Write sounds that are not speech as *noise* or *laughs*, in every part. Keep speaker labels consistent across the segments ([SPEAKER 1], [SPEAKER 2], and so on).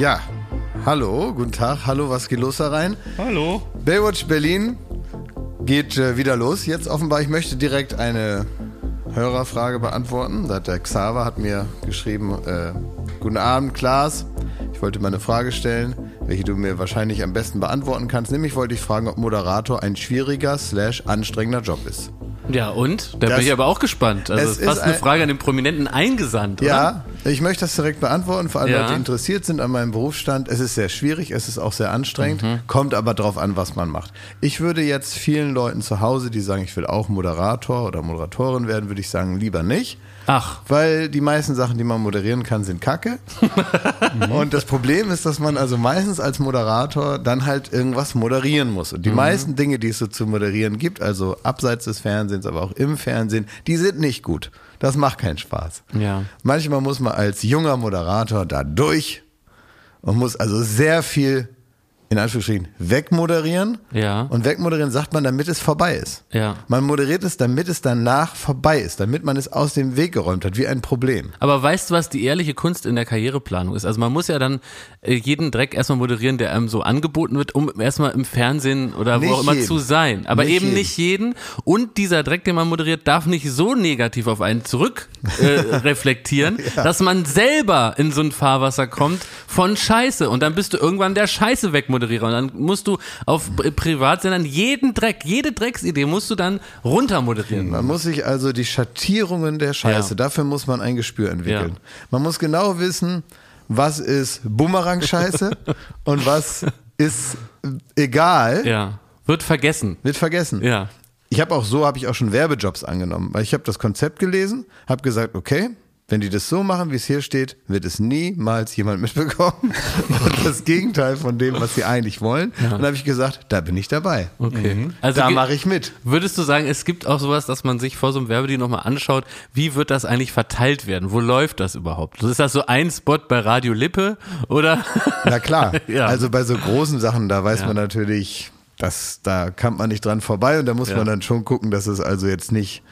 [SPEAKER 1] Ja, hallo, guten Tag, hallo, was geht los da rein?
[SPEAKER 2] Hallo.
[SPEAKER 1] Baywatch Berlin geht äh, wieder los. Jetzt offenbar, ich möchte direkt eine Hörerfrage beantworten. Da hat der Xaver hat mir geschrieben, äh, guten Abend, Klaas. Ich wollte mal eine Frage stellen, welche du mir wahrscheinlich am besten beantworten kannst. Nämlich wollte ich fragen, ob Moderator ein schwieriger slash anstrengender Job ist.
[SPEAKER 3] Ja, und? Da
[SPEAKER 1] Das-
[SPEAKER 3] bin ich aber auch gespannt. Also
[SPEAKER 1] Es
[SPEAKER 3] ist fast eine
[SPEAKER 1] ein-
[SPEAKER 3] Frage an den Prominenten eingesandt, oder?
[SPEAKER 1] Ja, ich möchte das direkt beantworten, für alle
[SPEAKER 3] Ja.
[SPEAKER 1] Leute, die interessiert sind an meinem Berufsstand. Es ist sehr schwierig, es ist auch sehr anstrengend,
[SPEAKER 3] Mhm.
[SPEAKER 1] kommt aber drauf an, was man macht. Ich würde jetzt vielen Leuten zu Hause, die sagen, ich will auch Moderator oder Moderatorin werden, würde ich sagen, lieber nicht.
[SPEAKER 3] Ach,
[SPEAKER 1] Weil die meisten Sachen, die man moderieren kann, sind Kacke. *laughs* und das Problem ist, dass man also meistens als Moderator dann halt irgendwas moderieren muss. Und die meisten Dinge, die es so zu moderieren gibt, also abseits des Fernsehens, aber auch im Fernsehen, die sind nicht gut. Das macht keinen Spaß.
[SPEAKER 3] Ja.
[SPEAKER 1] Manchmal muss man als junger Moderator da durch und muss also sehr viel in Anführungsstrichen wegmoderieren.
[SPEAKER 3] Ja.
[SPEAKER 1] Und wegmoderieren sagt man, damit es vorbei ist.
[SPEAKER 3] Ja.
[SPEAKER 1] Man moderiert es, damit es danach vorbei ist, damit man es aus dem Weg geräumt hat, wie ein Problem.
[SPEAKER 3] Aber weißt du, was die ehrliche Kunst in der Karriereplanung ist? Also man muss ja dann äh, jeden Dreck erstmal moderieren, der einem so angeboten wird, um erstmal im Fernsehen oder
[SPEAKER 1] Nicht
[SPEAKER 3] wo auch immer
[SPEAKER 1] jeden.
[SPEAKER 3] zu sein. Aber
[SPEAKER 1] Nicht
[SPEAKER 3] eben
[SPEAKER 1] jeden.
[SPEAKER 3] nicht jeden. Und dieser Dreck, den man moderiert, darf nicht so negativ auf einen zurück äh, *laughs* reflektieren, dass man selber in so ein Fahrwasser kommt von Scheiße. Und dann bist du irgendwann der Scheiße-Wegmoderierer. Und dann musst du auf Pri- Privatsendern jeden Dreck, jede Drecksidee musst du dann runtermoderieren.
[SPEAKER 1] Man muss sich also die Schattierungen der Scheiße,
[SPEAKER 3] Ja.
[SPEAKER 1] dafür muss man ein Gespür entwickeln.
[SPEAKER 3] Ja.
[SPEAKER 1] Man muss genau wissen, was ist Bumerang-Scheiße *laughs* und was ist egal,
[SPEAKER 3] Ja. Wird vergessen.
[SPEAKER 1] wird vergessen.
[SPEAKER 3] Ja.
[SPEAKER 1] Ich habe auch so, habe ich auch schon Werbejobs angenommen, weil ich habe das Konzept gelesen, habe gesagt, okay, wenn die das so machen, wie es hier steht, wird es niemals jemand mitbekommen. *laughs* Und das Gegenteil von dem, was sie eigentlich wollen. Und dann habe ich gesagt, da bin ich dabei.
[SPEAKER 3] Okay. Also
[SPEAKER 1] da mache ich mit.
[SPEAKER 3] Würdest du sagen, es gibt auch sowas, dass man sich vor so einem Werbedeal nochmal anschaut, wie wird das eigentlich verteilt werden? Wo läuft das überhaupt? Ist das so ein Spot bei Radio Lippe oder? *laughs*
[SPEAKER 1] Na klar. *laughs*
[SPEAKER 3] Ja.
[SPEAKER 1] Also bei so großen Sachen, da weiß
[SPEAKER 3] Ja.
[SPEAKER 1] man natürlich, dass da kommt man nicht dran vorbei und da muss
[SPEAKER 3] Ja.
[SPEAKER 1] man dann schon gucken, dass es also jetzt nicht.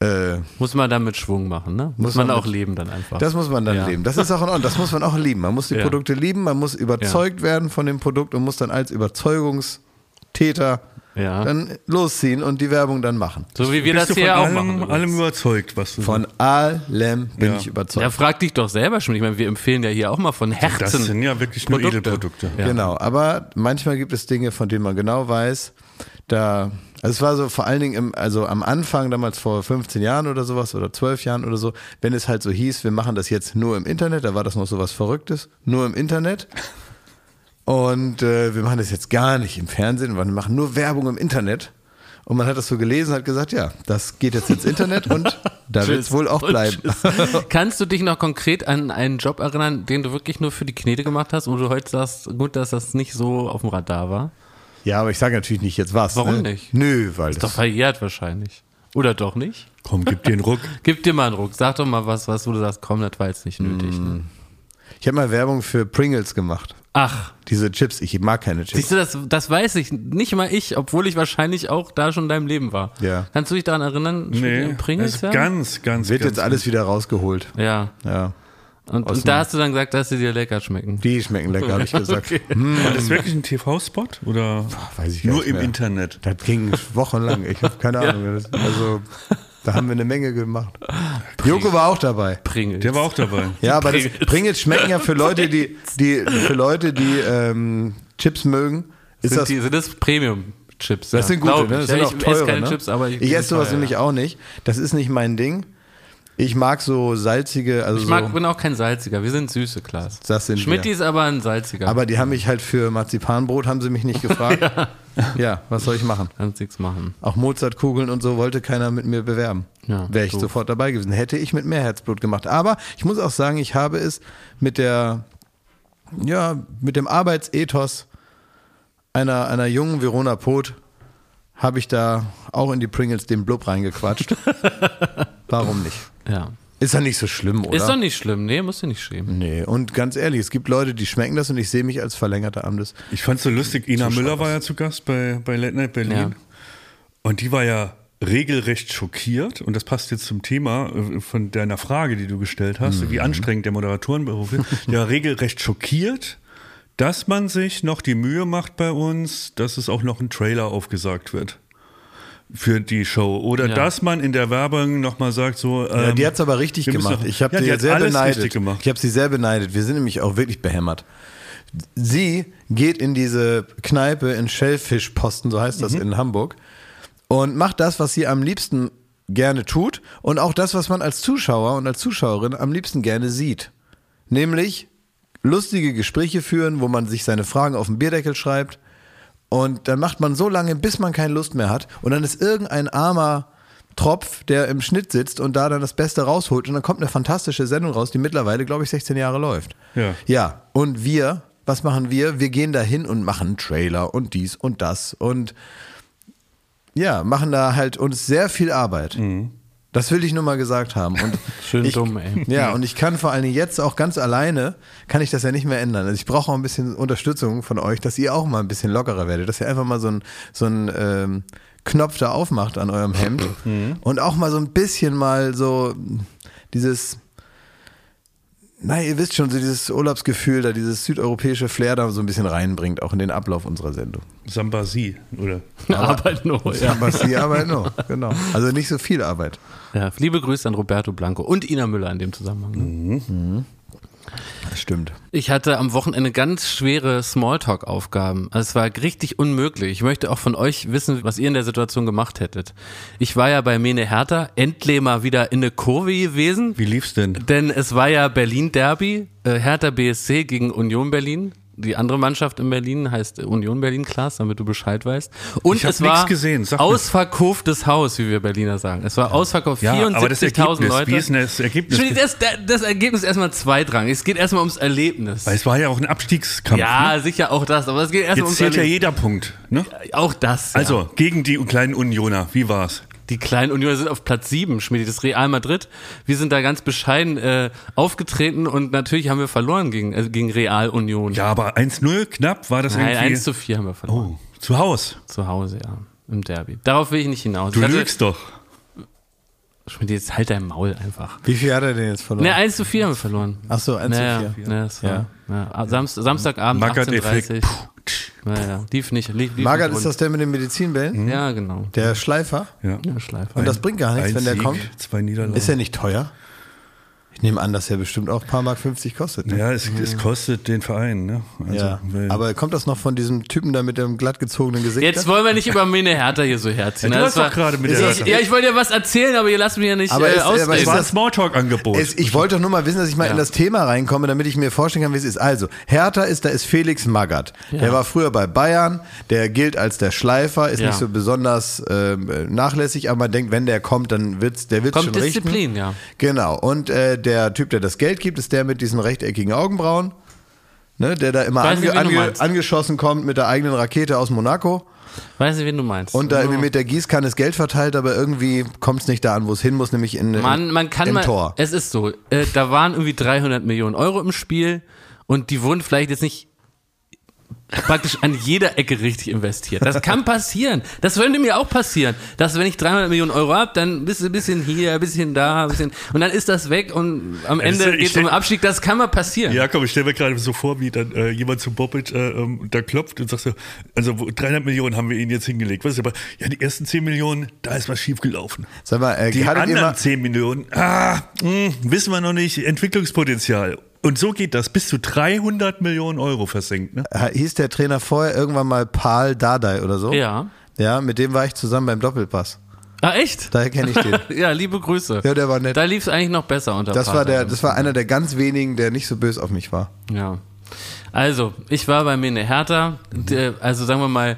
[SPEAKER 1] Äh,
[SPEAKER 3] Muss man dann mit Schwung machen, ne? Muss,
[SPEAKER 1] Muss
[SPEAKER 3] man,
[SPEAKER 1] man
[SPEAKER 3] auch
[SPEAKER 1] mit-
[SPEAKER 3] leben dann einfach.
[SPEAKER 1] das muss man dann
[SPEAKER 3] Ja.
[SPEAKER 1] leben. Das ist auch in Ordnung. Das muss man auch lieben. Man muss die
[SPEAKER 3] Ja.
[SPEAKER 1] Produkte lieben, man muss überzeugt werden von dem Produkt und muss dann als Überzeugungstäter
[SPEAKER 3] Ja.
[SPEAKER 1] dann losziehen und die Werbung dann machen.
[SPEAKER 3] so wie wir
[SPEAKER 2] Bist
[SPEAKER 3] das hier
[SPEAKER 2] von
[SPEAKER 3] auch
[SPEAKER 2] allem,
[SPEAKER 3] machen. übrigens.
[SPEAKER 2] allem überzeugt, was du
[SPEAKER 1] Von allem bin
[SPEAKER 2] Ja.
[SPEAKER 1] ich überzeugt.
[SPEAKER 3] ja, frag dich doch selber schon. Ich meine, wir empfehlen ja hier auch mal von Herzen.
[SPEAKER 2] Das sind ja wirklich nur Edelprodukte.
[SPEAKER 3] Ja.
[SPEAKER 1] Genau, aber manchmal gibt es Dinge, von denen man genau weiß, da, also es war so vor allen Dingen im, also am Anfang, damals vor 15 Jahren oder sowas oder 12 Jahren oder so, wenn es halt so hieß, wir machen das jetzt nur im Internet, da war das noch so was Verrücktes, nur im Internet. Und äh, wir machen das jetzt gar nicht im Fernsehen, wir machen nur Werbung im Internet. Und man hat das so gelesen, hat gesagt, ja, das geht jetzt ins Internet und *laughs* da wird es wohl auch bleiben. *laughs*
[SPEAKER 3] Kannst du dich noch konkret an einen Job erinnern, den du wirklich nur für die Knete gemacht hast, wo du heute sagst, gut, dass das nicht so auf dem Radar war?
[SPEAKER 1] Ja, aber ich sage natürlich nicht jetzt was.
[SPEAKER 3] Warum
[SPEAKER 1] ne?
[SPEAKER 3] nicht?
[SPEAKER 1] Nö, weil
[SPEAKER 3] Ist
[SPEAKER 1] das
[SPEAKER 3] doch verjährt wahrscheinlich. Oder doch nicht?
[SPEAKER 2] Komm, gib dir einen Ruck. *laughs*
[SPEAKER 3] Gib dir mal einen Ruck. Sag doch mal was, was wo du sagst, komm, das war jetzt nicht nötig. Ne?
[SPEAKER 1] Ich habe mal Werbung für Pringles gemacht.
[SPEAKER 3] Ach,
[SPEAKER 1] Diese Chips, ich mag keine Chips.
[SPEAKER 3] siehst du, das, das weiß ich. Nicht mal ich, obwohl ich wahrscheinlich auch da schon in deinem Leben war.
[SPEAKER 1] Ja.
[SPEAKER 3] Kannst du dich daran erinnern?
[SPEAKER 2] Nee,
[SPEAKER 3] Pringles,
[SPEAKER 2] das
[SPEAKER 3] ja?
[SPEAKER 2] ist ganz, ganz,
[SPEAKER 1] Wird
[SPEAKER 2] ganz
[SPEAKER 1] jetzt alles wieder rausgeholt.
[SPEAKER 3] Ja.
[SPEAKER 1] Ja.
[SPEAKER 3] Und, und da hast du dann gesagt, dass sie dir lecker schmecken.
[SPEAKER 1] Die schmecken lecker, habe ich *laughs* gesagt. Hm,
[SPEAKER 2] War das wirklich ein TV-Spot? Oder
[SPEAKER 1] weiß ich gar
[SPEAKER 2] nur
[SPEAKER 1] nicht
[SPEAKER 2] im
[SPEAKER 1] mehr.
[SPEAKER 2] Internet?
[SPEAKER 1] Das ging wochenlang. Ich habe keine *laughs* Ahnung. Das- Also, da haben wir eine Menge gemacht. Joko war auch dabei.
[SPEAKER 3] Pringles.
[SPEAKER 2] Der war auch dabei. *laughs*
[SPEAKER 1] Ja, aber das
[SPEAKER 3] Pringles.
[SPEAKER 1] Pringles schmecken ja für Leute, die, die für Leute, die ähm, Chips mögen. Ist
[SPEAKER 3] sind,
[SPEAKER 1] das,
[SPEAKER 3] die, sind das Premium-Chips?
[SPEAKER 1] das
[SPEAKER 3] ja,
[SPEAKER 1] sind gute, ne? Das sind
[SPEAKER 3] ja,
[SPEAKER 1] auch
[SPEAKER 3] ich
[SPEAKER 1] teure,
[SPEAKER 3] esse keine
[SPEAKER 1] ne?
[SPEAKER 3] Chips, aber ich,
[SPEAKER 1] ich esse sowas nämlich
[SPEAKER 3] ja.
[SPEAKER 1] auch nicht. Das ist nicht mein Ding. Ich mag so salzige, also
[SPEAKER 3] Ich mag,
[SPEAKER 1] so,
[SPEAKER 3] bin auch kein salziger. Wir sind süße, Klaas.
[SPEAKER 1] Das sind
[SPEAKER 3] Schmidt ist aber ein salziger.
[SPEAKER 1] aber die haben mich halt für Marzipanbrot, haben sie mich nicht gefragt. *laughs* ja. was soll ich machen?
[SPEAKER 3] Kannst nichts machen.
[SPEAKER 1] Auch Mozartkugeln und so wollte keiner mit mir bewerben.
[SPEAKER 3] Ja,
[SPEAKER 1] Wäre ich
[SPEAKER 3] doof.
[SPEAKER 1] sofort dabei gewesen. Hätte ich mit mehr Herzblut gemacht. Aber ich muss auch sagen, ich habe es mit der, ja, mit dem Arbeitsethos einer, einer jungen Verona Poth habe ich da auch in die Pringles den Blub reingequatscht. *laughs* Warum nicht?
[SPEAKER 3] Ja.
[SPEAKER 1] Ist ja nicht so schlimm, oder?
[SPEAKER 3] Ist doch nicht schlimm. Nee, musst du nicht schämen.
[SPEAKER 1] Nee, und ganz ehrlich, es gibt Leute, die schmecken das und ich sehe mich als verlängerter Arm des.
[SPEAKER 2] Ich fand's so lustig, Ina Müller war ja zu Gast bei, bei Late Night Berlin.
[SPEAKER 3] Ja.
[SPEAKER 2] Und die war ja regelrecht schockiert, und das passt jetzt zum Thema äh, von deiner Frage, die du gestellt hast,
[SPEAKER 1] Mhm.
[SPEAKER 2] wie anstrengend der Moderatorenberuf ist. *laughs* Die war regelrecht schockiert, dass man sich noch die Mühe macht bei uns, dass es auch noch ein Trailer aufgesagt wird für die Show. Oder
[SPEAKER 3] Ja.
[SPEAKER 2] dass man in der Werbung nochmal sagt, so.
[SPEAKER 1] Ja,
[SPEAKER 2] ähm,
[SPEAKER 1] die hat's aber richtig gemacht.
[SPEAKER 2] noch-
[SPEAKER 1] Ich habe
[SPEAKER 2] ja, die
[SPEAKER 1] sie
[SPEAKER 2] hat
[SPEAKER 1] sehr
[SPEAKER 2] alles
[SPEAKER 1] beneidet.
[SPEAKER 2] richtig gemacht.
[SPEAKER 1] Ich habe sie sehr beneidet. Wir sind nämlich auch wirklich behämmert. Sie geht in diese Kneipe in Schellfischposten, so heißt das
[SPEAKER 2] Mhm.
[SPEAKER 1] in Hamburg, und macht das, was sie am liebsten gerne tut und auch das, was man als Zuschauer und als Zuschauerin am liebsten gerne sieht. Nämlich lustige Gespräche führen, wo man sich seine Fragen auf den Bierdeckel schreibt und dann macht man so lange, bis man keine Lust mehr hat und dann ist irgendein armer Tropf, der im Schnitt sitzt und da dann das Beste rausholt und dann kommt eine fantastische Sendung raus, die mittlerweile, glaube ich, 16 Jahre läuft.
[SPEAKER 2] Ja.
[SPEAKER 1] Ja, und wir, was machen wir? Wir gehen da hin und machen einen Trailer und dies und das und ja, machen da halt uns sehr viel Arbeit. Das will ich nur mal gesagt haben. Und *laughs*
[SPEAKER 3] Schön
[SPEAKER 1] ich,
[SPEAKER 3] dumm, ey.
[SPEAKER 1] Ja, und ich kann vor allen Dingen jetzt auch ganz alleine, kann ich das ja nicht mehr ändern. Also ich brauche auch ein bisschen Unterstützung von euch, dass ihr auch mal ein bisschen lockerer werdet, dass ihr einfach mal so ein, so ein ähm, Knopf da aufmacht an eurem Hemd *laughs* und auch mal so ein bisschen mal so dieses, na, ihr wisst schon, so dieses Urlaubsgefühl da, dieses südeuropäische Flair da so ein bisschen reinbringt, auch in den Ablauf unserer Sendung.
[SPEAKER 2] Sambasi, oder? *laughs*
[SPEAKER 3] Arbeit nur, ja.
[SPEAKER 1] Sie Arbeit noch, genau. Also nicht so viel Arbeit.
[SPEAKER 3] ja. Liebe Grüße an Roberto Blanco und Ina Müller in dem Zusammenhang. ne?
[SPEAKER 1] Das stimmt.
[SPEAKER 3] Ich hatte am Wochenende ganz schwere Smalltalk-Aufgaben. Also es war richtig unmöglich. Ich möchte auch von euch wissen, was ihr in der Situation gemacht hättet. Ich war ja bei Mene Hertha endlich mal wieder in eine Kurve gewesen.
[SPEAKER 2] Wie lief's denn?
[SPEAKER 3] Denn es war ja Berlin-Derby, äh, Hertha BSC gegen Union Berlin. Die andere Mannschaft in Berlin heißt Union Berlin, Klaas, damit du Bescheid weißt. Und es war
[SPEAKER 2] gesehen,
[SPEAKER 3] ausverkauftes Haus, wie wir Berliner sagen. Es war ausverkauft, 74.000 Leute.
[SPEAKER 2] wie ist denn das Ergebnis?
[SPEAKER 3] Das, das, Ergebnis ist erstmal zweitrangig. Es geht erstmal ums Erlebnis.
[SPEAKER 2] Weil es war ja auch ein Abstiegskampf.
[SPEAKER 3] Ja,
[SPEAKER 2] ne?
[SPEAKER 3] sicher auch das, aber es geht erstmal
[SPEAKER 2] Jetzt
[SPEAKER 3] ums
[SPEAKER 2] zählt ja
[SPEAKER 3] Erlebnis.
[SPEAKER 2] jeder Punkt. Ne?
[SPEAKER 3] Auch das. Ja.
[SPEAKER 2] Also, gegen die kleinen Unioner, wie war's?
[SPEAKER 3] Die kleinen Unioner sind auf Platz 7, Schmidt, das Real Madrid. Wir sind da ganz bescheiden äh, aufgetreten und natürlich haben wir verloren gegen, äh, gegen Real Union.
[SPEAKER 2] Ja, aber 1-0 knapp war das
[SPEAKER 3] Nein,
[SPEAKER 2] irgendwie.
[SPEAKER 3] 1 zu 4 haben wir verloren.
[SPEAKER 2] oh, zu Haus.
[SPEAKER 3] Zu Hause, ja. Im Derby. Darauf will ich nicht hinaus.
[SPEAKER 2] Du
[SPEAKER 3] hatte-
[SPEAKER 2] lügst doch.
[SPEAKER 3] Schmidt, jetzt halt dein Maul einfach.
[SPEAKER 1] Wie viel hat er denn jetzt verloren?
[SPEAKER 3] Ne, 1 zu 4 haben wir verloren.
[SPEAKER 1] Ach so, 1
[SPEAKER 3] naja,
[SPEAKER 1] zu 4.
[SPEAKER 3] Ja, das war, ja. Samst, Samstagabend
[SPEAKER 2] Magath-Effekt.
[SPEAKER 3] 18.30 Naja, lief nicht. Lief, lief
[SPEAKER 1] Magath,
[SPEAKER 3] nicht
[SPEAKER 1] ist das der mit den Medizinbällen?
[SPEAKER 3] rund. Ja, genau.
[SPEAKER 1] Der Schleifer?
[SPEAKER 2] Ja.
[SPEAKER 3] Ja, Schleifer.
[SPEAKER 1] Und das bringt gar nichts,
[SPEAKER 2] Ein
[SPEAKER 1] wenn der
[SPEAKER 2] Sieg,
[SPEAKER 1] kommt.
[SPEAKER 2] Zwei Niederlagen.
[SPEAKER 1] Ist er nicht teuer? Ich nehme an, dass der bestimmt auch ein paar Mark 50 kostet. Ne?
[SPEAKER 2] ja, es, es kostet den Verein. Ne? Also,
[SPEAKER 1] ja. Aber kommt das noch von diesem Typen da mit dem glatt gezogenen Gesicht?
[SPEAKER 3] Jetzt wollen wir nicht über Mene Hertha hier so herziehen.
[SPEAKER 2] Ja, du
[SPEAKER 3] Das war-
[SPEAKER 2] doch gerade mit
[SPEAKER 1] Ist
[SPEAKER 2] der Hertha.
[SPEAKER 3] Ja, ich wollte ja was erzählen, aber ihr lasst mich ja nicht
[SPEAKER 1] Aber
[SPEAKER 3] äh,
[SPEAKER 1] ist
[SPEAKER 2] Es
[SPEAKER 3] ausreden.
[SPEAKER 2] war ein
[SPEAKER 1] das-
[SPEAKER 2] Smalltalk-Angebot.
[SPEAKER 1] Ich wollte doch nur mal wissen, dass ich mal
[SPEAKER 3] Ja.
[SPEAKER 1] in das Thema reinkomme, damit ich mir vorstellen kann, wie es ist. Also, Hertha ist, da ist Felix Magath. Der war früher bei Bayern, der gilt als der Schleifer, ist
[SPEAKER 3] Ja.
[SPEAKER 1] nicht so besonders ähm, nachlässig, aber man denkt, wenn der kommt, dann wird's, der wird's
[SPEAKER 3] Kommt
[SPEAKER 1] schon
[SPEAKER 3] Disziplin,
[SPEAKER 1] richten.
[SPEAKER 3] ja.
[SPEAKER 1] Genau. Und äh, der Typ, der das Geld gibt, ist der mit diesen rechteckigen Augenbrauen. Ne, der da immer
[SPEAKER 3] weiß nicht,
[SPEAKER 1] ange, ange, angeschossen kommt mit der eigenen Rakete aus Monaco
[SPEAKER 3] Weiß nicht, wen du meinst.
[SPEAKER 1] und da irgendwie mit der Gießkanne das Geld verteilt, aber irgendwie kommt es nicht da an, wo es hin muss, nämlich in,
[SPEAKER 3] man, man kann
[SPEAKER 1] im
[SPEAKER 3] mal,
[SPEAKER 1] Tor.
[SPEAKER 3] es ist so, äh, da waren irgendwie 300 Millionen Euro im Spiel und die wurden vielleicht jetzt nicht praktisch an jeder Ecke richtig investiert. Das kann passieren. Das könnte mir auch passieren, dass wenn ich 300 Millionen Euro habe, dann bist du ein bisschen hier, ein bisschen da, ein bisschen und dann ist das weg und am Ende
[SPEAKER 2] ich
[SPEAKER 3] geht es um Abstieg. Das kann mal passieren.
[SPEAKER 2] Ja, komm, ich stelle mir gerade so vor, wie dann äh, jemand zu Bobic äh, ähm, da klopft und sagt so, also wo- 300 Millionen haben wir ihnen jetzt hingelegt. Was ist aber, ja, die ersten 10 Millionen, da ist was schiefgelaufen.
[SPEAKER 1] Sag mal, äh,
[SPEAKER 2] Die anderen
[SPEAKER 1] mal,
[SPEAKER 2] 10 Millionen, ah, mh, wissen wir noch nicht, Entwicklungspotenzial. Und so geht das, bis zu 300 Millionen Euro versenkt. Ne?
[SPEAKER 1] hieß der Trainer vorher irgendwann mal Paul Dardai oder so?
[SPEAKER 3] Ja.
[SPEAKER 1] Ja, mit dem war ich zusammen beim Doppelpass.
[SPEAKER 3] Ah, echt?
[SPEAKER 1] Daher kenne ich den. *laughs*
[SPEAKER 3] Ja, liebe Grüße.
[SPEAKER 1] Ja, der war nett.
[SPEAKER 3] Da lief es eigentlich noch besser unter
[SPEAKER 1] Das war der, das war einer der ganz wenigen, der nicht so böse auf mich war.
[SPEAKER 3] Ja. Also, ich war bei Mene Hertha. Der, also sagen wir mal,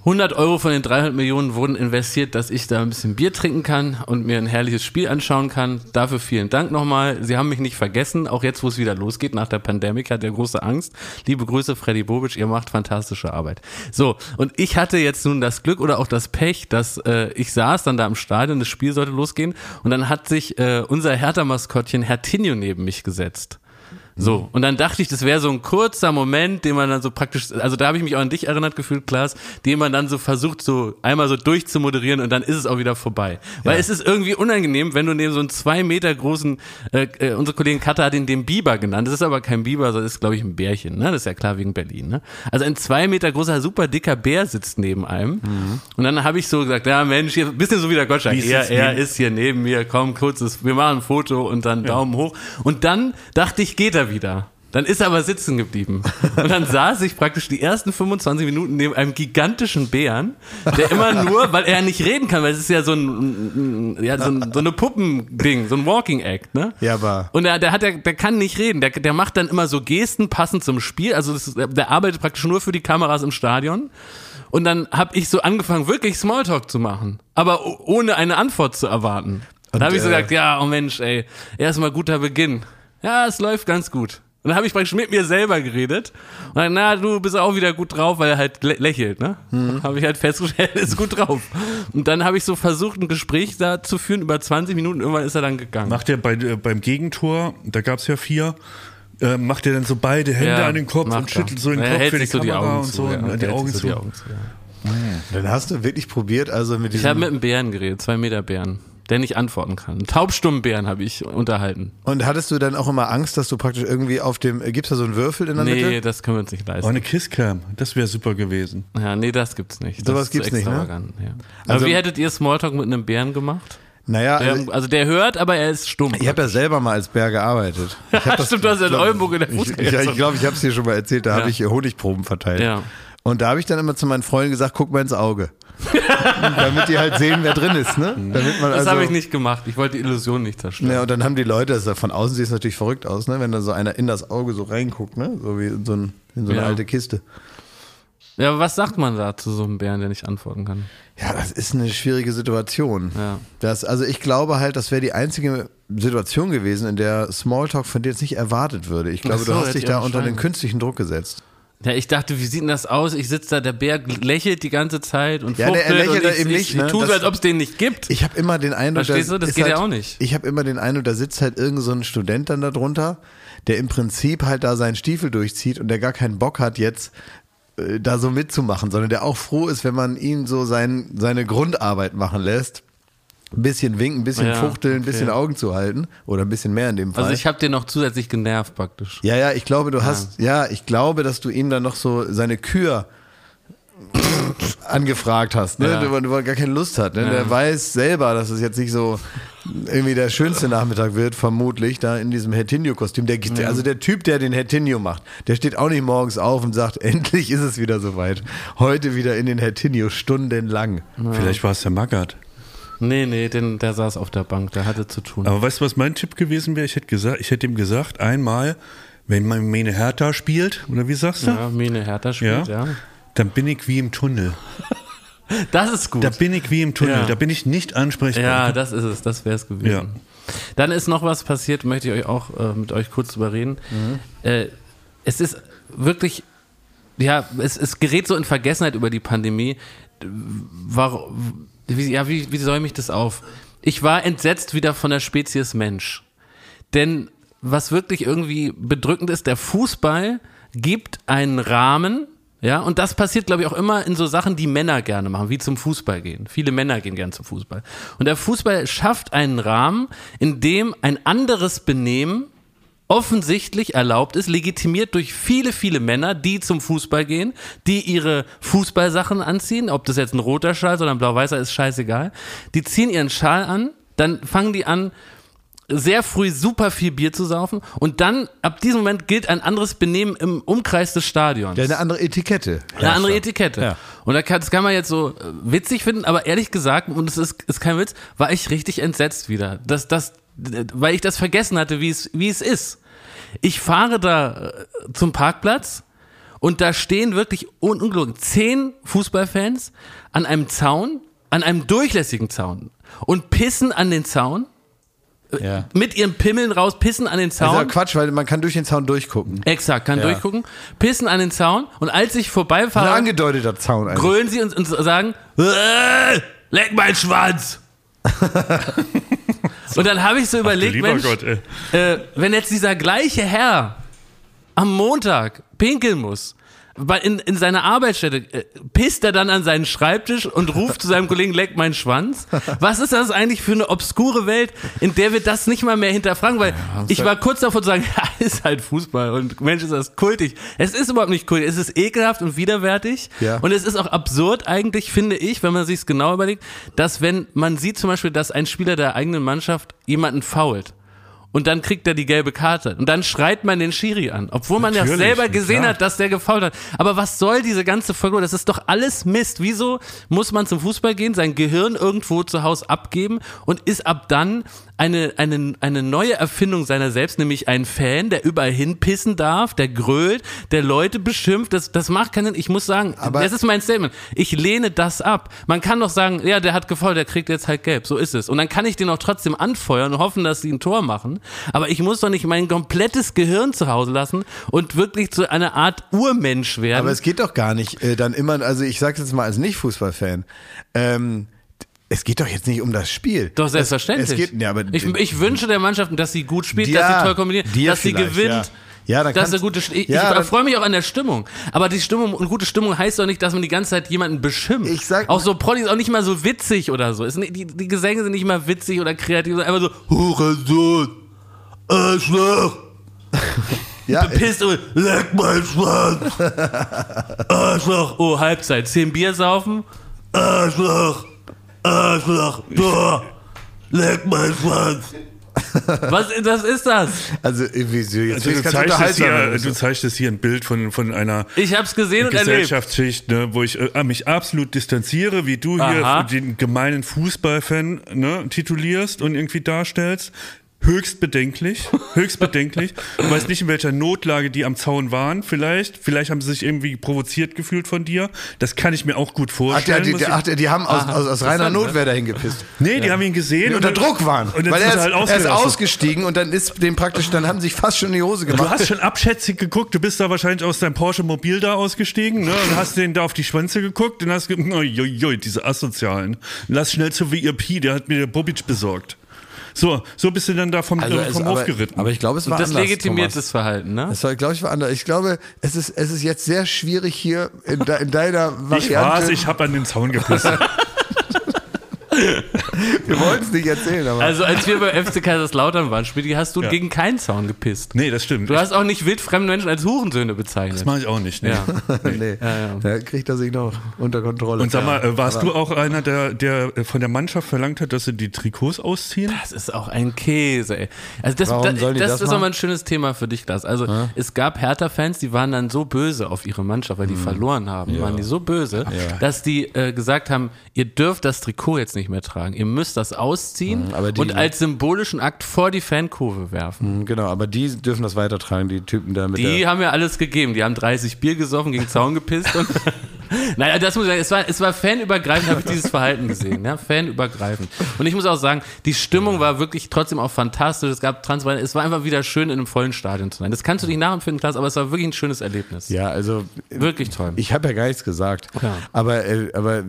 [SPEAKER 3] 100 Euro von den 300 Millionen wurden investiert, dass ich da ein bisschen Bier trinken kann und mir ein herrliches Spiel anschauen kann. Dafür vielen Dank nochmal. Sie haben mich nicht vergessen, auch jetzt, wo es wieder losgeht nach der Pandemie, hat er große Angst. Liebe Grüße, Freddy Bobic, ihr macht fantastische Arbeit. So, und ich hatte jetzt nun das Glück oder auch das Pech, dass äh, ich saß dann da im Stadion, das Spiel sollte losgehen und dann hat sich äh, unser Hertha-Maskottchen Herr Tinio neben mich gesetzt. So, und dann dachte ich, das wäre so ein kurzer Moment, den man dann so praktisch, also da habe ich mich auch an dich erinnert gefühlt, Klaas, den man dann so versucht, so einmal so durchzumoderieren und dann ist es auch wieder vorbei. Weil es ist irgendwie unangenehm, wenn du neben so einen zwei Meter großen, äh, äh, unsere Kollegin Katha hat ihn den Biber genannt, das ist aber kein Biber, das ist glaube ich ein Bärchen, ne? Das ist ja klar wegen Berlin, ne? Also ein zwei Meter großer, super dicker Bär sitzt neben einem und dann habe ich so gesagt, ja Mensch, hier, bisschen so wie der Gottschalk,
[SPEAKER 2] Wie
[SPEAKER 3] er, er ist hier neben mir, komm, kurzes, wir machen ein Foto und dann Daumen hoch. Und dann dachte ich, geht er wieder. Dann ist er aber sitzen geblieben. Und dann saß ich praktisch die ersten 25 Minuten neben einem gigantischen Bären, der immer nur, weil er nicht reden kann, weil es ist ja so ein, ja, so, ein, so eine Puppending, so ein Walking Act, ne?
[SPEAKER 1] Ja, aber
[SPEAKER 3] Und der, der hat, der, der kann nicht reden. Der, der macht dann immer so Gesten passend zum Spiel. Also das der arbeitet praktisch nur für die Kameras im Stadion. Und dann habe ich so angefangen, wirklich Smalltalk zu machen, aber ohne eine Antwort zu erwarten. Und dann habe ich so
[SPEAKER 1] äh,
[SPEAKER 3] gesagt, ja, oh Mensch, ey, erstmal guter Beginn. Ja, es läuft ganz gut. Und dann habe ich praktisch mit mir selber geredet. Und dann, na, du bist auch wieder gut drauf, weil er halt lä- lächelt, ne?
[SPEAKER 1] Mhm.
[SPEAKER 3] Habe ich halt festgestellt, *laughs* er ist gut drauf. Und dann habe ich so versucht, ein Gespräch da zu führen über 20 Minuten. Irgendwann ist er dann gegangen.
[SPEAKER 2] Macht er bei, äh, beim Gegentor, da gab es ja vier, äh, macht er dann so beide Hände
[SPEAKER 3] Ja,
[SPEAKER 2] an den Kopf und
[SPEAKER 3] er.
[SPEAKER 2] schüttelt so den
[SPEAKER 3] Er
[SPEAKER 2] Kopf
[SPEAKER 3] hält
[SPEAKER 2] für die
[SPEAKER 3] so die
[SPEAKER 2] Kamera
[SPEAKER 3] Augen
[SPEAKER 2] und
[SPEAKER 3] zu,
[SPEAKER 2] so,
[SPEAKER 3] ja,
[SPEAKER 2] und
[SPEAKER 3] er
[SPEAKER 2] die
[SPEAKER 3] hält
[SPEAKER 2] Augen zu.
[SPEAKER 3] die Augen zu. Ja.
[SPEAKER 1] dann hast du wirklich probiert, also mit
[SPEAKER 3] Ich habe
[SPEAKER 1] diesem.
[SPEAKER 3] mit einem Bären geredet, zwei Meter Bären, der nicht antworten kann. Einen taubstummen Bären habe ich unterhalten.
[SPEAKER 1] und hattest du dann auch immer Angst, dass du praktisch irgendwie auf dem. Gibt es da so einen Würfel in der
[SPEAKER 3] Nee,
[SPEAKER 1] Mitte?
[SPEAKER 3] das können wir uns nicht
[SPEAKER 2] Oh,
[SPEAKER 3] leisten.
[SPEAKER 2] eine Kisscam, das wäre super gewesen.
[SPEAKER 3] Ja, nee, das gibt's nicht. Das
[SPEAKER 1] Sowas
[SPEAKER 3] zu
[SPEAKER 1] gibt's nicht, ne?
[SPEAKER 3] Ja. Aber
[SPEAKER 1] Also-
[SPEAKER 3] wie hättet ihr Smalltalk mit einem Bären gemacht?
[SPEAKER 1] Naja,
[SPEAKER 3] Der,
[SPEAKER 1] also,
[SPEAKER 3] also der hört, aber er ist stumm.
[SPEAKER 1] ich habe ja selber mal als Bär gearbeitet. *laughs* Ich hab das,
[SPEAKER 3] Stimmt, du hast ja in Oldenburg in der Fußgängerzone.
[SPEAKER 1] ich glaube, ich habe es dir schon mal erzählt, da
[SPEAKER 3] Ja.
[SPEAKER 1] habe ich Honigproben verteilt.
[SPEAKER 3] Ja.
[SPEAKER 1] Und da habe ich dann immer zu meinen Freunden gesagt, guck mal ins Auge. *laughs* Damit die halt sehen, wer drin ist, ne?
[SPEAKER 3] Das
[SPEAKER 1] also,
[SPEAKER 3] habe ich nicht gemacht. Ich wollte die Illusion nicht zerstören.
[SPEAKER 1] Ja, und dann haben die Leute, das von außen sieht es natürlich verrückt aus, ne? Wenn da so einer in das Auge so reinguckt, ne? So wie in so, ein, in so eine
[SPEAKER 3] Ja.
[SPEAKER 1] alte Kiste.
[SPEAKER 3] Ja, aber was sagt man da zu so einem Bären, der nicht antworten kann?
[SPEAKER 1] Ja, das ist eine schwierige Situation.
[SPEAKER 3] Ja.
[SPEAKER 1] Das, also ich glaube halt, das wäre die einzige Situation gewesen, in der Smalltalk von dir jetzt nicht erwartet würde. Ich glaube,
[SPEAKER 3] so,
[SPEAKER 1] du hast dich
[SPEAKER 3] ich
[SPEAKER 1] da unter den künstlichen Druck gesetzt.
[SPEAKER 3] Ja, ich dachte, wie sieht denn das aus? Ich sitze da, der Bär lächelt die ganze Zeit und
[SPEAKER 1] Ja, der- er lächelt
[SPEAKER 3] und ich,
[SPEAKER 1] eben
[SPEAKER 3] ich,
[SPEAKER 1] nicht,
[SPEAKER 3] ich,
[SPEAKER 1] ne?
[SPEAKER 3] tue so, als ob es den nicht gibt.
[SPEAKER 1] Ich habe immer den Eindruck,
[SPEAKER 3] Verstehst
[SPEAKER 1] da
[SPEAKER 3] du? Das geht
[SPEAKER 1] halt,
[SPEAKER 3] ja auch nicht.
[SPEAKER 1] Ich habe immer den Eindruck, da sitzt halt irgend so ein Student dann da drunter, der im Prinzip halt da seinen Stiefel durchzieht und der gar keinen Bock hat jetzt äh, da so mitzumachen, sondern der auch froh ist, wenn man ihn so sein, seine Grundarbeit machen lässt. Ein bisschen winken, ein bisschen
[SPEAKER 3] Ja,
[SPEAKER 1] fuchteln, ein
[SPEAKER 3] okay.
[SPEAKER 1] bisschen Augen zu halten oder ein bisschen mehr in dem Fall.
[SPEAKER 3] Also ich habe den noch zusätzlich genervt praktisch.
[SPEAKER 1] ja, ja, ich glaube, du hast, ja, ich glaube, dass du ihm dann noch so seine Kür angefragt hast, ne?
[SPEAKER 3] Ja.
[SPEAKER 1] Du, du gar keine Lust hat. Ne? Der weiß selber, dass es jetzt nicht so irgendwie der schönste Nachmittag wird, vermutlich, da in diesem Hertinio-Kostüm. Der, der- Also der Typ, der den Hertinio macht, der steht auch nicht morgens auf und sagt, *laughs* endlich ist es wieder soweit. Heute wieder in den Hertinio, stundenlang.
[SPEAKER 2] Vielleicht war es der Magath.
[SPEAKER 3] Nee, nee, den, der saß auf der Bank, der hatte zu tun.
[SPEAKER 2] Aber weißt du, was mein Tipp gewesen wäre? Ich hätte gesagt, ich hätte ihm gesagt, einmal, wenn man Mene Hertha spielt, oder wie sagst du?
[SPEAKER 3] ja, Mene Hertha spielt, ja.
[SPEAKER 2] Dann bin ich wie im Tunnel. *laughs*
[SPEAKER 3] Das ist gut.
[SPEAKER 2] Da bin ich wie im Tunnel.
[SPEAKER 3] Ja.
[SPEAKER 2] Da bin ich nicht ansprechbar.
[SPEAKER 3] Ja, das ist es, das wäre es gewesen.
[SPEAKER 2] Ja.
[SPEAKER 3] Dann ist noch was passiert, möchte ich euch auch äh, mit euch kurz drüber reden. Äh, es ist wirklich, ja, es, es gerät so in Vergessenheit über die Pandemie. Warum, wie, ja, wie, wie säume ich das auf? Ich war entsetzt wieder von der Spezies Mensch. Denn was wirklich irgendwie bedrückend ist, der Fußball gibt einen Rahmen, ja, und das passiert, glaube ich, auch immer in so Sachen, die Männer gerne machen, wie zum Fußball gehen. Viele Männer gehen gerne zum Fußball. Und der Fußball schafft einen Rahmen, in dem ein anderes Benehmen offensichtlich erlaubt ist, legitimiert durch viele, viele Männer, die zum Fußball gehen, die ihre Fußballsachen anziehen, ob das jetzt ein roter Schal ist oder ein blau-weißer, ist scheißegal. Die ziehen ihren Schal an, dann fangen die an, sehr früh super viel Bier zu saufen und dann, ab diesem Moment, gilt ein anderes Benehmen im Umkreis des Stadions.
[SPEAKER 1] Ja, eine andere Etikette.
[SPEAKER 3] Eine andere Etikette.
[SPEAKER 1] Ja.
[SPEAKER 3] Und da kann, das kann man jetzt so äh, witzig finden, aber ehrlich gesagt, und es ist, ist kein Witz, war ich richtig entsetzt wieder. Das, das, weil ich das vergessen hatte, wie es, wie es ist. Ich fahre da äh, zum Parkplatz und da stehen wirklich un ungelogen zehn Fußballfans an einem Zaun, an einem durchlässigen Zaun und pissen an den Zaun,
[SPEAKER 1] Ja.
[SPEAKER 3] mit ihren Pimmeln raus, pissen an den
[SPEAKER 1] Das ist
[SPEAKER 3] Zaun.
[SPEAKER 1] ja Quatsch, weil man kann durch den Zaun durchgucken.
[SPEAKER 3] Exakt, kann
[SPEAKER 1] Ja.
[SPEAKER 3] durchgucken, pissen an den Zaun und als ich
[SPEAKER 1] Ein
[SPEAKER 3] vorbeifahre,
[SPEAKER 1] angedeuteter Zaun eigentlich.
[SPEAKER 3] grölen sie und, und sagen, "Äh, leck meinen Schwanz. *laughs* *laughs* und dann habe ich so überlegt,
[SPEAKER 2] Lieber
[SPEAKER 3] Mensch,
[SPEAKER 2] Gott,
[SPEAKER 3] äh, wenn jetzt dieser gleiche Herr am Montag pinkeln muss, in, in seiner Arbeitsstätte äh, pisst er dann an seinen Schreibtisch und ruft zu seinem Kollegen, leck meinen Schwanz. Was ist das eigentlich für eine obskure Welt, in der wir das nicht mal mehr hinterfragen? Weil ich war kurz davor zu sagen, *laughs* ja, ist halt Fußball und Mensch, ist das kultig. Es ist überhaupt nicht kultig, es ist ekelhaft und widerwärtig.
[SPEAKER 1] Ja.
[SPEAKER 3] Und es ist auch absurd eigentlich, finde ich, wenn man sich es genau überlegt, dass wenn man sieht zum Beispiel, dass ein Spieler der eigenen Mannschaft jemanden fault, und dann kriegt er die gelbe Karte. Und dann schreit man den Schiri an, obwohl man ja selber gesehen
[SPEAKER 2] klar.
[SPEAKER 3] hat, dass der gefault hat. Aber was soll diese ganze Folge? Das ist doch alles Mist. Wieso muss man zum Fußball gehen, sein Gehirn irgendwo zu Hause abgeben und ist ab dann eine, eine, eine neue Erfindung seiner selbst, nämlich ein Fan, der überall hinpissen darf, der grölt, der Leute beschimpft. Das, das macht keinen Sinn. Ich muss sagen,
[SPEAKER 1] Aber-
[SPEAKER 3] das ist mein Statement. Ich lehne das ab. Man kann doch sagen, ja, der hat gefault, der kriegt jetzt halt gelb. So ist es. Und dann kann ich den auch trotzdem anfeuern und hoffen, dass sie ein Tor machen. Aber ich muss doch nicht mein komplettes Gehirn zu Hause lassen und wirklich zu einer Art Urmensch werden.
[SPEAKER 1] Aber es geht doch gar nicht äh, dann immer, also ich sag's jetzt mal als Nicht-Fußballfan, ähm, es geht doch jetzt nicht um das Spiel.
[SPEAKER 3] Doch, selbstverständlich.
[SPEAKER 1] Es, es geht, ja, aber
[SPEAKER 3] ich, ich wünsche der Mannschaft, dass sie gut spielt,
[SPEAKER 1] Ja,
[SPEAKER 3] dass sie toll kombiniert, dass sie gewinnt.
[SPEAKER 1] ja. Ja, dann
[SPEAKER 3] dass
[SPEAKER 1] kannst-
[SPEAKER 3] eine gute, ich,
[SPEAKER 1] Ja,
[SPEAKER 3] ich freue mich auch an der Stimmung. Aber die Stimmung und gute Stimmung heißt doch nicht, dass man die ganze Zeit jemanden beschimpft.
[SPEAKER 1] Ich sag-
[SPEAKER 3] auch so Prolli ist auch nicht mal so witzig oder so. Ist nicht, die, die Gesänge sind nicht mal witzig oder kreativ, sondern einfach so Hurensohn, Arschloch,
[SPEAKER 1] ja,
[SPEAKER 3] bepisst und leck mein Schwanz, *laughs* Arschloch. Oh, Halbzeit, zehn Bier saufen, Arschloch, Arschloch, Tor, leck mein Schwanz. Was das ist das?
[SPEAKER 1] also irgendwie so, jetzt
[SPEAKER 2] Also du, zeichnest hier, du zeichnest hier ein Bild von, von einer
[SPEAKER 3] Ich hab's gesehen und.
[SPEAKER 2] Gesellschaftsschicht, ne, wo ich äh, mich absolut distanziere, wie du
[SPEAKER 3] Aha.
[SPEAKER 2] hier den gemeinen Fußballfan ne, titulierst und irgendwie darstellst. Höchst bedenklich, höchst bedenklich. Du weißt nicht, in welcher Notlage die am Zaun waren, vielleicht. Vielleicht haben sie sich irgendwie provoziert gefühlt von dir. Das kann ich mir auch gut
[SPEAKER 1] Ach,
[SPEAKER 2] vorstellen.
[SPEAKER 1] der, die,
[SPEAKER 2] ich-
[SPEAKER 1] ach, die haben aus,
[SPEAKER 3] Aha,
[SPEAKER 1] aus, aus reiner
[SPEAKER 3] ne?
[SPEAKER 1] Notwehr dahin gepisst.
[SPEAKER 2] nee, die haben ihn gesehen.
[SPEAKER 1] Die
[SPEAKER 2] und
[SPEAKER 1] unter Druck waren.
[SPEAKER 2] Und
[SPEAKER 1] Weil
[SPEAKER 2] sind
[SPEAKER 1] er ist,
[SPEAKER 2] halt
[SPEAKER 1] er ist ausgestiegen und dann ist dem praktisch, dann haben sie sich fast schon in die Hose
[SPEAKER 2] Du
[SPEAKER 1] gemacht.
[SPEAKER 2] hast schon abschätzig geguckt, du bist da wahrscheinlich aus deinem Porsche Mobil da ausgestiegen, ne? Und hast den da auf die Schwänze geguckt und hast ge oi, diese Asozialen. Lass schnell zu VIP, der hat mir der Bobic besorgt. So, so bist du dann da vom, äh,
[SPEAKER 1] es-
[SPEAKER 2] vom Hof geritten.
[SPEAKER 1] aber ich glaube, es war
[SPEAKER 3] Das
[SPEAKER 1] anders,
[SPEAKER 3] legitimiert
[SPEAKER 1] Thomas.
[SPEAKER 3] das Verhalten, ne?
[SPEAKER 1] Das war, glaube ich, war anders. Ich glaube, es ist, es ist jetzt sehr schwierig hier in, de, in deiner Variante.
[SPEAKER 2] ich war's, ich habe an den Zaun gepisst. *laughs*
[SPEAKER 1] Wir wollten es nicht erzählen, aber.
[SPEAKER 3] Also als wir bei FC Kaiserslautern waren, Spitty, hast du
[SPEAKER 2] Ja.
[SPEAKER 3] gegen keinen Zaun gepisst.
[SPEAKER 2] nee, das stimmt.
[SPEAKER 3] Du hast auch nicht wildfremde Menschen als Hurensöhne bezeichnet.
[SPEAKER 2] das mache ich auch nicht. Nee.
[SPEAKER 3] ja. *laughs*
[SPEAKER 1] nee, da kriegt er sich noch unter Kontrolle.
[SPEAKER 2] Und sag mal, äh, warst du auch einer, der, der von der Mannschaft verlangt hat, dass sie die Trikots ausziehen?
[SPEAKER 3] Das ist auch ein Käse, ey. Also das,
[SPEAKER 1] Warum
[SPEAKER 3] da,
[SPEAKER 1] die
[SPEAKER 3] das,
[SPEAKER 1] das
[SPEAKER 3] ist
[SPEAKER 1] machen?
[SPEAKER 3] auch mal ein schönes Thema für dich, Lars. Also es gab Hertha-Fans, die waren dann so böse auf ihre Mannschaft, weil die
[SPEAKER 1] Mhm.
[SPEAKER 3] verloren haben, waren die so böse, dass die äh, gesagt haben, ihr dürft das Trikot jetzt nicht mehr tragen. Ihr müsst das ausziehen
[SPEAKER 1] Mhm, die-
[SPEAKER 3] und als symbolischen Akt vor die Fankurve werfen.
[SPEAKER 1] Hm, Genau, aber die dürfen das weitertragen, die Typen da mit
[SPEAKER 3] Die haben ja alles gegeben. Die haben 30 Bier gesoffen, gegen Zaun gepisst und. *laughs* naja, das muss ich sagen, es war, es war fanübergreifend, habe ich dieses Verhalten gesehen. Ja? Fanübergreifend. Und ich muss auch sagen, die Stimmung war wirklich trotzdem auch fantastisch. Es gab Transparenz. Es war einfach wieder schön, in einem vollen Stadion zu sein. Das kannst du nicht nachempfinden, Klaas, aber es war wirklich ein schönes Erlebnis.
[SPEAKER 1] Ja, also
[SPEAKER 3] Wirklich toll.
[SPEAKER 1] ich habe ja gar nichts gesagt.
[SPEAKER 3] Ja.
[SPEAKER 1] Aber, äh, aber äh,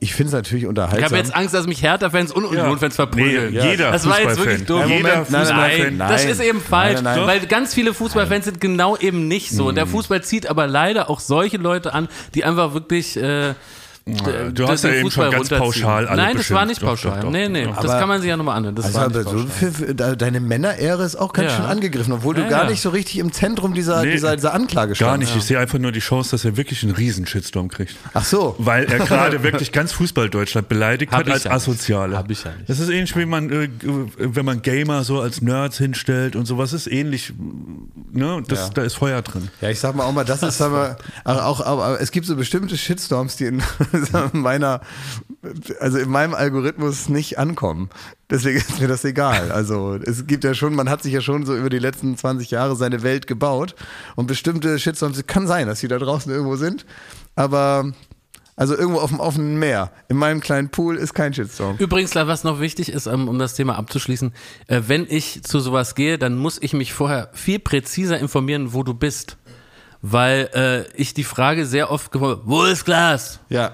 [SPEAKER 1] ich finde es natürlich
[SPEAKER 3] Ich
[SPEAKER 1] unterhaltsam.
[SPEAKER 3] habe jetzt Angst, dass mich Hertha-Fans und Union-Fans verprügeln.
[SPEAKER 2] Nee, jeder
[SPEAKER 3] Das war jetzt
[SPEAKER 2] Fußballfan.
[SPEAKER 3] wirklich dumm.
[SPEAKER 1] Nein,
[SPEAKER 2] Jeder
[SPEAKER 1] Moment, nein,
[SPEAKER 2] Fußballfan.
[SPEAKER 3] Nein, das
[SPEAKER 1] Nein.
[SPEAKER 3] ist eben falsch,
[SPEAKER 1] Nein, nein, nein.
[SPEAKER 3] weil ganz viele Fußballfans sind genau eben nicht so. Und der Fußball zieht aber leider auch solche Leute an, die einfach wirklich. Äh,
[SPEAKER 2] Du
[SPEAKER 3] d-
[SPEAKER 2] hast ja eben schon ganz pauschal alle
[SPEAKER 3] Nein, das war nicht.
[SPEAKER 2] Doch,
[SPEAKER 3] pauschal.
[SPEAKER 2] doch, doch.
[SPEAKER 3] nee, nee, das
[SPEAKER 1] Aber-
[SPEAKER 3] kann man sich ja nochmal anhören. Das
[SPEAKER 1] also
[SPEAKER 3] war
[SPEAKER 1] aber
[SPEAKER 3] nicht
[SPEAKER 1] so
[SPEAKER 3] pauschal.
[SPEAKER 1] für, für, de- deine Männerehre ist auch ganz
[SPEAKER 3] Ja.
[SPEAKER 1] schön angegriffen, obwohl du
[SPEAKER 3] Ja,
[SPEAKER 1] gar
[SPEAKER 3] ja.
[SPEAKER 1] nicht so richtig im Zentrum dieser,
[SPEAKER 2] Nee,
[SPEAKER 1] dieser, dieser Anklage
[SPEAKER 2] Gar
[SPEAKER 1] standst.
[SPEAKER 2] nicht. Ich sehe einfach nur die Chance, dass er wirklich einen riesen Shitstorm kriegt.
[SPEAKER 1] Ach so.
[SPEAKER 2] Weil er gerade *laughs* wirklich ganz Fußball-Deutschland beleidigt
[SPEAKER 3] Hab
[SPEAKER 2] hat als
[SPEAKER 3] ja.
[SPEAKER 2] Asoziale.
[SPEAKER 3] Hab ich ja nicht.
[SPEAKER 2] Das ist ähnlich, wie man, äh, wenn man Gamer so als Nerds hinstellt und sowas ist ähnlich. Ne? Das,
[SPEAKER 1] Ja.
[SPEAKER 2] Da ist Feuer drin.
[SPEAKER 1] Ja, ich sag mal auch mal, das ist aber auch, auch aber es gibt so bestimmte Shitstorms, die in *laughs* meiner, also in meinem Algorithmus nicht ankommen. Deswegen ist mir das egal. Also es gibt ja schon, man hat sich ja schon so über die letzten 20 Jahre seine Welt gebaut und bestimmte Shitstorms, es kann sein, dass die da draußen irgendwo sind, aber also irgendwo auf dem offenen Meer. In meinem kleinen Pool ist kein Shitstorm.
[SPEAKER 3] Übrigens, was noch wichtig ist, um, um das Thema abzuschließen, äh, wenn ich zu sowas gehe, dann muss ich mich vorher viel präziser informieren, wo du bist. Weil äh, ich die Frage sehr oft gewollt, wo ist Glas?
[SPEAKER 1] Ja.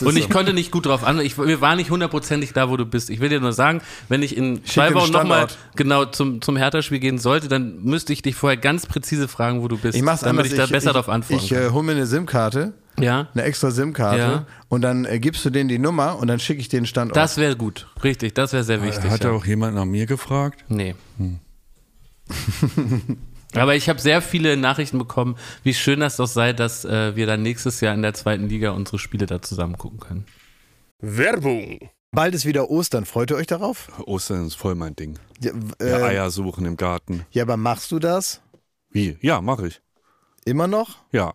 [SPEAKER 3] Und ich konnte nicht gut drauf an. Ich, wir waren nicht hundertprozentig da, wo du bist. Ich will dir nur sagen, wenn ich in zwei Wochen nochmal genau zum, zum Hertha-Spiel gehen sollte, dann müsste ich dich vorher ganz präzise fragen, wo du bist.
[SPEAKER 1] ich mach's
[SPEAKER 3] damit
[SPEAKER 1] anders.
[SPEAKER 3] ich da besser
[SPEAKER 1] ich,
[SPEAKER 3] darauf antworten
[SPEAKER 1] Ich äh, hole mir eine SIM-Karte.
[SPEAKER 3] Ja,
[SPEAKER 1] eine extra SIM-Karte
[SPEAKER 3] Ja.
[SPEAKER 1] und dann äh, gibst du denen die Nummer und dann schicke ich den Standort.
[SPEAKER 3] das wäre gut. Richtig, das wäre sehr wichtig.
[SPEAKER 2] Hat
[SPEAKER 3] ja.
[SPEAKER 2] auch jemand nach mir gefragt?
[SPEAKER 3] Nee. *laughs* *laughs* Aber ich habe sehr viele Nachrichten bekommen, wie schön das doch sei, dass äh, wir dann nächstes Jahr in der zweiten Liga unsere Spiele da zusammen gucken können.
[SPEAKER 4] Werbung.
[SPEAKER 1] Bald ist wieder Ostern. Freut ihr euch darauf?
[SPEAKER 2] Ostern ist voll mein Ding.
[SPEAKER 1] Ja, äh,
[SPEAKER 2] Ja, Eier suchen im Garten.
[SPEAKER 1] ja, aber machst du das
[SPEAKER 2] Wie? Ja, mache ich.
[SPEAKER 1] immer noch?
[SPEAKER 2] Ja.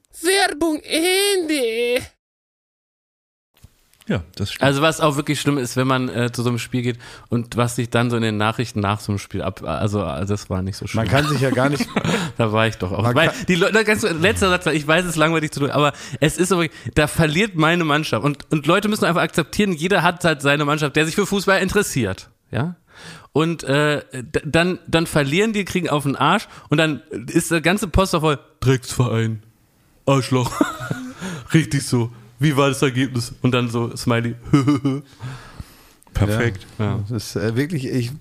[SPEAKER 4] Werbung Ende.
[SPEAKER 2] Ja, das stimmt.
[SPEAKER 3] Also was auch wirklich schlimm ist, wenn man äh, zu so einem Spiel geht und was sich dann so in den Nachrichten nach so einem Spiel ab, also äh, das war nicht so schlimm.
[SPEAKER 1] Man kann sich ja gar nicht... *laughs*
[SPEAKER 3] da war ich doch auch. Weil die Leute, ganz, letzter Satz, ich weiß, es ist langweilig zu tun, aber es ist so, da verliert meine Mannschaft und, und Leute müssen einfach akzeptieren, jeder hat halt seine Mannschaft, der sich für Fußball interessiert, ja. Und äh, dann, dann verlieren die, kriegen auf den Arsch und dann ist der ganze Poster voll Drecksverein, Arschloch, *laughs* richtig so. Wie war das Ergebnis? Und dann so Smiley. *laughs*
[SPEAKER 2] Perfekt.
[SPEAKER 3] ja.
[SPEAKER 1] Das ist äh, wirklich... Ich,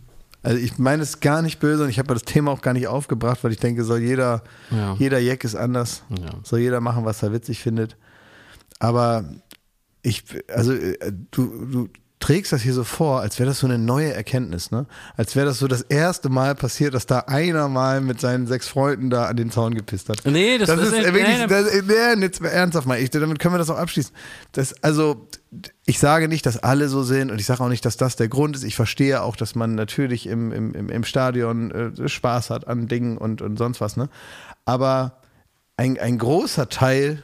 [SPEAKER 1] also ich meine es gar nicht böse und ich habe das Thema auch gar nicht aufgebracht, weil ich denke, soll jeder,
[SPEAKER 3] Ja.
[SPEAKER 1] jeder Jack ist anders.
[SPEAKER 3] Ja.
[SPEAKER 1] Soll jeder machen, was er witzig findet. Aber ich, also äh, du, du trägst das hier so vor, als wäre das so eine neue Erkenntnis, ne? Als wäre das so das erste Mal passiert, dass da einer mal mit seinen sechs Freunden da an den Zaun gepisst hat.
[SPEAKER 3] Nee, das,
[SPEAKER 1] Das ist
[SPEAKER 3] nicht-
[SPEAKER 1] äh, wirklich,
[SPEAKER 3] nee,
[SPEAKER 1] das, nee, jetzt mal ernsthaft mal, ich, damit können wir das auch abschließen. Das, also, ich sage nicht, dass alle so sind und ich sage auch nicht, dass das der Grund ist. Ich verstehe auch, dass man natürlich im, im, im, im Stadion äh, Spaß hat an Dingen und, und sonst was, ne? Aber ein, ein großer Teil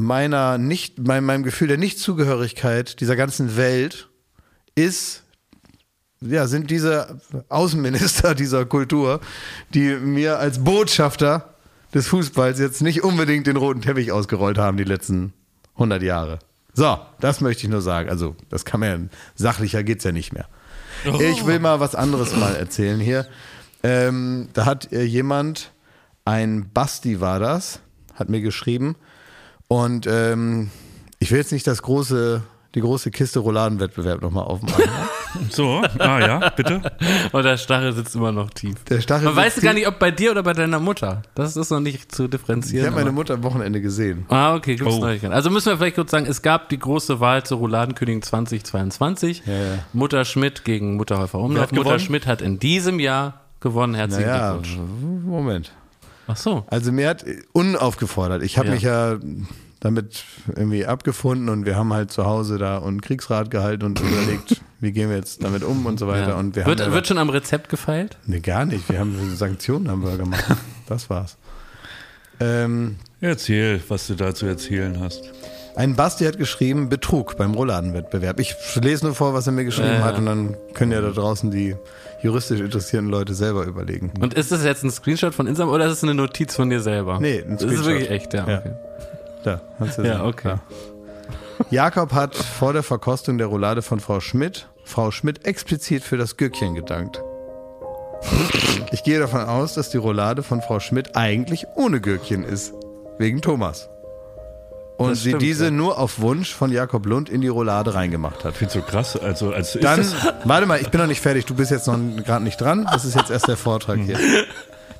[SPEAKER 1] meiner nicht, mein, meinem Gefühl der Nichtzugehörigkeit dieser ganzen Welt ist, ja, sind diese Außenminister *laughs* dieser Kultur, die mir als Botschafter des Fußballs jetzt nicht unbedingt den roten Teppich ausgerollt haben die letzten 100 Jahre. So, das möchte ich nur sagen. Also, das kann man ja, sachlicher geht's ja nicht mehr. Ich will mal was anderes mal erzählen hier. Ähm, da hat äh, jemand, ein Basti war das, hat mir geschrieben. Und ähm, ich will jetzt nicht das große, die große Kiste Rouladenwettbewerb nochmal aufmachen. *laughs*
[SPEAKER 2] So, ah ja, bitte.
[SPEAKER 3] Und der Stachel sitzt immer noch tief.
[SPEAKER 1] Der Stachel
[SPEAKER 3] Man weiß
[SPEAKER 1] sitzt
[SPEAKER 3] gar
[SPEAKER 1] tief.
[SPEAKER 3] nicht, ob bei dir oder bei deiner Mutter. Das ist noch nicht zu
[SPEAKER 1] Ich
[SPEAKER 3] differenzieren.
[SPEAKER 1] habe meine Mutter am Wochenende gesehen.
[SPEAKER 3] Ah, okay, gibt's
[SPEAKER 2] Oh.
[SPEAKER 3] Neuigkeiten. Also müssen wir vielleicht kurz sagen, es gab die große Wahl zur Rouladenkönigin 2022.
[SPEAKER 1] Ja, ja.
[SPEAKER 3] Mutter Schmidt gegen Mutter Häufer Umlauf.
[SPEAKER 2] hat
[SPEAKER 3] Mutter
[SPEAKER 2] gewonnen?
[SPEAKER 3] Schmidt hat in diesem Jahr gewonnen. Herzlichen
[SPEAKER 1] Naja,
[SPEAKER 3] Glückwunsch.
[SPEAKER 1] Moment.
[SPEAKER 3] Ach so.
[SPEAKER 1] Also mir hat unaufgefordert. Ich habe
[SPEAKER 3] Ja.
[SPEAKER 1] mich ja damit irgendwie abgefunden und wir haben halt zu Hause da und Kriegsrat gehalten und überlegt, *laughs* wie gehen wir jetzt damit um und so weiter.
[SPEAKER 3] Ja.
[SPEAKER 1] Und wir
[SPEAKER 3] wird,
[SPEAKER 1] haben
[SPEAKER 3] wird schon am Rezept gefeilt?
[SPEAKER 1] Nee, gar nicht. Wir haben *laughs* Sanktionen haben wir gemacht. Das war's. Ähm,
[SPEAKER 2] Erzähl, was du da zu erzählen hast.
[SPEAKER 1] Ein Basti hat geschrieben, Betrug beim Rouladenwettbewerb. Ich lese nur vor, was er mir geschrieben
[SPEAKER 3] Ja,
[SPEAKER 1] hat
[SPEAKER 3] ja.
[SPEAKER 1] und dann können ja da draußen die juristisch interessierten Leute selber überlegen.
[SPEAKER 3] Und ist das jetzt ein Screenshot von Instagram oder ist es eine Notiz von dir selber?
[SPEAKER 1] Nee, ein
[SPEAKER 3] Das ist
[SPEAKER 1] Screenshot.
[SPEAKER 3] wirklich echt, ja.
[SPEAKER 1] Ja.
[SPEAKER 3] Okay.
[SPEAKER 1] Da, kannst du
[SPEAKER 3] Ja,
[SPEAKER 1] sehen.
[SPEAKER 3] okay.
[SPEAKER 1] Jakob hat vor der Verkostung der Roulade von Frau Schmidt, Frau Schmidt explizit für das Gürkchen gedankt. Ich gehe davon aus, dass die Roulade von Frau Schmidt eigentlich ohne Gürkchen ist. Wegen Thomas. Und
[SPEAKER 3] Das
[SPEAKER 1] sie
[SPEAKER 3] stimmt,
[SPEAKER 1] diese
[SPEAKER 3] ja.
[SPEAKER 1] nur auf Wunsch von Jakob Lund in die Roulade reingemacht hat.
[SPEAKER 2] Find's so krass. Also, als
[SPEAKER 1] Dann, *laughs* warte mal, ich bin noch nicht fertig. Du bist jetzt noch gerade nicht dran. Das ist jetzt erst der Vortrag hier.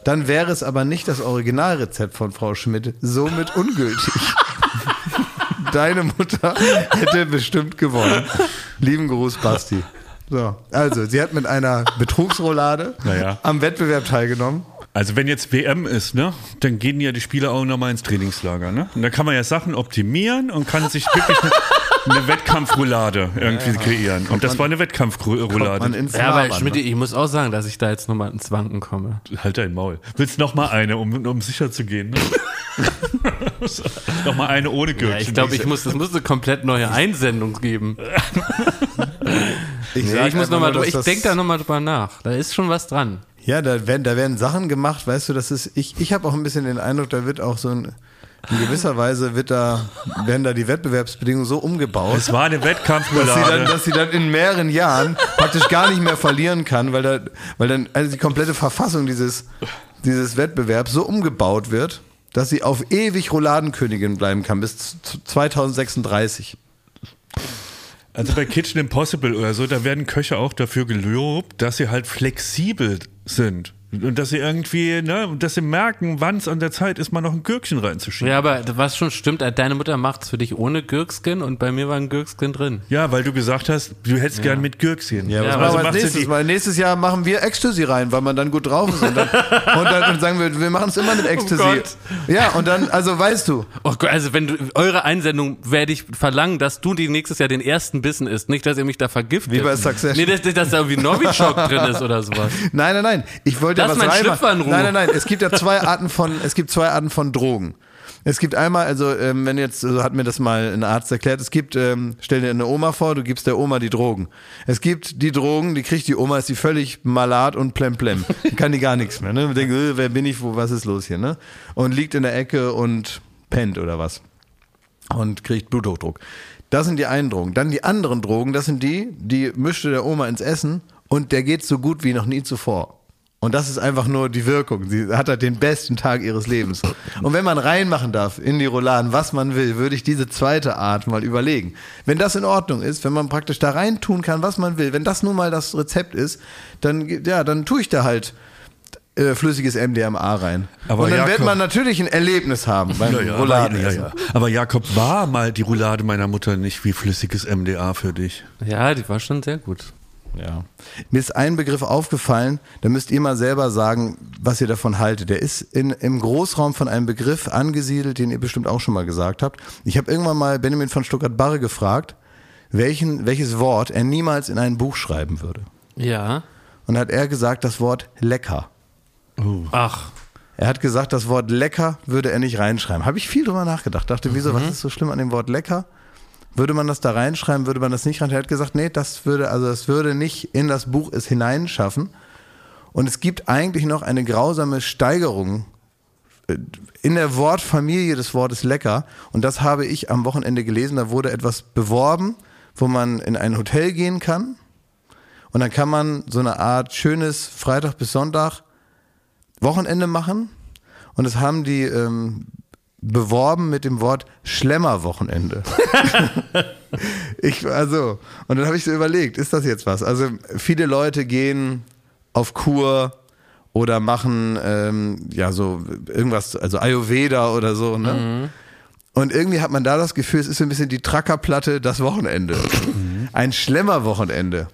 [SPEAKER 1] Dann wäre es aber nicht das Originalrezept von Frau Schmidt, somit ungültig. *laughs* Deine Mutter hätte bestimmt gewonnen. Lieben Gruß, Basti. So, also, sie hat mit einer Betrugsroulade
[SPEAKER 2] Naja.
[SPEAKER 1] am Wettbewerb teilgenommen.
[SPEAKER 2] Also wenn jetzt WM ist, ne, dann gehen ja die Spieler auch nochmal ins Trainingslager, ne? Und da kann man ja Sachen optimieren und kann sich wirklich eine, eine Wettkampfroulade irgendwie kreieren. Und das war eine Wettkampfroulade.
[SPEAKER 3] Ja, aber Schmidt,
[SPEAKER 1] ne?
[SPEAKER 3] ich muss auch sagen, dass ich da jetzt nochmal ins Wanken komme.
[SPEAKER 2] Halt dein Maul. Willst noch mal eine, um, um sicher zu gehen? Ne? *laughs* noch mal eine ohne Gürkchen.
[SPEAKER 3] Ja, ich glaube, ich muss, es muss eine komplett neue Einsendung geben. *laughs*
[SPEAKER 1] Ich,
[SPEAKER 3] Nee, ich muss
[SPEAKER 1] einfach
[SPEAKER 3] noch mal,
[SPEAKER 1] nur,
[SPEAKER 3] drüber-
[SPEAKER 1] dass
[SPEAKER 3] ich
[SPEAKER 1] das-
[SPEAKER 3] denke da nochmal drüber nach. Da ist schon was dran.
[SPEAKER 1] Ja, da werden, da werden Sachen gemacht, weißt du, das ist, ich, ich habe auch ein bisschen den Eindruck, da wird auch so ein, in gewisser Weise wird da, werden da die Wettbewerbsbedingungen so umgebaut,
[SPEAKER 2] es war eine
[SPEAKER 1] dass sie, dann,
[SPEAKER 2] Wettkampfroulade.
[SPEAKER 1] dass sie dann in mehreren Jahren praktisch gar nicht mehr verlieren kann, weil da, weil dann also die komplette Verfassung dieses, dieses Wettbewerbs so umgebaut wird, dass sie auf ewig Rouladenkönigin bleiben kann, bis z- 2036.
[SPEAKER 2] Also bei Kitchen Impossible oder so, da werden Köche auch dafür gelobt, dass sie halt flexibel sind. Und dass sie irgendwie, ne, dass sie merken, wann es an der Zeit ist, mal noch ein Gürkchen reinzuschieben.
[SPEAKER 3] Ja, aber was schon stimmt, äh, deine Mutter macht es für dich ohne Gürkskin und bei mir war ein Gürkskin drin.
[SPEAKER 2] Ja, weil du gesagt hast, du hättest gern mit Gürkchen.
[SPEAKER 1] Ja, was
[SPEAKER 3] Ja,
[SPEAKER 2] also sie
[SPEAKER 1] nächstes Mal? Nächstes Jahr machen wir Ecstasy rein, weil man dann gut drauf ist. Und dann, *laughs* und dann, dann sagen wir, wir machen es immer mit Ecstasy.
[SPEAKER 3] Gott.
[SPEAKER 1] ja, und dann, also weißt du,
[SPEAKER 3] Oh Gott, also wenn du eure Einsendung werde ich verlangen, dass du die nächstes Jahr den ersten Bissen isst, nicht, dass ihr mich da vergiftet.
[SPEAKER 1] Wie bei Succession.
[SPEAKER 3] Nee, dass, dass da irgendwie Novichok drin ist oder sowas.
[SPEAKER 1] Nein, nein, nein. Ich wollte ja
[SPEAKER 3] Lass
[SPEAKER 1] was reinmachen.
[SPEAKER 3] Schlüpfer in Ruhe.
[SPEAKER 1] Nein, nein, nein. Es gibt ja zwei Arten von, es gibt zwei Arten von Drogen. Es gibt einmal, also ähm, wenn jetzt, so hat mir das mal ein Arzt erklärt, es gibt, ähm, stell dir eine Oma vor, du gibst der Oma die Drogen. Es gibt die Drogen, die kriegt die Oma, ist die völlig malat und plemplem. Kann die gar nichts mehr. Ne? Man denkt, äh, wer bin ich, wo, was ist los hier? Ne? Und liegt in der Ecke und pennt oder was. Und kriegt Bluthochdruck. Das sind die einen Drogen. Dann die anderen Drogen, das sind die, die mischte der Oma ins Essen und der geht so gut wie noch nie zuvor. Und das ist einfach nur die Wirkung. Sie hat halt den besten Tag ihres Lebens. Und wenn man reinmachen darf in die Rouladen, was man will, würde ich diese zweite Art mal überlegen. Wenn das in Ordnung ist, wenn man praktisch da rein tun kann, was man will, wenn das nun mal das Rezept ist, dann, ja, dann tue ich da halt äh, flüssiges MDMA rein.
[SPEAKER 2] Aber
[SPEAKER 1] Und dann wird
[SPEAKER 2] Jakob-
[SPEAKER 1] man natürlich ein Erlebnis haben beim
[SPEAKER 2] Ja, ja,
[SPEAKER 1] Rouladen.
[SPEAKER 2] aber, ja, ja. aber Jakob, war mal die Roulade meiner Mutter nicht wie flüssiges MDA für dich?
[SPEAKER 3] Ja, die war schon sehr gut.
[SPEAKER 1] Ja. Mir ist ein Begriff aufgefallen, da müsst ihr mal selber sagen, was ihr davon haltet. Der ist in, im Großraum von einem Begriff angesiedelt, den ihr bestimmt auch schon mal gesagt habt. Ich habe irgendwann mal Benjamin von Stuttgart-Barre gefragt, welchen, welches Wort er niemals in ein Buch schreiben würde.
[SPEAKER 3] Ja.
[SPEAKER 1] Und hat er gesagt, das Wort lecker.
[SPEAKER 3] Ach,
[SPEAKER 1] Er hat gesagt, das Wort lecker würde er nicht reinschreiben. Habe ich viel drüber nachgedacht. Dachte, wieso, was ist so schlimm an dem Wort lecker? Würde man das da reinschreiben, würde man das nicht rein? Er hat gesagt, nee, das würde, also das würde nicht in das Buch es hineinschaffen. Und es gibt eigentlich noch eine grausame Steigerung äh, in der Wortfamilie des Wortes lecker. Und das habe ich am Wochenende gelesen. Da wurde etwas beworben, wo man in ein Hotel gehen kann. Und dann kann man so eine Art schönes Freitag bis Sonntag Wochenende machen und das haben die ähm, beworben mit dem Wort Schlemmerwochenende. *laughs* ich, also, und dann habe ich so überlegt, ist das jetzt was? Also viele Leute gehen auf Kur oder machen ähm, ja so irgendwas, also Ayurveda oder so, ne? Und irgendwie hat man da das Gefühl, es ist so ein bisschen die Trackerplatte das Wochenende. Ein Schlemmerwochenende.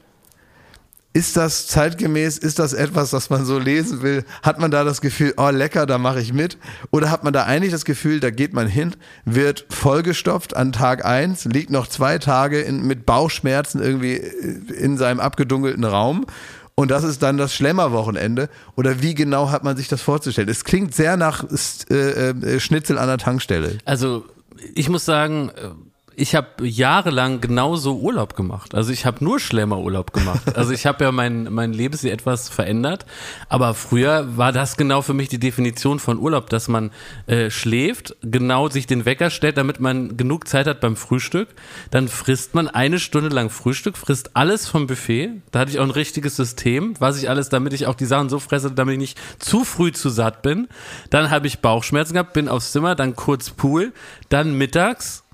[SPEAKER 1] Ist das zeitgemäß? Ist das etwas, das man so lesen will? Hat man da das Gefühl, oh lecker, da mache ich mit? Oder hat man da eigentlich das Gefühl, da geht man hin, wird vollgestopft an Tag eins, liegt noch zwei Tage in, mit Bauchschmerzen irgendwie in seinem abgedunkelten Raum und das ist dann das Schlemmerwochenende? Oder wie genau hat man sich das vorzustellen? Es klingt sehr nach äh, äh, Schnitzel an der Tankstelle.
[SPEAKER 3] Also ich muss sagen, äh, ich habe jahrelang genauso Urlaub gemacht. Also ich habe nur Schlemmerurlaub gemacht. Also ich habe ja mein, mein Lebensstil etwas verändert. Aber früher war das genau für mich die Definition von Urlaub, dass man äh, schläft, genau sich den Wecker stellt, damit man genug Zeit hat beim Frühstück. Dann frisst man eine Stunde lang Frühstück, frisst alles vom Buffet. Da hatte ich auch ein richtiges System, was ich alles, damit ich auch die Sachen so fresse, damit ich nicht zu früh zu satt bin. Dann habe ich Bauchschmerzen gehabt, bin aufs Zimmer, dann kurz Pool, dann mittags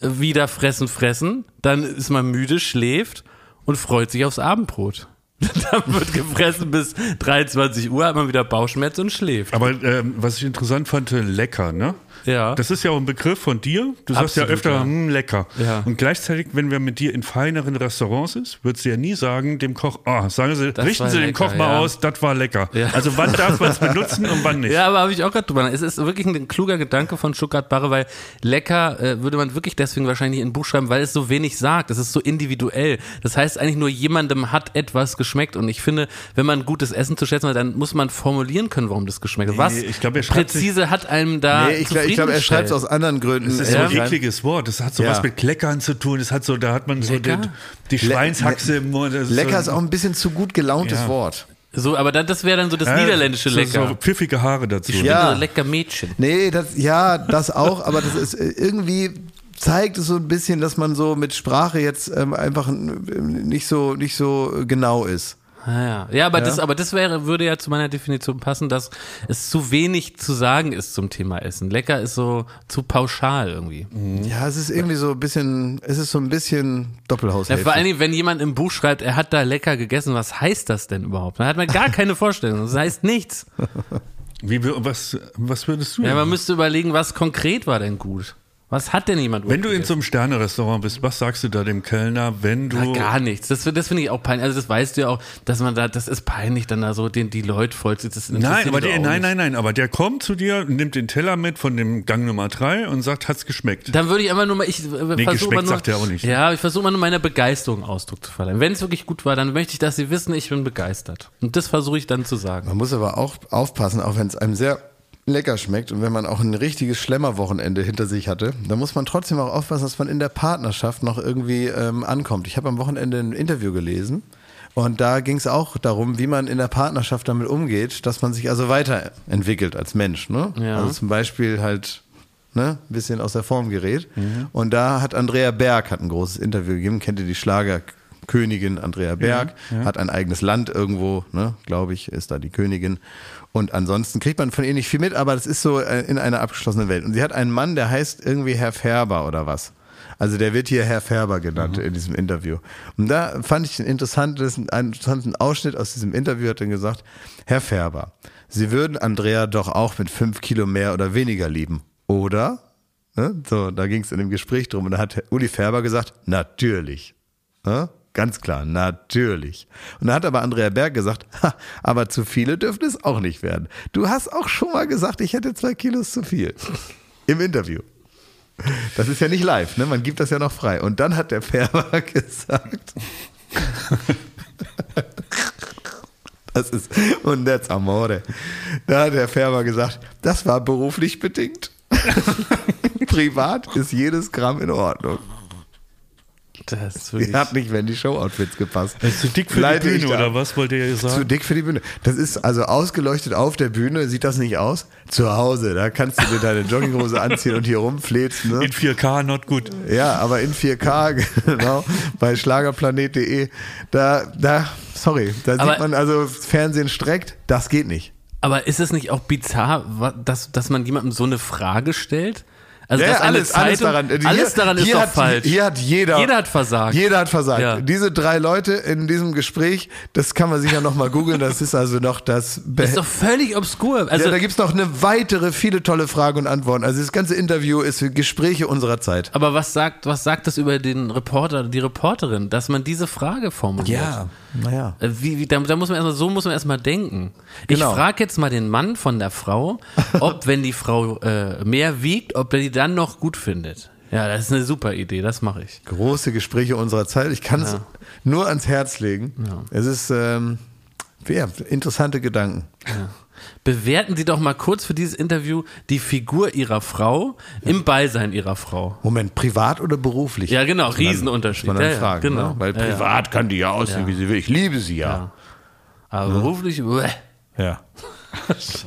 [SPEAKER 3] wieder fressen, fressen, dann ist man müde, schläft und freut sich aufs Abendbrot. *laughs* dann wird gefressen bis 23 Uhr, hat man wieder Bauchschmerzen und schläft.
[SPEAKER 2] Aber ähm, was ich interessant fand, äh, lecker, ne?
[SPEAKER 3] Ja.
[SPEAKER 2] Das ist ja auch ein Begriff von dir. Du sagst ja öfter,
[SPEAKER 3] ja.
[SPEAKER 2] hm, lecker.
[SPEAKER 3] Ja.
[SPEAKER 2] Und gleichzeitig, wenn wir mit dir in feineren Restaurants ist, würdest du ja nie sagen, dem Koch, oh, sagen Sie,
[SPEAKER 3] Das
[SPEAKER 2] richten Sie den
[SPEAKER 3] lecker,
[SPEAKER 2] Koch mal aus, das war lecker. Also wann darf man es benutzen und wann nicht?
[SPEAKER 3] Ja, aber habe ich auch gerade drüber. Es ist wirklich ein kluger Gedanke von Stuttgart Barre, weil lecker äh, würde man wirklich deswegen wahrscheinlich in ein Buch schreiben, weil es so wenig sagt. Es ist so individuell. Das heißt eigentlich nur jemandem hat etwas geschmeckt. Und ich finde, wenn man gutes Essen zu schätzen hat, dann muss man formulieren können, warum das geschmeckt hat. Was
[SPEAKER 2] ich glaube, er schreibt
[SPEAKER 3] präzise hat einem da
[SPEAKER 1] nee, ich glaube, glaub, er schreibt es aus anderen Gründen.
[SPEAKER 2] Das ist
[SPEAKER 1] äh,
[SPEAKER 2] so ein ekliges Wort. Das hat so
[SPEAKER 1] Ja.
[SPEAKER 2] was mit Kleckern zu tun. Das hat so, da hat man so
[SPEAKER 3] Lecker?
[SPEAKER 2] den, die Schweinshaxe im Mund. Das
[SPEAKER 1] Lecker
[SPEAKER 2] so,
[SPEAKER 1] ist auch ein bisschen zu gut gelauntes
[SPEAKER 2] Ja.
[SPEAKER 1] Wort.
[SPEAKER 3] So, aber dann, das wäre dann so das
[SPEAKER 2] Ja,
[SPEAKER 3] niederländische
[SPEAKER 2] so,
[SPEAKER 3] Lecker.
[SPEAKER 2] So pfiffige Haare dazu.
[SPEAKER 3] Ich
[SPEAKER 1] Ja.
[SPEAKER 3] so lecker Mädchen.
[SPEAKER 1] Nee, das, ja, das auch, aber das ist äh, irgendwie zeigt es so ein bisschen, dass man so mit Sprache jetzt ähm, einfach nicht so nicht so genau ist.
[SPEAKER 3] Ah, ja. ja, aber
[SPEAKER 1] Ja.
[SPEAKER 3] das, aber das wäre, würde ja zu meiner Definition passen, dass es zu wenig zu sagen ist zum Thema Essen. Lecker ist so zu pauschal irgendwie.
[SPEAKER 1] Ja, es ist irgendwie so ein bisschen, es ist so ein bisschen
[SPEAKER 3] Ja,
[SPEAKER 1] Doppelhaushälfte.
[SPEAKER 3] vor allen Dingen, wenn jemand im Buch schreibt, er hat da lecker gegessen, was heißt das denn überhaupt? Dann hat man gar keine Vorstellung. Das heißt nichts.
[SPEAKER 2] Wie, was, was würdest du
[SPEAKER 3] Ja, man müsste überlegen, was konkret war denn gut? Was hat denn jemand
[SPEAKER 2] Wenn du in so einem Sterne-Restaurant bist, was sagst du da dem Kellner, wenn du.
[SPEAKER 3] Ja, gar nichts. Das, das finde ich auch peinlich. Also das weißt du ja auch, dass man da, das ist peinlich, dann da so den, die Leute voll zu. Das
[SPEAKER 2] Nein, aber der, nein,
[SPEAKER 3] nicht.
[SPEAKER 2] nein, nein, aber der kommt zu dir, nimmt den Teller mit von dem Gang Nummer 3 und sagt, hat's geschmeckt.
[SPEAKER 3] Dann würde ich einfach nur mal, ich äh, versuche
[SPEAKER 2] geschmeckt
[SPEAKER 3] mal nur,
[SPEAKER 2] sagt er auch nicht.
[SPEAKER 3] Ja, ich versuche mal nur meiner Begeisterung Ausdruck zu verleihen. Wenn es wirklich gut war, dann möchte ich, dass sie wissen, ich bin begeistert. Und das versuche ich dann zu sagen.
[SPEAKER 1] Man muss aber auch aufpassen, auch wenn es einem sehr lecker schmeckt und wenn man auch ein richtiges Schlemmerwochenende hinter sich hatte, dann muss man trotzdem auch aufpassen, dass man in der Partnerschaft noch irgendwie ähm, ankommt. Ich habe am Wochenende ein Interview gelesen und da ging es auch darum, wie man in der Partnerschaft damit umgeht, dass man sich also weiterentwickelt als Mensch. Ne?
[SPEAKER 3] Ja.
[SPEAKER 1] Also zum Beispiel halt ne, ein bisschen aus der Form gerät.
[SPEAKER 3] Mhm.
[SPEAKER 1] Und da hat Andrea Berg hat ein großes Interview gegeben, kennt ihr die Schlagerkönigin Andrea Berg, hat ein eigenes Land irgendwo, ne, glaube ich, ist da die Königin. Und ansonsten kriegt man von ihr nicht viel mit, aber das ist so äh, in einer abgeschlossenen Welt. Und sie hat einen Mann, der heißt irgendwie Herr Färber oder was. Also der wird hier Herr Färber genannt in diesem Interview. Und da fand ich ein interessantes, einen interessanten Ausschnitt aus diesem Interview, hat er gesagt, Herr Färber, Sie würden Andrea doch auch mit fünf Kilo mehr oder weniger lieben, oder? Ne? So, da ging es in dem Gespräch drum und da hat Uli Färber gesagt, natürlich. Ne? Ganz klar, natürlich. Und da hat aber Andrea Berg gesagt, ha, aber zu viele dürfen es auch nicht werden. Du hast auch schon mal gesagt, ich hätte zwei Kilos zu viel. *laughs* Im Interview. Das ist ja nicht live, ne? Man gibt das ja noch frei. Und dann hat der Färber *laughs* gesagt. *laughs* Das ist, und that's amore. Da hat der Färber gesagt, das war beruflich bedingt. Privat ist jedes Gramm in Ordnung.
[SPEAKER 3] Das ist wirklich.
[SPEAKER 1] Hat nicht, wenn die Show-Outfits gepasst.
[SPEAKER 2] ist zu dick für
[SPEAKER 1] Leite
[SPEAKER 2] die Bühne, oder was wollt ihr
[SPEAKER 1] Zu
[SPEAKER 2] sagen?
[SPEAKER 1] dick für die Bühne. Das ist also ausgeleuchtet auf der Bühne, sieht das nicht aus? Zu Hause, da kannst du dir deine Jogginghose anziehen und hier rumfläzen. Ne?
[SPEAKER 2] In 4K, not good.
[SPEAKER 1] Ja, aber in 4K, *laughs* genau, bei schlagerplanet.de, da, da, sorry, da
[SPEAKER 3] Aber-
[SPEAKER 1] sieht man also, Fernsehen streckt, das geht nicht.
[SPEAKER 3] Aber ist es nicht auch bizarr, dass, dass man jemandem so eine Frage stellt? Also,
[SPEAKER 1] Ja, alles, alles
[SPEAKER 3] Zeitung-
[SPEAKER 1] daran. Hier-
[SPEAKER 3] alles daran ist doch
[SPEAKER 1] hat,
[SPEAKER 3] falsch.
[SPEAKER 1] Hier hat jeder.
[SPEAKER 3] Jeder hat versagt.
[SPEAKER 1] Jeder hat versagt.
[SPEAKER 3] Ja.
[SPEAKER 1] Diese drei Leute in diesem Gespräch, das kann man sicher nochmal googeln. Das ist also noch das. Be
[SPEAKER 3] Das ist doch völlig obskur. Also,
[SPEAKER 1] ja, da gibt's noch eine weitere, viele tolle Fragen und Antworten. Also das ganze Interview ist für Gespräche unserer Zeit.
[SPEAKER 3] aber was sagt, was sagt das über den Reporter, die Reporterin, dass man diese Frage formuliert?
[SPEAKER 1] Naja.
[SPEAKER 3] Äh, Wie, wie, da, da muss man erstmal, so muss man erstmal denken.
[SPEAKER 1] Genau.
[SPEAKER 3] Ich frage jetzt mal den Mann von der Frau, *laughs* ob, wenn die Frau äh, mehr wiegt, ob er die dann noch gut findet. Ja, das ist eine super Idee, das mache ich.
[SPEAKER 1] Große Gespräche unserer Zeit. Ich kann es
[SPEAKER 3] Ja.
[SPEAKER 1] nur ans Herz legen. Es ist ähm, ja, interessante Gedanken.
[SPEAKER 3] Bewerten Sie doch mal kurz für dieses Interview die Figur Ihrer Frau im Beisein Ihrer Frau.
[SPEAKER 1] Moment, privat oder beruflich?
[SPEAKER 3] Ja, genau,
[SPEAKER 1] Muss dann-
[SPEAKER 3] Riesenunterschied.
[SPEAKER 1] muss Man dann
[SPEAKER 3] Ja,
[SPEAKER 1] fragen,
[SPEAKER 3] genau.
[SPEAKER 1] ne? Weil
[SPEAKER 3] Ja, ja.
[SPEAKER 1] privat kann die ja aussehen,
[SPEAKER 3] Ja.
[SPEAKER 1] wie sie will. Ich liebe sie ja.
[SPEAKER 3] Aber beruflich, bäh.
[SPEAKER 1] Ja. das *laughs*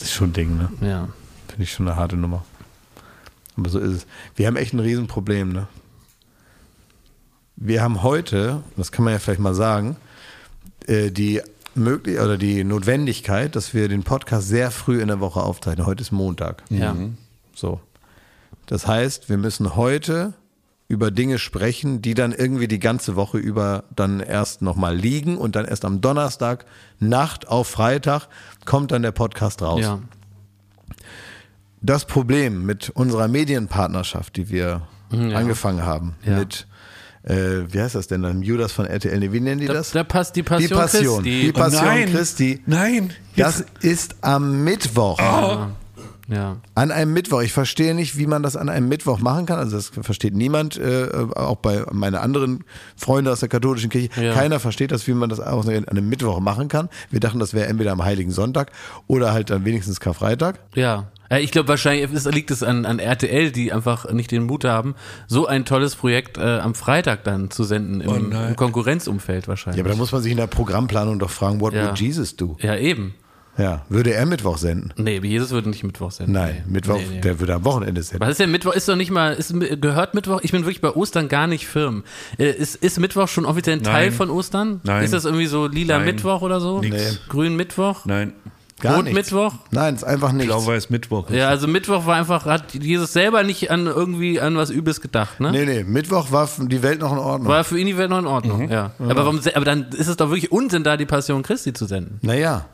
[SPEAKER 1] ist schon ein Ding, ne?
[SPEAKER 3] ja.
[SPEAKER 1] Finde ich schon eine harte Nummer. Aber so ist es. Wir haben echt ein Riesenproblem, ne? Wir haben heute, das kann man ja vielleicht mal sagen, äh, die möglich oder die Notwendigkeit, dass wir den Podcast sehr früh in der Woche aufzeichnen. Heute ist Montag.
[SPEAKER 3] Ja.
[SPEAKER 1] So. Das heißt, wir müssen heute über Dinge sprechen, die dann irgendwie die ganze Woche über dann erst nochmal liegen und dann erst am Donnerstag, Nacht auf Freitag, kommt dann der Podcast raus.
[SPEAKER 3] ja.
[SPEAKER 1] Das Problem mit unserer Medienpartnerschaft, die wir angefangen haben,
[SPEAKER 3] Ja.
[SPEAKER 1] mit, äh, wie heißt das denn dann, Judas von RTL, nee, wie nennen die
[SPEAKER 3] Da,
[SPEAKER 1] das?
[SPEAKER 3] da passt die Passion,
[SPEAKER 1] die Passion.
[SPEAKER 3] Christi.
[SPEAKER 1] Die Passion
[SPEAKER 2] nein.
[SPEAKER 1] Christi.
[SPEAKER 2] Nein.
[SPEAKER 1] Das ist am Mittwoch.
[SPEAKER 3] Ja.
[SPEAKER 1] An einem Mittwoch. Ich verstehe nicht, wie man das an einem Mittwoch machen kann. Also das versteht niemand, äh, auch bei meinen anderen Freunden aus der katholischen Kirche.
[SPEAKER 3] Ja.
[SPEAKER 1] Keiner versteht das, wie man das auch an einem Mittwoch machen kann. Wir dachten, das wäre entweder am Heiligen Sonntag oder halt dann wenigstens Karfreitag.
[SPEAKER 3] Ja. Ja, ich glaube wahrscheinlich ist, liegt es an, an RTL, die einfach nicht den Mut haben, so ein tolles Projekt äh, am Freitag dann zu senden im,
[SPEAKER 2] Oh
[SPEAKER 3] im Konkurrenzumfeld wahrscheinlich.
[SPEAKER 1] Ja, aber da muss man sich in der Programmplanung doch fragen, what
[SPEAKER 3] Ja.
[SPEAKER 1] would Jesus do?
[SPEAKER 3] Ja, eben.
[SPEAKER 1] Ja, würde er Mittwoch senden?
[SPEAKER 3] Nee, Jesus würde nicht Mittwoch senden.
[SPEAKER 1] Nein,
[SPEAKER 3] nee.
[SPEAKER 1] Mittwoch,
[SPEAKER 3] Nee, nee.
[SPEAKER 1] der würde am Wochenende senden.
[SPEAKER 3] Was ist denn Mittwoch? Ist doch nicht mal, ist, gehört Mittwoch? Ich bin wirklich bei Ostern gar nicht firm. Äh, Ist, ist Mittwoch schon offiziell ein Teil
[SPEAKER 2] Nein.
[SPEAKER 3] von Ostern?
[SPEAKER 2] Nein.
[SPEAKER 3] Ist das irgendwie so lila
[SPEAKER 2] Nein.
[SPEAKER 3] Mittwoch oder so?
[SPEAKER 2] Nix.
[SPEAKER 1] Nee.
[SPEAKER 3] Grün Mittwoch?
[SPEAKER 2] Nein.
[SPEAKER 1] Gar
[SPEAKER 3] Rot
[SPEAKER 1] nichts.
[SPEAKER 3] Mittwoch?
[SPEAKER 1] Nein, ist einfach nichts.
[SPEAKER 2] Blau-Weiß Mittwoch.
[SPEAKER 3] Ja, also Mittwoch war einfach, hat Jesus selber nicht an irgendwie an was Übles gedacht, ne?
[SPEAKER 1] Nee, nee, Mittwoch war die Welt noch in Ordnung.
[SPEAKER 3] War für ihn die Welt noch in Ordnung, ja. Aber, warum, aber dann ist es doch wirklich Unsinn, da die Passion Christi zu senden.
[SPEAKER 1] Naja.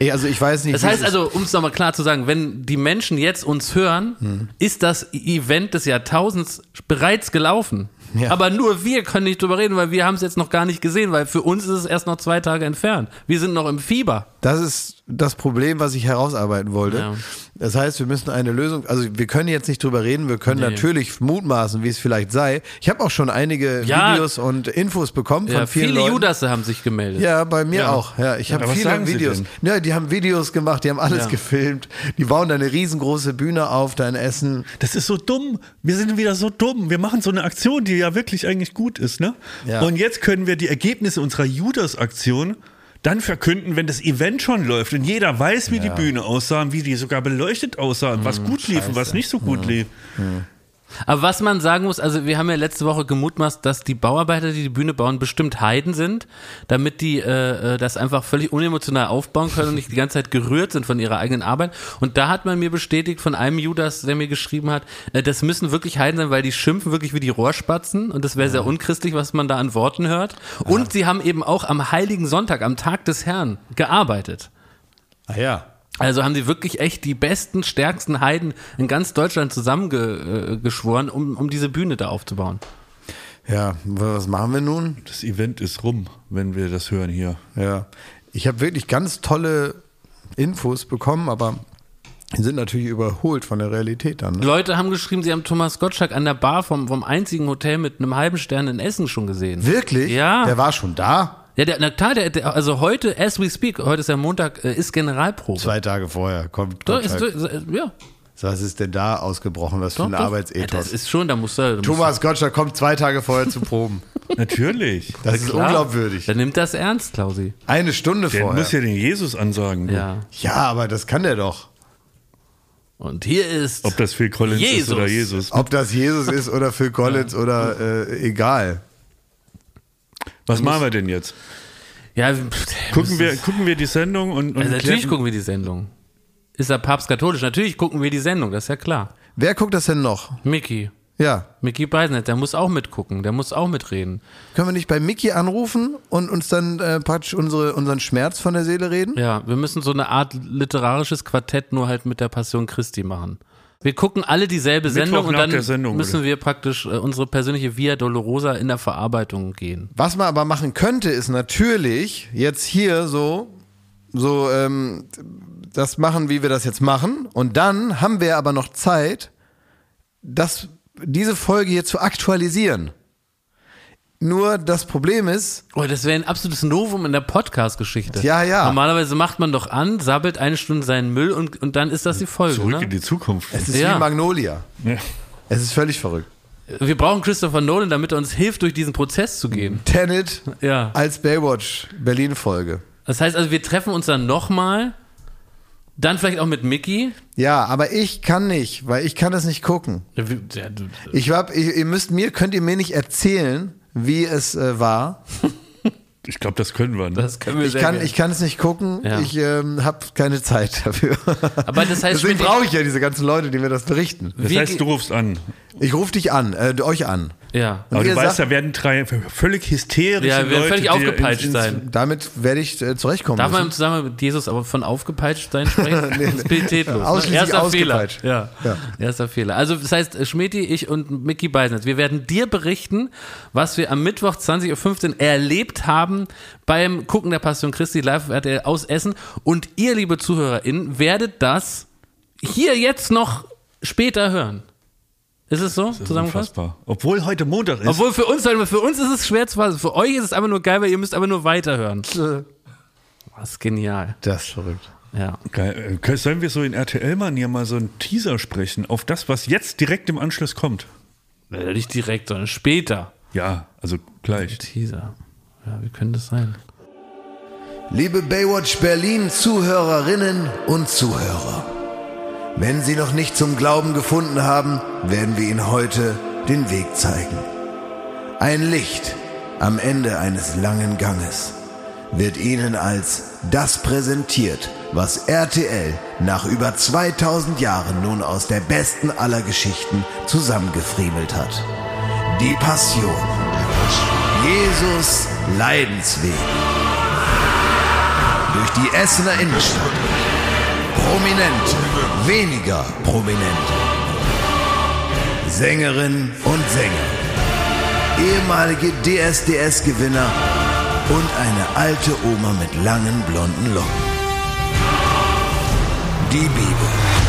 [SPEAKER 1] Ey, Also ich weiß nicht.
[SPEAKER 3] Das heißt also, um es nochmal klar zu sagen, wenn die Menschen jetzt uns hören,
[SPEAKER 1] Hm.
[SPEAKER 3] ist das Event des Jahrtausends bereits gelaufen.
[SPEAKER 1] Ja.
[SPEAKER 3] Aber nur wir können nicht drüber reden, weil wir haben es jetzt noch gar nicht gesehen, weil für uns ist es erst noch zwei Tage entfernt. Wir sind noch im Fieber.
[SPEAKER 1] Das ist das Problem, was ich herausarbeiten wollte.
[SPEAKER 3] Ja.
[SPEAKER 1] Das heißt, wir müssen eine Lösung, also wir können jetzt nicht drüber reden, wir können
[SPEAKER 3] Nee.
[SPEAKER 1] natürlich mutmaßen, wie es vielleicht sei. Ich habe auch schon einige
[SPEAKER 3] Ja.
[SPEAKER 1] Videos und Infos bekommen von
[SPEAKER 3] Ja,
[SPEAKER 1] vielen
[SPEAKER 3] viele
[SPEAKER 1] Leuten.
[SPEAKER 3] Judasse haben sich gemeldet.
[SPEAKER 1] Ja, bei mir
[SPEAKER 3] Ja.
[SPEAKER 1] auch. Ja, ich habe viele Videos. Ja, die haben Videos gemacht, die haben alles
[SPEAKER 3] Ja.
[SPEAKER 1] gefilmt. Die bauen da eine riesengroße Bühne auf, da in Essen.
[SPEAKER 2] Das ist so dumm. Wir sind wieder so dumm. Wir machen so eine Aktion, die ja wirklich eigentlich gut ist, ne?
[SPEAKER 1] Ja.
[SPEAKER 2] Und jetzt können wir die Ergebnisse unserer Judas-Aktion dann verkünden, wenn das Event schon läuft und jeder weiß, wie die Bühne aussah und wie die sogar beleuchtet aussah und was gut lief und was nicht so gut lief.
[SPEAKER 3] Aber was man sagen muss, also wir haben ja letzte Woche gemutmaßt, dass die Bauarbeiter, die die Bühne bauen, bestimmt Heiden sind, damit die äh, äh, das einfach völlig unemotional aufbauen können und nicht die ganze Zeit gerührt sind von ihrer eigenen Arbeit. Und da hat man mir bestätigt von einem Judas, der mir geschrieben hat, äh, das müssen wirklich Heiden sein, weil die schimpfen wirklich wie die Rohrspatzen und das wäre sehr unchristlich, was man da an Worten hört. Und sie haben eben auch am Heiligen Sonntag, am Tag des Herrn, gearbeitet.
[SPEAKER 1] Ah ja.
[SPEAKER 3] Also haben sie wirklich echt die besten, stärksten Heiden in ganz Deutschland zusammengeschworen, um, um diese Bühne da aufzubauen.
[SPEAKER 1] Ja, was machen wir nun?
[SPEAKER 2] Das Event ist rum, wenn wir das hören hier.
[SPEAKER 1] Ja. Ich habe wirklich ganz tolle Infos bekommen, aber die sind natürlich überholt von der Realität dann. Ne?
[SPEAKER 3] Leute haben geschrieben, sie haben Thomas Gottschalk an der Bar vom, vom einzigen Hotel mit einem halben Stern in Essen schon gesehen.
[SPEAKER 1] Wirklich?
[SPEAKER 3] Ja.
[SPEAKER 1] Der war schon da?
[SPEAKER 3] Ja, der, na klar, der, der, also heute, as we speak, heute ist ja Montag, äh, ist Generalprobe.
[SPEAKER 1] Zwei Tage vorher kommt
[SPEAKER 3] So, ist,
[SPEAKER 1] Gottschalk.
[SPEAKER 3] ja,
[SPEAKER 1] Was ist denn da ausgebrochen? Was für
[SPEAKER 3] doch,
[SPEAKER 1] ein
[SPEAKER 3] doch. Ja,
[SPEAKER 1] Arbeitsethos?
[SPEAKER 3] das ist schon, da muss er. da muss
[SPEAKER 1] Thomas Gottschalk kommt zwei Tage vorher zu Proben. *laughs*
[SPEAKER 2] Natürlich.
[SPEAKER 1] Das ist
[SPEAKER 3] Klar.
[SPEAKER 1] unglaubwürdig.
[SPEAKER 3] Dann nimmt das ernst, Klausi.
[SPEAKER 1] Eine Stunde
[SPEAKER 2] Der
[SPEAKER 1] vorher.
[SPEAKER 2] muss ja den Jesus ansagen. du.
[SPEAKER 3] Ja.
[SPEAKER 1] ja, aber das kann der doch.
[SPEAKER 3] Und hier ist.
[SPEAKER 2] Ob das Phil Collins ist
[SPEAKER 3] Jesus.
[SPEAKER 2] oder Jesus.
[SPEAKER 1] Ob das Jesus ist oder Phil Collins oder äh, egal.
[SPEAKER 2] Was machen wir denn jetzt?
[SPEAKER 3] Ja,
[SPEAKER 2] Gucken wir, gucken wir die Sendung und, und
[SPEAKER 3] Also natürlich
[SPEAKER 2] klären-
[SPEAKER 3] gucken wir die Sendung. Ist er papstkatholisch? Natürlich gucken wir die Sendung, das ist ja klar.
[SPEAKER 1] Wer guckt das denn noch?
[SPEAKER 3] Mickey.
[SPEAKER 1] Ja.
[SPEAKER 3] Mickey Beisenherz, der muss auch mitgucken, der muss auch mitreden.
[SPEAKER 1] Können wir nicht bei Mickey anrufen und uns dann äh, praktisch unsere, unseren Schmerz von der Seele reden?
[SPEAKER 3] Ja, wir müssen so eine Art literarisches Quartett nur halt mit der Passion Christi machen. Wir gucken alle dieselbe Sendung und
[SPEAKER 2] nach
[SPEAKER 3] dann
[SPEAKER 2] Sendung,
[SPEAKER 3] müssen
[SPEAKER 2] oder?
[SPEAKER 3] wir praktisch äh, unsere persönliche Via Dolorosa in der Verarbeitung gehen.
[SPEAKER 1] Was man aber machen könnte, ist natürlich jetzt hier so, so ähm, das machen, wie wir das jetzt machen. Und dann haben wir aber noch Zeit, das, diese Folge hier zu aktualisieren. Nur das Problem ist,
[SPEAKER 3] Oh, das wäre ein absolutes Novum in der Podcast-Geschichte.
[SPEAKER 1] Ja, ja.
[SPEAKER 3] Normalerweise macht man doch an, sabbelt eine Stunde seinen Müll und, und dann ist das die Folge.
[SPEAKER 2] Zurück
[SPEAKER 3] Ne?
[SPEAKER 2] in die Zukunft.
[SPEAKER 1] es ist
[SPEAKER 3] Ja.
[SPEAKER 1] wie Magnolia.
[SPEAKER 2] Ja.
[SPEAKER 1] Es ist völlig verrückt.
[SPEAKER 3] Wir brauchen Christopher Nolan, damit er uns hilft, durch diesen Prozess zu gehen.
[SPEAKER 1] Tenet
[SPEAKER 3] Ja.
[SPEAKER 1] als Baywatch Berlin-Folge.
[SPEAKER 3] Das heißt also, wir treffen uns dann nochmal, dann vielleicht auch mit Mickey.
[SPEAKER 1] Ja, aber ich kann nicht, weil ich kann das nicht gucken. Ich hab, ich, ihr müsst mir, könnt ihr mir nicht erzählen, wie es äh, war.
[SPEAKER 2] Ich glaube, das können wir. Ne?
[SPEAKER 3] Das können wir
[SPEAKER 1] Ich
[SPEAKER 3] sehr
[SPEAKER 1] kann,
[SPEAKER 3] gerne.
[SPEAKER 1] ich kann es nicht gucken.
[SPEAKER 3] Ja.
[SPEAKER 1] Ich ähm, habe keine Zeit dafür.
[SPEAKER 3] Aber das heißt,
[SPEAKER 1] Deswegen brauche ich ja diese ganzen Leute, die mir das berichten.
[SPEAKER 2] das heißt, du rufst an.
[SPEAKER 1] Ich rufe dich an, äh, euch an.
[SPEAKER 3] Ja.
[SPEAKER 1] Und
[SPEAKER 2] Aber
[SPEAKER 1] ihr
[SPEAKER 2] du weißt,
[SPEAKER 1] sagt-
[SPEAKER 2] da werden drei völlig hysterische
[SPEAKER 3] Ja, wir werden
[SPEAKER 2] Leute,
[SPEAKER 3] völlig aufgepeitscht
[SPEAKER 2] ins- ins-
[SPEAKER 3] sein.
[SPEAKER 1] Damit werde ich äh, zurechtkommen.
[SPEAKER 3] Darf man im
[SPEAKER 1] müssen.
[SPEAKER 3] Zusammenhang mit Jesus aber von aufgepeitscht sein sprechen? *laughs* Das ist ne?
[SPEAKER 1] Ausschließlich
[SPEAKER 3] Erster
[SPEAKER 1] ausgepeitscht.
[SPEAKER 3] Fehler. Ja.
[SPEAKER 1] Ja.
[SPEAKER 3] Erster Fehler. Also das heißt, Schmeti, ich und Mickey Beisenherz, wir werden dir berichten, was wir am Mittwoch 20.15 Uhr erlebt haben beim Gucken der Passion Christi live auf RTL aus Essen. Und ihr, liebe ZuhörerInnen, werdet das hier jetzt noch später hören. Ist es so?
[SPEAKER 2] Das ist
[SPEAKER 3] Zusammengefasst?
[SPEAKER 2] unfassbar. Obwohl heute Montag ist.
[SPEAKER 3] Obwohl für uns, für uns ist es schwer zu fassen. Für euch ist es einfach nur geil, weil ihr müsst aber nur weiterhören. Das ist genial.
[SPEAKER 1] Das ist verrückt.
[SPEAKER 3] Ja.
[SPEAKER 2] Geil. Äh, Sollen wir so in RTL-Manier mal so einen Teaser sprechen auf das, was jetzt direkt im Anschluss kommt?
[SPEAKER 3] Äh, Nicht direkt, sondern später.
[SPEAKER 2] Ja, also gleich.
[SPEAKER 3] Teaser. Ja, wie könnte das sein?
[SPEAKER 1] Liebe Baywatch Berlin Zuhörerinnen und Zuhörer. Wenn Sie noch nicht zum Glauben gefunden haben, werden wir Ihnen heute den Weg zeigen. Ein Licht am Ende eines langen Ganges wird Ihnen als das präsentiert, was RTL nach über 2000 Jahren nun aus der besten aller Geschichten zusammengefriemelt hat. Die Passion. Jesus Leidensweg durch die Essener Innenstadt. Prominente, weniger prominente. Sängerinnen und Sänger. Ehemalige DSDS-Gewinner und eine alte Oma mit langen blonden Locken. Die Bibel.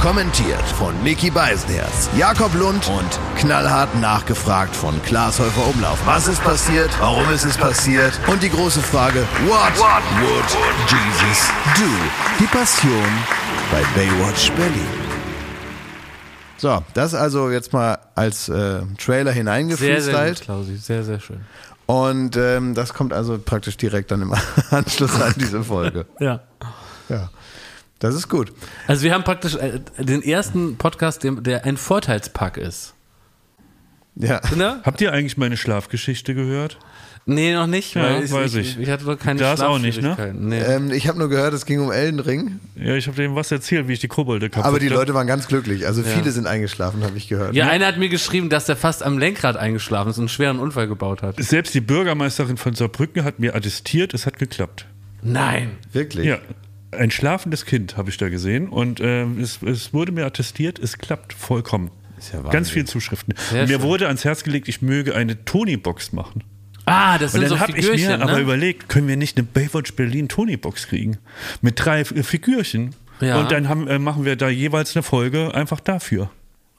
[SPEAKER 1] Kommentiert von Mickey Beisenherz, Jakob Lund und knallhart nachgefragt von Klaas Häufer Umlauf. Was ist passiert? Warum ist es passiert? Und die große Frage, what, would Jesus do? Die Passion bei Baywatch Berlin. So, das also jetzt mal als äh, Trailer
[SPEAKER 3] Sehr, sehr
[SPEAKER 1] hineingefreestylt.
[SPEAKER 3] gut, Klausi. Sehr, sehr schön.
[SPEAKER 1] Und ähm, das kommt also praktisch direkt dann im *laughs* Anschluss an diese Folge.
[SPEAKER 3] Ja.
[SPEAKER 1] Ja, das ist gut.
[SPEAKER 3] Also wir haben praktisch äh, den ersten Podcast, der, ein Vorteilspack ist.
[SPEAKER 1] Ja.
[SPEAKER 3] Ne?
[SPEAKER 2] Habt ihr eigentlich meine Schlafgeschichte gehört?
[SPEAKER 3] Nee, noch nicht.
[SPEAKER 2] Ja,
[SPEAKER 3] weil
[SPEAKER 2] weiß
[SPEAKER 3] ich,
[SPEAKER 2] ich.
[SPEAKER 3] ich hatte doch keine
[SPEAKER 2] Das auch nicht, ne?
[SPEAKER 3] Nee.
[SPEAKER 1] Ähm, ich habe nur gehört, es ging um Elden Ring,
[SPEAKER 2] Ja, ich habe dem was erzählt, wie ich die Kobolde kaputt
[SPEAKER 1] aber die
[SPEAKER 2] hab.
[SPEAKER 1] Leute waren ganz glücklich. Also viele sind eingeschlafen, habe ich gehört.
[SPEAKER 3] ja, einer hat mir geschrieben, dass er fast am Lenkrad eingeschlafen ist und einen schweren Unfall gebaut hat.
[SPEAKER 2] Selbst die Bürgermeisterin von Saarbrücken hat mir attestiert, es hat geklappt.
[SPEAKER 3] Nein.
[SPEAKER 1] Wirklich?
[SPEAKER 2] Ja, ein schlafendes Kind habe ich da gesehen und ähm, es, es wurde mir attestiert, es klappt vollkommen.
[SPEAKER 1] Ist ja.
[SPEAKER 2] Ganz viele Zuschriften.
[SPEAKER 3] Sehr
[SPEAKER 2] und mir
[SPEAKER 3] schön.
[SPEAKER 2] wurde ans Herz gelegt, ich möge eine Tony-Box machen.
[SPEAKER 3] Ah, das
[SPEAKER 2] Und
[SPEAKER 3] sind
[SPEAKER 2] dann
[SPEAKER 3] so
[SPEAKER 2] habe ich mir aber
[SPEAKER 3] ne?
[SPEAKER 2] überlegt, können wir nicht eine Baywatch Berlin Tony-Box kriegen? Mit drei äh, Figürchen.
[SPEAKER 3] Ja.
[SPEAKER 2] Und dann haben, äh, machen wir da jeweils eine Folge einfach dafür.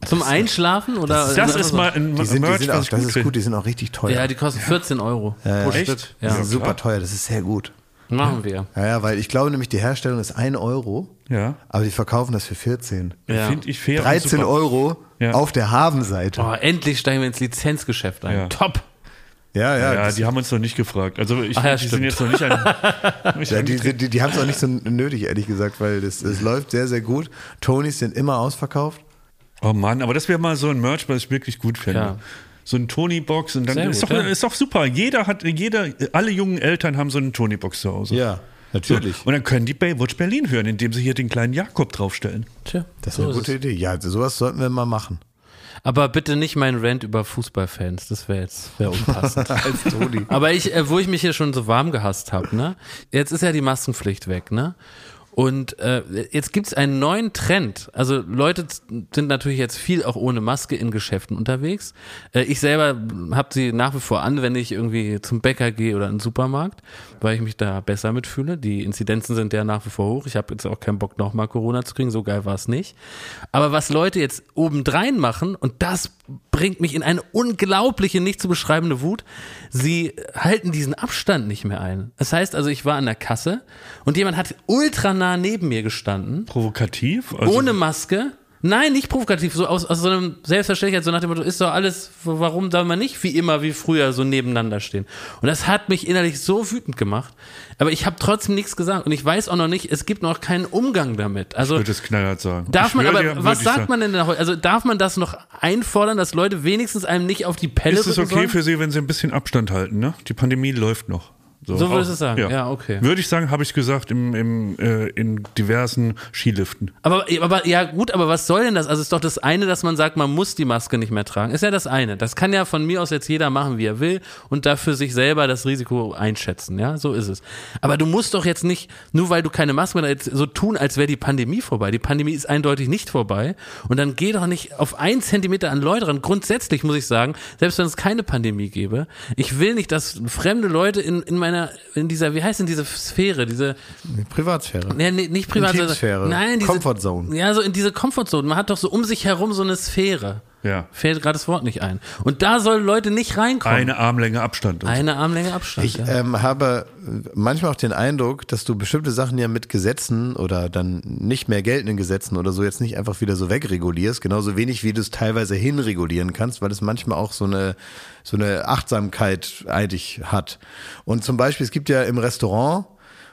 [SPEAKER 3] Zum Einschlafen oder?
[SPEAKER 2] Das ist mal ein
[SPEAKER 1] Die sind, die
[SPEAKER 2] Merch,
[SPEAKER 1] sind auch,
[SPEAKER 2] was ich
[SPEAKER 1] das
[SPEAKER 2] gut
[SPEAKER 1] ist gut, die sind auch richtig teuer.
[SPEAKER 3] Ja, die kosten 14 Euro pro
[SPEAKER 2] Echt?
[SPEAKER 3] Stück.
[SPEAKER 1] das
[SPEAKER 3] Ja,
[SPEAKER 1] ist super
[SPEAKER 2] klar.
[SPEAKER 1] teuer, das ist sehr gut.
[SPEAKER 3] Machen wir.
[SPEAKER 1] Ja, ja, weil ich glaube nämlich, die Herstellung ist 1 Euro,
[SPEAKER 2] Ja.
[SPEAKER 1] aber die verkaufen das für 14.
[SPEAKER 3] Ja.
[SPEAKER 2] Finde ich fair. und
[SPEAKER 1] 13
[SPEAKER 2] super.
[SPEAKER 1] Euro
[SPEAKER 2] Ja.
[SPEAKER 1] auf der Habenseite.
[SPEAKER 3] Oh, endlich steigen wir ins Lizenzgeschäft ein.
[SPEAKER 2] Ja.
[SPEAKER 3] Top.
[SPEAKER 1] Ja, ja.
[SPEAKER 2] Ja,
[SPEAKER 1] das-
[SPEAKER 2] die haben uns noch nicht gefragt. Also ich,
[SPEAKER 3] Ach ja,
[SPEAKER 2] die sind
[SPEAKER 3] stimmt.
[SPEAKER 2] jetzt noch nicht an. *laughs* nicht
[SPEAKER 1] ja, die, die, die haben es auch nicht so nötig, ehrlich gesagt, weil das, es läuft sehr, sehr gut. Tonys sind immer ausverkauft.
[SPEAKER 2] oh Mann, aber das wäre mal so ein Merch, was ich wirklich gut fände.
[SPEAKER 3] Ja.
[SPEAKER 2] So eine Tony-Box und dann
[SPEAKER 3] Sehr
[SPEAKER 2] ist,
[SPEAKER 3] gut,
[SPEAKER 2] doch,
[SPEAKER 3] ja.
[SPEAKER 2] ist doch super. Jeder hat, jeder, alle jungen Eltern haben so eine Tony-Box zu Hause.
[SPEAKER 1] Ja, natürlich.
[SPEAKER 2] Und dann können die Baywatch Berlin hören, indem sie hier den kleinen Jakob draufstellen.
[SPEAKER 3] Tja,
[SPEAKER 1] Das ist
[SPEAKER 3] so
[SPEAKER 1] eine
[SPEAKER 3] ist
[SPEAKER 1] gute
[SPEAKER 3] es.
[SPEAKER 1] Idee. Ja, sowas sollten wir mal machen.
[SPEAKER 3] Aber bitte nicht mein Rant über Fußballfans, das wäre jetzt wär unpassend. *laughs*
[SPEAKER 1] Als Toni.
[SPEAKER 3] Aber ich, äh, wo ich mich hier schon so warm gehasst habe, ne? Jetzt ist ja die Maskenpflicht weg, ne? Und äh, jetzt gibt's einen neuen Trend. Also Leute sind natürlich jetzt viel auch ohne Maske in Geschäften unterwegs. Äh, ich selber habe sie nach wie vor an, wenn ich irgendwie zum Bäcker gehe oder in den Supermarkt, weil ich mich da besser mitfühle. Die Inzidenzen sind ja nach wie vor hoch. Ich habe jetzt auch keinen Bock, nochmal Corona zu kriegen. So geil war es nicht. Aber was Leute jetzt obendrein machen, und das bringt mich in eine unglaubliche, nicht zu beschreibende Wut, sie halten diesen Abstand nicht mehr ein. Das heißt also, ich war an der Kasse und jemand hat ultra nah neben mir gestanden,
[SPEAKER 2] Provokativ? Also,
[SPEAKER 3] ohne Maske. Nein, nicht provokativ, so aus, aus so einem Selbstverständlichkeit, so nach dem Motto, ist doch alles, warum soll man nicht wie immer, wie früher so nebeneinander stehen? Und das hat mich innerlich so wütend gemacht. Aber ich habe trotzdem nichts gesagt und ich weiß auch noch nicht, es gibt noch keinen Umgang damit. Also
[SPEAKER 2] Ich würde es knallhart sagen.
[SPEAKER 3] Darf
[SPEAKER 2] Ich
[SPEAKER 3] man aber,
[SPEAKER 2] dir,
[SPEAKER 3] was sagt
[SPEAKER 2] sagen.
[SPEAKER 3] man denn da heute? Also darf man das noch einfordern, dass Leute wenigstens einem nicht auf die Pelle
[SPEAKER 2] Ist es okay
[SPEAKER 3] sollen?
[SPEAKER 2] für Sie, wenn Sie ein bisschen Abstand halten? Ne? Die Pandemie läuft noch.
[SPEAKER 3] So würdest du sagen? Ja, okay.
[SPEAKER 2] Würde ich sagen, habe ich gesagt, im, im, äh, in diversen Skiliften.
[SPEAKER 3] Aber, aber ja gut, aber was soll denn das? Also ist doch das eine, dass man sagt, man muss die Maske nicht mehr tragen. Ist ja das eine. Das kann ja von mir aus jetzt jeder machen, wie er will und dafür sich selber das Risiko einschätzen. Ja, so ist es. Aber du musst doch jetzt nicht, nur weil du keine Maske mehr so tun, als wäre die Pandemie vorbei. Die Pandemie ist eindeutig nicht vorbei. Und dann geh doch nicht auf ein Zentimeter an Leute ran. Grundsätzlich muss ich sagen, selbst wenn es keine Pandemie gäbe, ich will nicht, dass fremde Leute in, in meiner, in dieser, wie heißt denn diese Sphäre, diese,
[SPEAKER 1] Privatsphäre.
[SPEAKER 3] Nee, nee, nicht privat. sondern-
[SPEAKER 1] Intimsphäre.
[SPEAKER 3] Nein, diese,
[SPEAKER 1] Comfort Zone.
[SPEAKER 3] Ja, so in diese Comfortzone. Man hat doch so um sich herum so eine Sphäre.
[SPEAKER 2] Ja.
[SPEAKER 3] Fällt gerade das Wort nicht ein. Und da sollen Leute nicht reinkommen.
[SPEAKER 2] Eine Armlänge Abstand.
[SPEAKER 3] Eine Armlänge Abstand.
[SPEAKER 1] Ich
[SPEAKER 3] ja.
[SPEAKER 1] ähm, habe äh, manchmal auch den Eindruck, dass du bestimmte Sachen ja mit Gesetzen oder dann nicht mehr geltenden Gesetzen oder so jetzt nicht einfach wieder so wegregulierst, genauso wenig wie du es teilweise hinregulieren kannst, weil es manchmal auch so eine so eine Achtsamkeit eigentlich hat. Und zum Beispiel, es gibt ja im Restaurant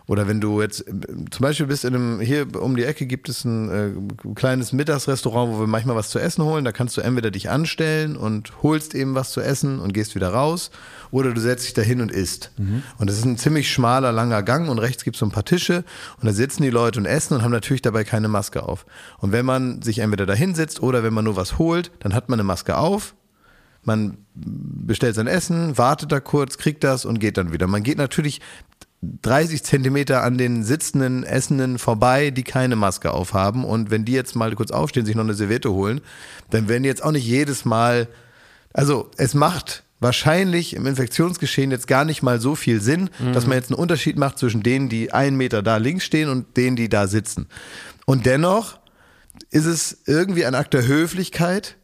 [SPEAKER 1] oder wenn du jetzt zum Beispiel bist in einem, hier um die Ecke gibt es ein äh, kleines Mittagsrestaurant, wo wir manchmal was zu essen holen. Da kannst du entweder dich anstellen und holst eben was zu essen und gehst wieder raus oder du setzt dich da hin und isst. Und das ist ein ziemlich schmaler, langer Gang und rechts gibt es so ein paar Tische und da sitzen die Leute und essen und haben natürlich dabei keine Maske auf. Und wenn man sich entweder da hinsetzt oder wenn man nur was holt, dann hat man eine Maske auf, man bestellt sein Essen, wartet da kurz, kriegt das und geht dann wieder. Man geht natürlich 30 Zentimeter an den sitzenden Essenden vorbei, die keine Maske aufhaben. Und wenn die jetzt mal kurz aufstehen, sich noch eine Serviette holen, dann werden die jetzt auch nicht jedes Mal. Also es macht wahrscheinlich im Infektionsgeschehen jetzt gar nicht mal so viel Sinn, dass man jetzt einen Unterschied macht zwischen denen, die einen Meter da links stehen und denen, die da sitzen. Und dennoch ist es irgendwie ein Akt der Höflichkeit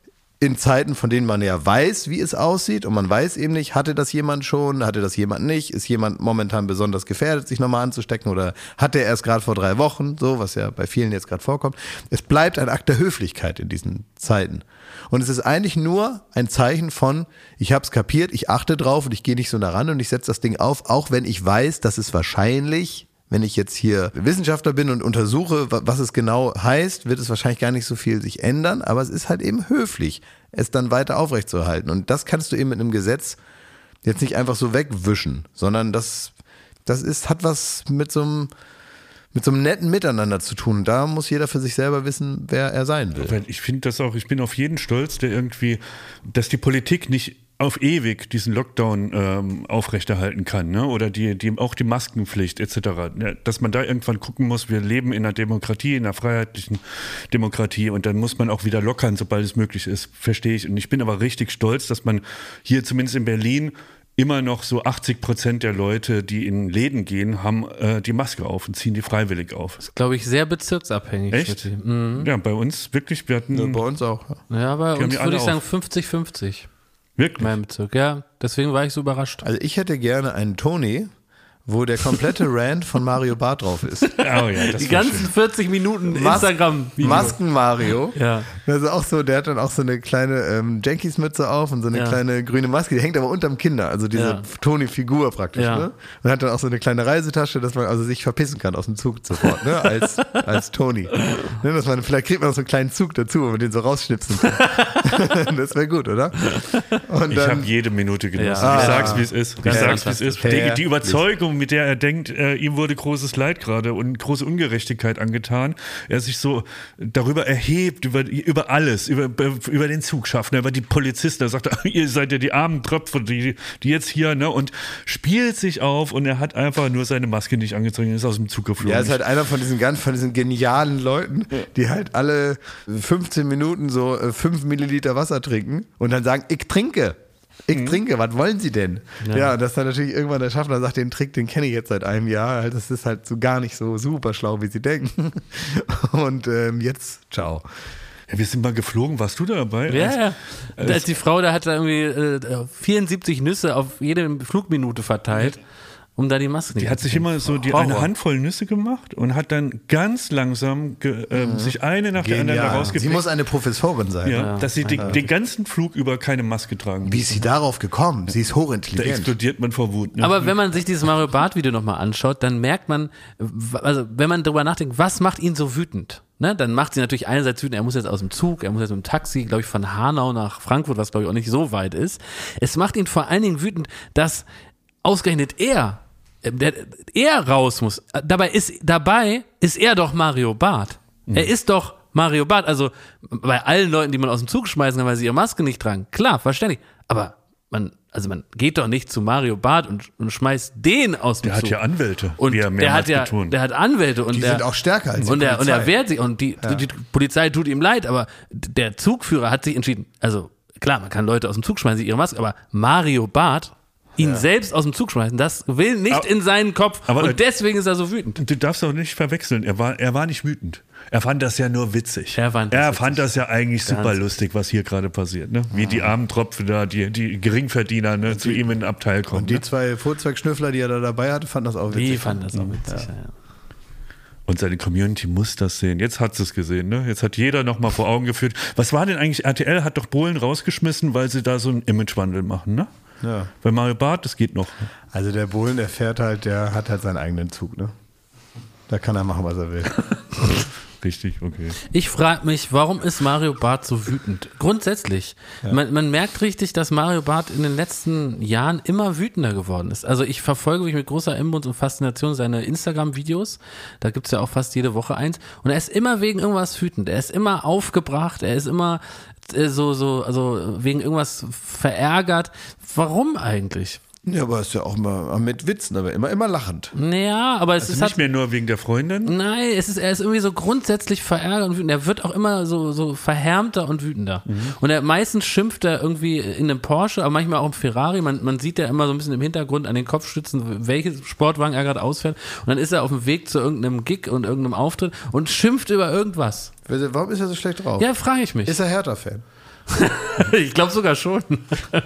[SPEAKER 1] in Zeiten, von denen man ja weiß, wie es aussieht und man weiß eben nicht, hatte das jemand schon, hatte das jemand nicht, ist jemand momentan besonders gefährdet, sich nochmal anzustecken oder hatte er erst gerade vor drei Wochen, so was ja bei vielen jetzt gerade vorkommt. Es bleibt ein Akt der Höflichkeit in diesen Zeiten. Und es ist eigentlich nur ein Zeichen von, ich habe es kapiert, ich achte drauf und ich gehe nicht so nah ran und ich setze das Ding auf, auch wenn ich weiß, dass es wahrscheinlich wenn ich jetzt hier Wissenschaftler bin und untersuche, wa- was es genau heißt, wird es wahrscheinlich gar nicht so viel sich ändern, aber es ist halt eben höflich, es dann weiter aufrechtzuerhalten. Und das kannst du eben mit einem Gesetz jetzt nicht einfach so wegwischen, sondern das, das ist, hat was mit so einem, mit so einem netten Miteinander zu tun. Da muss jeder für sich selber wissen, wer er sein will.
[SPEAKER 2] Ich finde das auch, ich bin auf jeden stolz, der irgendwie, dass die Politik nicht auf ewig diesen Lockdown ähm, aufrechterhalten kann, ne? oder die, die, auch die Maskenpflicht etc. Dass man da irgendwann gucken muss, wir leben in einer Demokratie, in einer freiheitlichen Demokratie und dann muss man auch wieder lockern, sobald es möglich ist, verstehe ich. Und ich bin aber richtig stolz, dass man hier zumindest in Berlin immer noch so 80 Prozent der Leute, die in Läden gehen, haben äh, die Maske auf und ziehen die freiwillig auf.
[SPEAKER 3] Glaube ich, sehr bezirksabhängig.
[SPEAKER 2] Echt?
[SPEAKER 3] Mhm.
[SPEAKER 2] Ja, bei uns wirklich, wir hatten
[SPEAKER 1] Ja, bei uns auch. ja.
[SPEAKER 3] Ja, bei uns würde ich sagen
[SPEAKER 2] auf.
[SPEAKER 3] 50-50.
[SPEAKER 2] Wirklich.
[SPEAKER 3] Mein Bezirk. Ja, deswegen war ich so überrascht.
[SPEAKER 1] Also ich hätte gerne einen Tony, wo der komplette *laughs* Rant von Mario Barth drauf ist.
[SPEAKER 2] Oh ja, das
[SPEAKER 3] Die ganzen
[SPEAKER 2] schön.
[SPEAKER 3] 40 Minuten
[SPEAKER 1] Mas-
[SPEAKER 3] Instagram-Video.
[SPEAKER 1] Masken Mario.
[SPEAKER 3] Ja.
[SPEAKER 1] Das ist auch so, der hat dann auch so eine kleine ähm, Jankies-Mütze auf und so eine
[SPEAKER 3] Ja.
[SPEAKER 1] kleine grüne Maske, die hängt aber unterm Kinder, also diese
[SPEAKER 3] Ja.
[SPEAKER 1] Toni-Figur praktisch.
[SPEAKER 3] Ja.
[SPEAKER 1] Ne? Und hat dann auch so eine kleine Reisetasche, dass man also sich verpissen kann aus dem Zug sofort, ne? als, *laughs* als Toni. Ne? Dass man, vielleicht kriegt man noch so einen kleinen Zug dazu, wo man den so rausschnipsen kann. *laughs* das wäre gut, oder? Und
[SPEAKER 2] Ich habe jede Minute genossen.
[SPEAKER 3] Ja.
[SPEAKER 2] Ich
[SPEAKER 1] Ah.
[SPEAKER 2] sag's, wie es ist. Ich
[SPEAKER 3] Ja,
[SPEAKER 2] sag's, wie es ist. Die, die Überzeugung, mit der er denkt, äh, ihm wurde großes Leid gerade und große Ungerechtigkeit angetan. Er sich so darüber erhebt, über, über alles, über, über den Zugschaffner, über die Polizisten. Er sagt, *laughs* ihr seid ja die armen Tröpfe, die, die jetzt hier, ne, und spielt sich auf und er hat einfach nur seine Maske nicht angezogen ist aus dem Zug geflogen.
[SPEAKER 1] ja, ist halt einer von diesen ganz, von diesen genialen Leuten, die halt alle 15 Minuten so 5 Milliliter Wasser trinken und dann sagen, ich trinke. Ich
[SPEAKER 2] Mhm.
[SPEAKER 1] trinke, was wollen Sie denn? Ja. und dass dann natürlich irgendwann der Schaffner sagt, den Trick, den kenne ich jetzt seit einem Jahr. Das ist halt so gar nicht so super schlau, wie Sie denken. *laughs* Und ähm, jetzt, ciao.
[SPEAKER 2] ja, wir sind mal geflogen. Warst du da dabei?
[SPEAKER 3] Ja,
[SPEAKER 2] Als-
[SPEAKER 3] ja. Und als die Frau, da hat da irgendwie äh, 74 Nüsse auf jede Flugminute verteilt, um da die Maske
[SPEAKER 2] Die hat sich immer so die
[SPEAKER 3] Horror.
[SPEAKER 2] eine Handvoll Nüsse gemacht und hat dann ganz langsam ge, ähm, sich eine nach der anderen da
[SPEAKER 1] Genial. Sie
[SPEAKER 2] rausgepickt.
[SPEAKER 1] muss eine Professorin sein.
[SPEAKER 2] ja, dass sie den, den ganzen Flug über keine Maske tragen.
[SPEAKER 1] Wie ist sie darauf gekommen? Sie ist
[SPEAKER 2] Da
[SPEAKER 1] hochintelligent.
[SPEAKER 2] explodiert man vor Wut. Ne?
[SPEAKER 3] Aber wenn man sich dieses Mario Bart Video nochmal anschaut, dann merkt man, also wenn man darüber nachdenkt, was macht ihn so wütend? Ne, dann macht sie natürlich einerseits wütend, er muss jetzt aus dem Zug, er muss jetzt mit dem Taxi, glaube ich, von Hanau nach Frankfurt, was glaube ich auch nicht so weit ist. Es macht ihn vor allen Dingen wütend, dass ausgerechnet er, äh, der, er raus muss. Dabei ist, dabei ist er doch Mario Barth. Er ist doch Mario Barth. Also bei allen Leuten, die man aus dem Zug schmeißen kann, weil sie ihre Maske nicht tragen. Klar, verständlich. Aber man, also man geht doch nicht zu Mario Barth und, und schmeißt den aus dem
[SPEAKER 2] der
[SPEAKER 3] Zug.
[SPEAKER 2] hat ja Anwälte,
[SPEAKER 3] und
[SPEAKER 2] wie er
[SPEAKER 3] der
[SPEAKER 2] mehrmals
[SPEAKER 3] hat ja,
[SPEAKER 2] betont.
[SPEAKER 3] der hat Anwälte und
[SPEAKER 1] Die
[SPEAKER 3] der,
[SPEAKER 1] sind auch stärker als die
[SPEAKER 3] und der, und er
[SPEAKER 1] Polizei.
[SPEAKER 3] wehrt sich und die, die Polizei tut ihm leid, aber der Zugführer hat sich entschieden, also klar, man kann Leute aus dem Zug schmeißen, sie ihre Maske, aber Mario Barth ihn selbst aus dem Zug schmeißen, das will nicht
[SPEAKER 2] Aber-
[SPEAKER 3] in seinen Kopf
[SPEAKER 2] aber-
[SPEAKER 3] und deswegen ist er so wütend.
[SPEAKER 2] Du darfst auch nicht verwechseln. Er war, er war nicht wütend. Er fand das ja nur witzig.
[SPEAKER 3] Er fand das
[SPEAKER 2] er
[SPEAKER 3] witzig.
[SPEAKER 2] fand das ja eigentlich super
[SPEAKER 3] Ganz-
[SPEAKER 2] lustig, was hier gerade passiert. Ne? Wie die armen Tropfen da, die, die Geringverdiener ne, zu ihm in den Abteil kommen.
[SPEAKER 1] Und die
[SPEAKER 2] ne?
[SPEAKER 1] zwei Vorzeigschnüffler, die er da dabei hatte, fanden das auch witzig.
[SPEAKER 3] Die fand das auch witzig. Ja. Ja.
[SPEAKER 2] Und seine Community muss das sehen. Jetzt hat sie es gesehen. Ne? Jetzt hat jeder nochmal vor Augen geführt. Was war denn eigentlich? RTL hat doch Bohlen rausgeschmissen, weil sie da so einen Imagewandel machen. Ne?
[SPEAKER 1] Ja.
[SPEAKER 2] Bei Mario Barth, das geht noch.
[SPEAKER 1] Also der Bohlen, der fährt halt, der hat halt seinen eigenen Zug, ne? Da kann er machen, was er will. *laughs*
[SPEAKER 2] Richtig, okay.
[SPEAKER 3] Ich frage mich, warum ist Mario Barth so wütend? Grundsätzlich. Man, man merkt richtig, dass Mario Barth in den letzten Jahren immer wütender geworden ist. Also ich verfolge mich mit großer Inbrunst und Faszination seine Instagram-Videos. Da gibt's ja auch fast jede Woche eins. Und er ist immer wegen irgendwas wütend. Er ist immer aufgebracht. Er ist immer so, so, also wegen irgendwas verärgert. Warum eigentlich?
[SPEAKER 1] Ja, aber ist ja auch immer mit Witzen, aber immer, immer lachend.
[SPEAKER 3] Naja, aber es
[SPEAKER 2] Also
[SPEAKER 3] ist
[SPEAKER 2] nicht
[SPEAKER 3] halt,
[SPEAKER 2] mehr nur wegen der Freundin.
[SPEAKER 3] Nein, es ist, er ist irgendwie so grundsätzlich verärgert und wütend. Er wird auch immer so, so verhärmter und wütender. Und er meistens schimpft er irgendwie in einem Porsche, aber manchmal auch im Ferrari. Man, man sieht ja immer so ein bisschen im Hintergrund an den Kopfstützen, welches Sportwagen er gerade ausfährt. Und dann ist er auf dem Weg zu irgendeinem Gig und irgendeinem Auftritt und schimpft über irgendwas.
[SPEAKER 1] Warum ist er so schlecht drauf?
[SPEAKER 3] Ja, frage ich mich.
[SPEAKER 1] Ist er Hertha-Fan? *laughs*
[SPEAKER 3] ich glaube sogar schon.
[SPEAKER 1] Ja,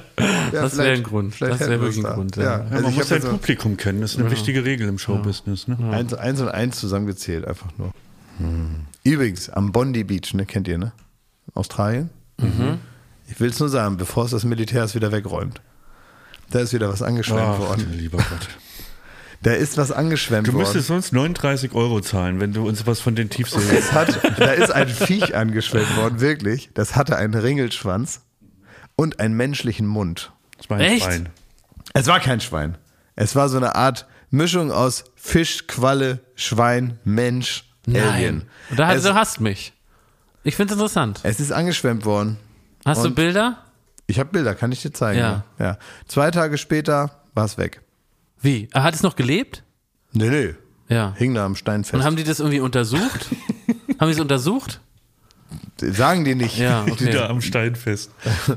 [SPEAKER 3] Das wäre ein Grund.
[SPEAKER 1] vielleicht
[SPEAKER 3] Das wäre wirklich ein
[SPEAKER 1] da.
[SPEAKER 3] Grund,
[SPEAKER 1] Ja.
[SPEAKER 3] ja.
[SPEAKER 2] Ja,
[SPEAKER 1] Also
[SPEAKER 2] man
[SPEAKER 1] ich
[SPEAKER 2] muss sein
[SPEAKER 1] so
[SPEAKER 2] Publikum kennen. Das ist eine wichtige Regel im Showbusiness. Ne?
[SPEAKER 1] eins, eins und eins zusammengezählt, einfach nur. Übrigens, am Bondi Beach, ne, kennt ihr, ne? Australien?
[SPEAKER 3] Mhm.
[SPEAKER 1] Ich will es nur sagen, bevor es das Militär es wieder wegräumt. Da ist wieder was angeschwemmt worden.
[SPEAKER 2] lieber Gott.
[SPEAKER 1] Da ist was angeschwemmt
[SPEAKER 2] Du
[SPEAKER 1] worden.
[SPEAKER 2] müsstest sonst 39 Euro zahlen, wenn du uns was von den Tiefsee.
[SPEAKER 1] Es hat, da ist ein Viech angeschwemmt worden, wirklich. Das hatte einen Ringelschwanz und einen menschlichen Mund.
[SPEAKER 2] Das war ein
[SPEAKER 3] Echt?
[SPEAKER 2] Schwein.
[SPEAKER 1] Es war kein Schwein. Es war so eine Art Mischung aus Fisch, Qualle, Schwein, Mensch, Alien.
[SPEAKER 3] Und da,
[SPEAKER 1] es,
[SPEAKER 3] du hast mich. Ich finde es interessant.
[SPEAKER 1] es ist angeschwemmt worden.
[SPEAKER 3] Hast du
[SPEAKER 1] Und-
[SPEAKER 3] Bilder?
[SPEAKER 1] Ich habe Bilder, kann ich dir zeigen.
[SPEAKER 3] Ja.
[SPEAKER 1] Ja. ja. Zwei Tage später war es weg.
[SPEAKER 3] Wie? Er hat es noch gelebt?
[SPEAKER 1] Nee, nee.
[SPEAKER 3] Ja.
[SPEAKER 1] Hing da am Stein fest.
[SPEAKER 3] Und haben die das irgendwie untersucht? *laughs* haben die es untersucht?
[SPEAKER 1] sagen die nicht.
[SPEAKER 3] Ja, *laughs*
[SPEAKER 2] Die
[SPEAKER 3] okay.
[SPEAKER 2] da am Stein fest.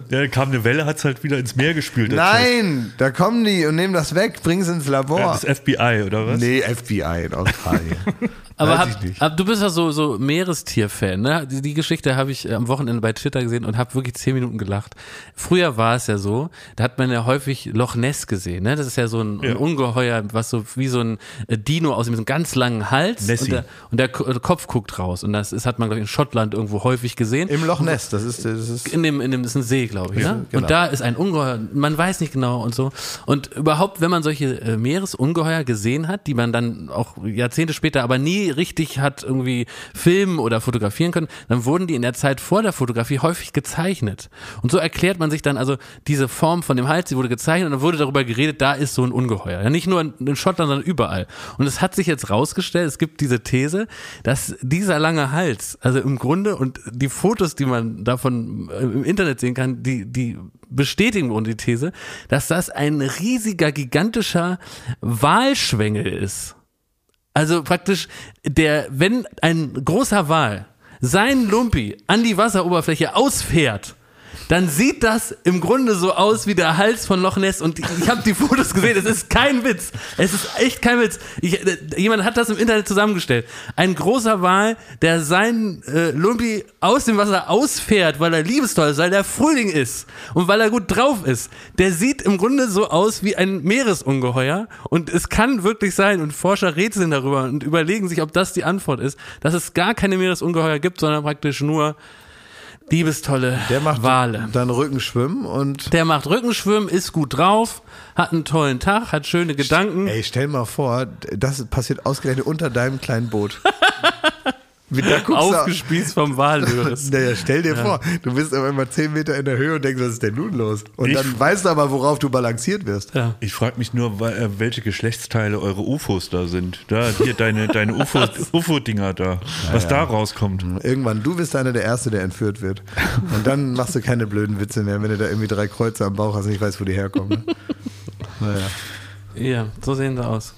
[SPEAKER 2] Ja, kam eine Welle, hat's halt wieder ins Meer gespült.
[SPEAKER 1] Nein, da kommen die und nehmen das weg, bringen es ins Labor.
[SPEAKER 2] Ja, das FBI, oder was?
[SPEAKER 1] nee, FBI in Australien. *laughs*
[SPEAKER 3] Aber hab, hab, du bist ja so, so Meerestier-Fan, ne? Die, die Geschichte habe ich am Wochenende bei Twitter gesehen und habe wirklich zehn Minuten gelacht. Früher war es ja so, da hat man ja häufig Loch Ness gesehen, ne? Das ist ja so ein,
[SPEAKER 2] Ja.
[SPEAKER 3] ein Ungeheuer, was so wie so ein äh, Dino aus einem ganz langen Hals
[SPEAKER 2] Nessie.
[SPEAKER 3] und der, und der äh, Kopf guckt raus. Und das ist, hat man, glaube ich, in Schottland irgendwo häufig gesehen.
[SPEAKER 1] Im Loch Ness, das ist, das ist
[SPEAKER 3] In dem, in dem das ist ein See, glaube ich. Ne?
[SPEAKER 1] genau.
[SPEAKER 3] Und da ist ein Ungeheuer, man weiß nicht genau und so. Und überhaupt, wenn man solche äh, Meeresungeheuer gesehen hat, die man dann auch Jahrzehnte später aber nie richtig hat irgendwie filmen oder fotografieren können, dann wurden die in der Zeit vor der Fotografie häufig gezeichnet. Und so erklärt man sich dann also diese Form von dem Hals, die wurde gezeichnet und dann wurde darüber geredet, da ist so ein Ungeheuer. Ja, nicht nur in Schottland, sondern überall. Und es hat sich jetzt rausgestellt, es gibt diese These, dass dieser lange Hals, also im Grunde und die Fotos, die man davon äh, im Internet sehen kann, die, die bestätigen Grunde die These, dass das ein riesiger, gigantischer Walschwengel ist. Also praktisch der, wenn ein großer Wal seinen Lumpi an die Wasseroberfläche ausfährt, dann sieht das im Grunde so aus wie der Hals von Loch Ness. Und ich habe die Fotos gesehen, es ist kein Witz. Es ist echt kein Witz. Ich, äh, jemand hat das im Internet zusammengestellt. Ein großer Wal, der seinen äh, Lumpi aus dem Wasser ausfährt, weil er liebestoll ist, weil der Frühling ist und weil er gut drauf ist, der sieht im Grunde so aus wie ein Meeresungeheuer. Und es kann wirklich sein, und Forscher rätseln darüber und überlegen sich, ob das die Antwort ist, dass es gar keine Meeresungeheuer gibt, sondern praktisch nur liebestolle
[SPEAKER 1] der macht
[SPEAKER 3] Wale.
[SPEAKER 1] dann Rückenschwimmen und
[SPEAKER 3] Der macht Rückenschwimmen, ist gut drauf, hat einen tollen Tag, hat schöne Gedanken.
[SPEAKER 1] ey, stell mal vor, das passiert ausgerechnet unter deinem kleinen Boot. *laughs* Mit du-
[SPEAKER 3] Aufgespießt vom Wallöris. *laughs*
[SPEAKER 1] Naja, stell dir vor, du bist auf einmal 10 Meter in der Höhe und denkst, was ist denn nun los? Und
[SPEAKER 2] Ich-
[SPEAKER 1] dann weißt du aber, worauf du balanciert wirst.
[SPEAKER 3] Ja.
[SPEAKER 2] Ich frage mich nur, äh, welche Geschlechtsteile eure UFOs da sind. Da, hier deine, deine *laughs* UFO, UFO-Dinger da. Was da rauskommt.
[SPEAKER 1] Irgendwann, du bist einer der Erste, der entführt wird. Und dann machst du keine blöden Witze mehr, wenn du da irgendwie drei Kreuze am Bauch hast und nicht weißt, wo die herkommen. Ne? *laughs* Naja.
[SPEAKER 3] Ja, so sehen sie aus.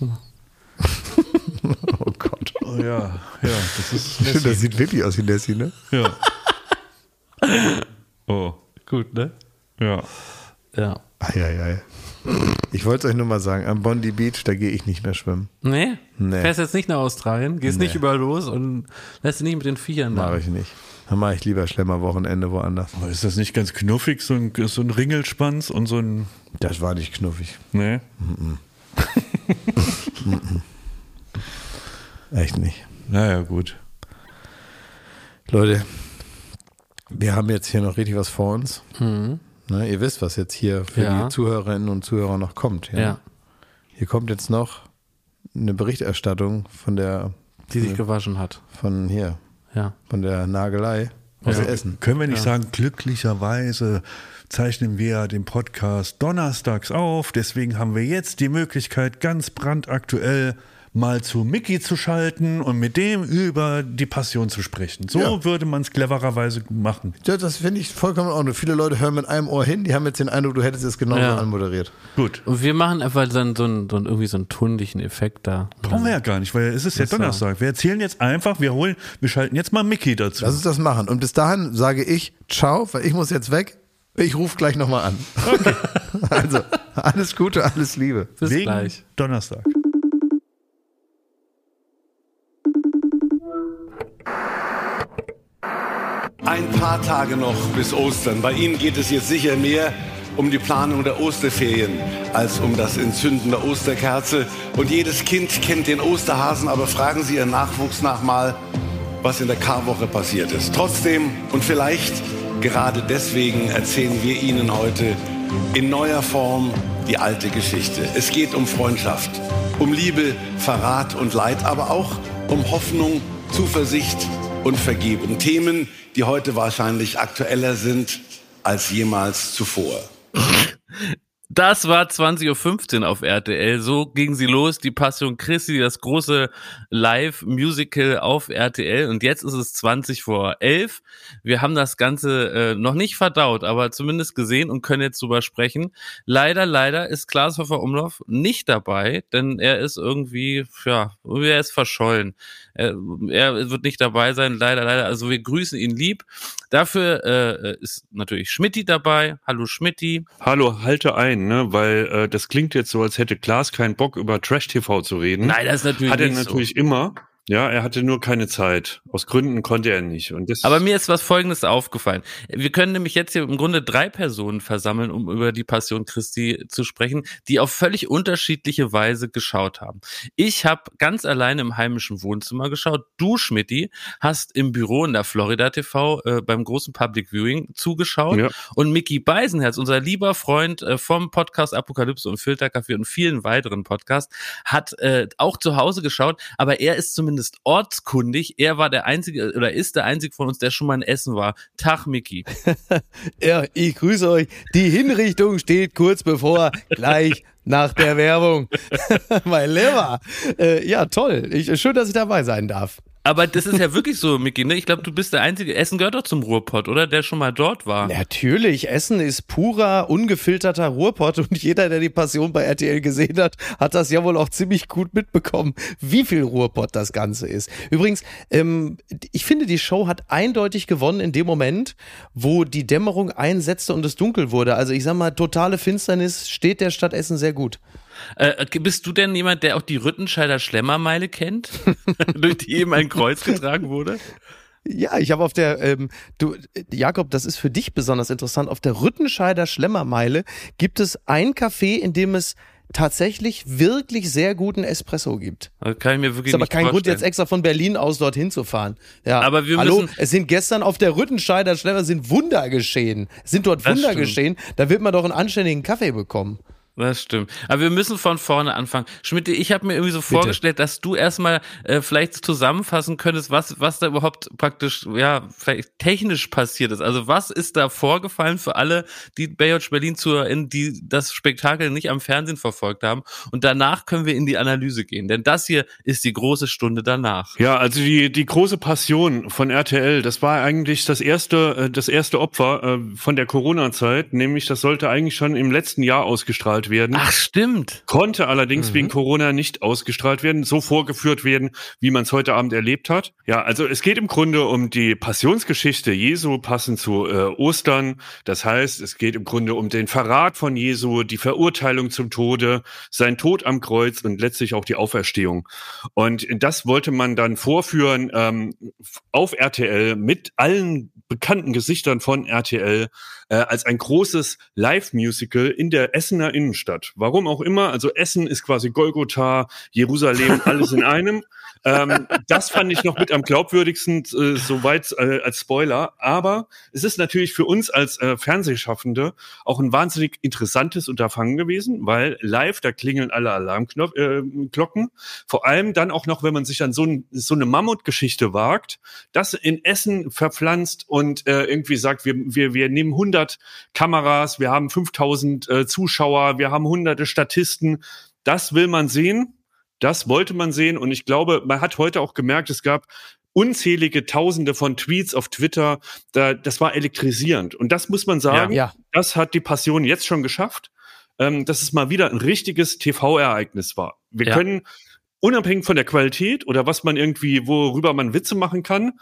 [SPEAKER 1] Oh
[SPEAKER 2] ja, ja, das ist *laughs*
[SPEAKER 1] Stimmt, das sieht wirklich aus wie Nessie, ne?
[SPEAKER 2] Ja. *laughs* Oh,
[SPEAKER 3] Gut, ne?
[SPEAKER 2] ja.
[SPEAKER 3] Ja.
[SPEAKER 1] Eieiei. Ich wollte euch nur mal sagen, am Bondi Beach, da gehe ich nicht mehr schwimmen.
[SPEAKER 3] Nee?
[SPEAKER 1] Nee.
[SPEAKER 3] Fährst jetzt nicht nach Australien, gehst
[SPEAKER 1] Nee.
[SPEAKER 3] nicht überall los und lässt dich nicht mit den Viechern da.
[SPEAKER 1] Mache ich nicht. Dann mache ich lieber Schlemmerwochenende woanders.
[SPEAKER 2] Aber ist das nicht ganz knuffig, so ein, so ein Ringelspanz und so ein.
[SPEAKER 1] Das war nicht knuffig.
[SPEAKER 2] Ne? *laughs*
[SPEAKER 1] Echt nicht.
[SPEAKER 2] Naja, gut.
[SPEAKER 1] Leute, wir haben jetzt hier noch richtig was vor uns. Ne, ihr wisst, was jetzt hier für
[SPEAKER 3] Mhm. Ja.
[SPEAKER 1] die Zuhörerinnen und Zuhörer noch kommt.
[SPEAKER 3] Ja.
[SPEAKER 1] Hier kommt jetzt noch eine Berichterstattung von der,
[SPEAKER 3] Die sich gewaschen hat.
[SPEAKER 1] von hier,
[SPEAKER 3] Ja.
[SPEAKER 1] von der Nagelei aus
[SPEAKER 3] Ja.
[SPEAKER 1] Essen.
[SPEAKER 2] Können wir nicht sagen, glücklicherweise zeichnen wir den Podcast donnerstags auf. Deswegen haben wir jetzt die Möglichkeit, ganz brandaktuell mal zu Mickey zu schalten und mit dem über die Passion zu sprechen. So
[SPEAKER 1] Ja.
[SPEAKER 2] würde man es clevererweise machen.
[SPEAKER 1] Ja, das finde ich vollkommen in Ordnung. Viele Leute hören mit einem Ohr hin, die haben jetzt den Eindruck, du hättest es genauso
[SPEAKER 3] Ja.
[SPEAKER 1] anmoderiert.
[SPEAKER 2] Gut.
[SPEAKER 3] Und wir machen einfach dann so einen, so einen, irgendwie so einen tunlichen Effekt da.
[SPEAKER 2] Brauchen wir ja gar nicht, weil es ist ja Donnerstag. Wir erzählen jetzt einfach, wir holen, wir schalten jetzt mal Mickey dazu.
[SPEAKER 1] Lass uns das machen. Und bis dahin sage ich ciao, weil ich muss jetzt weg. Ich rufe gleich nochmal an. *laughs* also, alles Gute, alles Liebe.
[SPEAKER 3] Bis
[SPEAKER 2] Wegen
[SPEAKER 3] gleich.
[SPEAKER 2] Donnerstag.
[SPEAKER 5] Ein paar Tage noch bis Ostern. Bei Ihnen geht es jetzt sicher mehr um die Planung der Osterferien als um das Entzünden der Osterkerze. Und jedes Kind kennt den Osterhasen, aber fragen Sie Ihren Nachwuchs nach mal, was in der Karwoche passiert ist. Trotzdem und vielleicht gerade deswegen erzählen wir Ihnen heute in neuer Form die alte Geschichte. Es geht um Freundschaft, um Liebe, Verrat und Leid, aber auch um Hoffnung, Zuversicht und Vergebung. Themen, die heute wahrscheinlich aktueller sind als jemals zuvor.
[SPEAKER 3] Das war 20.15 Uhr auf RTL. So ging sie los, die Passion Christi, das große Live-Musical auf RTL. Und jetzt ist es 20 vor 11. Wir haben das Ganze äh, noch nicht verdaut, aber zumindest gesehen und können jetzt drüber sprechen. Leider, leider ist Klaas Hofer Umlauf nicht dabei, denn er ist irgendwie, ja, er ist verschollen. Er, er wird nicht dabei sein, leider, leider. Also wir grüßen ihn lieb. Dafür äh, ist natürlich Schmidti dabei. Hallo Schmidti.
[SPEAKER 2] Hallo, halte ein, ne? weil äh, das klingt jetzt so, als hätte Klaas keinen Bock über Trash-TV zu reden.
[SPEAKER 3] Nein, das ist natürlich
[SPEAKER 2] Hat er
[SPEAKER 3] nicht
[SPEAKER 2] natürlich
[SPEAKER 3] so.
[SPEAKER 2] immer. Ja, er hatte nur keine Zeit. Aus Gründen konnte er nicht. Und das
[SPEAKER 3] Aber mir ist was Folgendes aufgefallen. Wir können nämlich jetzt hier im Grunde drei Personen versammeln, um über die Passion Christi zu sprechen, die auf völlig unterschiedliche Weise geschaut haben. Ich habe ganz alleine im heimischen Wohnzimmer geschaut. Du, Schmidti, hast im Büro in der Florida TV äh, beim großen Public Viewing zugeschaut.
[SPEAKER 2] Ja.
[SPEAKER 3] Und Mickey Beisenherz, unser lieber Freund äh, vom Podcast Apokalypse und Filterkaffee und vielen weiteren Podcasts, hat äh, auch zu Hause geschaut, aber er ist zumindest ortskundig. Er war der einzige oder ist der einzige von uns, der schon mal in Essen war. Tag, Mickey. *laughs*
[SPEAKER 6] Ja, ich grüße euch. Die Hinrichtung steht kurz bevor, gleich nach der Werbung. *laughs* mein Lieber. Äh, ja, toll. Ich, schön, dass ich dabei sein darf.
[SPEAKER 3] Aber das ist ja wirklich so, Mickey, ne? Ich glaube, du bist der einzige. Essen gehört doch zum Ruhrpott, oder? Der schon mal dort war.
[SPEAKER 6] Natürlich, Essen ist purer, ungefilterter Ruhrpott und jeder, der die Passion bei RTL gesehen hat, hat das ja wohl auch ziemlich gut mitbekommen, wie viel Ruhrpott das Ganze ist. Übrigens, ähm, ich finde, die Show hat eindeutig gewonnen in dem Moment, wo die Dämmerung einsetzte und es dunkel wurde. Also ich sag mal, totale Finsternis steht der Stadt Essen sehr gut.
[SPEAKER 3] Äh, bist du denn jemand, der auch die Rüttenscheider Schlemmermeile kennt? *laughs* Durch die eben ein Kreuz getragen wurde?
[SPEAKER 6] Ja, ich habe auf der, ähm, du, Jakob, das ist für dich besonders interessant. Auf der Rüttenscheider Schlemmermeile gibt es ein Café, in dem es tatsächlich wirklich sehr guten Espresso gibt.
[SPEAKER 3] Das kann ich mir wirklich
[SPEAKER 6] Ist aber
[SPEAKER 3] nicht
[SPEAKER 6] kein Grund,
[SPEAKER 3] vorstellen.
[SPEAKER 6] jetzt extra von Berlin aus dorthin zu fahren. Ja.
[SPEAKER 3] Aber wir
[SPEAKER 6] Hallo,
[SPEAKER 3] müssen-
[SPEAKER 6] es sind gestern auf der Rüttenscheider Schlemmer sind Wunder geschehen. Es sind dort
[SPEAKER 3] Das
[SPEAKER 6] Wunder
[SPEAKER 3] stimmt.
[SPEAKER 6] geschehen. Da wird man doch einen anständigen Kaffee bekommen.
[SPEAKER 3] Das stimmt. Aber wir müssen von vorne anfangen. Schmidt, ich habe mir irgendwie so vorgestellt, dass du erstmal äh, vielleicht zusammenfassen könntest, was, was da überhaupt praktisch, ja, vielleicht technisch passiert ist. Also was ist da vorgefallen für alle, die Baywatch Berlin zu, in die das Spektakel nicht am Fernsehen verfolgt haben. Und danach können wir in die Analyse gehen. Denn das hier ist die große Stunde danach.
[SPEAKER 2] Ja, also die, die große Passion von RTL, das war eigentlich das erste, äh, das erste Opfer äh, von der Corona-Zeit, nämlich das sollte eigentlich schon im letzten Jahr ausgestrahlt werden.
[SPEAKER 3] Ach, stimmt.
[SPEAKER 2] Konnte allerdings wegen Corona nicht ausgestrahlt werden, so vorgeführt werden, wie man es heute Abend erlebt hat. Ja, also es geht im Grunde um die Passionsgeschichte Jesu passend zu äh, Ostern. Das heißt, es geht im Grunde um den Verrat von Jesu, die Verurteilung zum Tode, sein Tod am Kreuz und letztlich auch die Auferstehung. Und das wollte man dann vorführen ähm, auf RTL mit allen bekannten Gesichtern von RTL äh, als ein großes Live-Musical in der Essener Innenstadt. Warum auch immer, also Essen ist quasi Golgotha, Jerusalem, *laughs* alles in einem. Ähm, das fand ich noch mit am glaubwürdigsten, äh, soweit äh, als Spoiler. Aber es ist natürlich für uns als äh, Fernsehschaffende auch ein wahnsinnig interessantes Unterfangen gewesen, weil live, da klingeln alle Alarmglocken. Äh. Vor allem dann auch noch, wenn man sich an so, ein, so eine Mammutgeschichte wagt, das in Essen verpflanzt und äh, irgendwie sagt, wir, wir, wir nehmen 100 Kameras, wir haben 5000 äh, Zuschauer, wir haben hunderte Statisten. Das will man sehen. Das wollte man sehen und ich glaube, man hat heute auch gemerkt, es gab unzählige Tausende von Tweets auf Twitter. Da, das war elektrisierend. Und das muss man sagen,
[SPEAKER 6] Ja.
[SPEAKER 2] das hat die Passion jetzt schon geschafft, ähm, dass es mal wieder ein richtiges TV-Ereignis war. Wir
[SPEAKER 3] Ja.
[SPEAKER 2] können unabhängig von der Qualität oder was man irgendwie, worüber man Witze machen kann,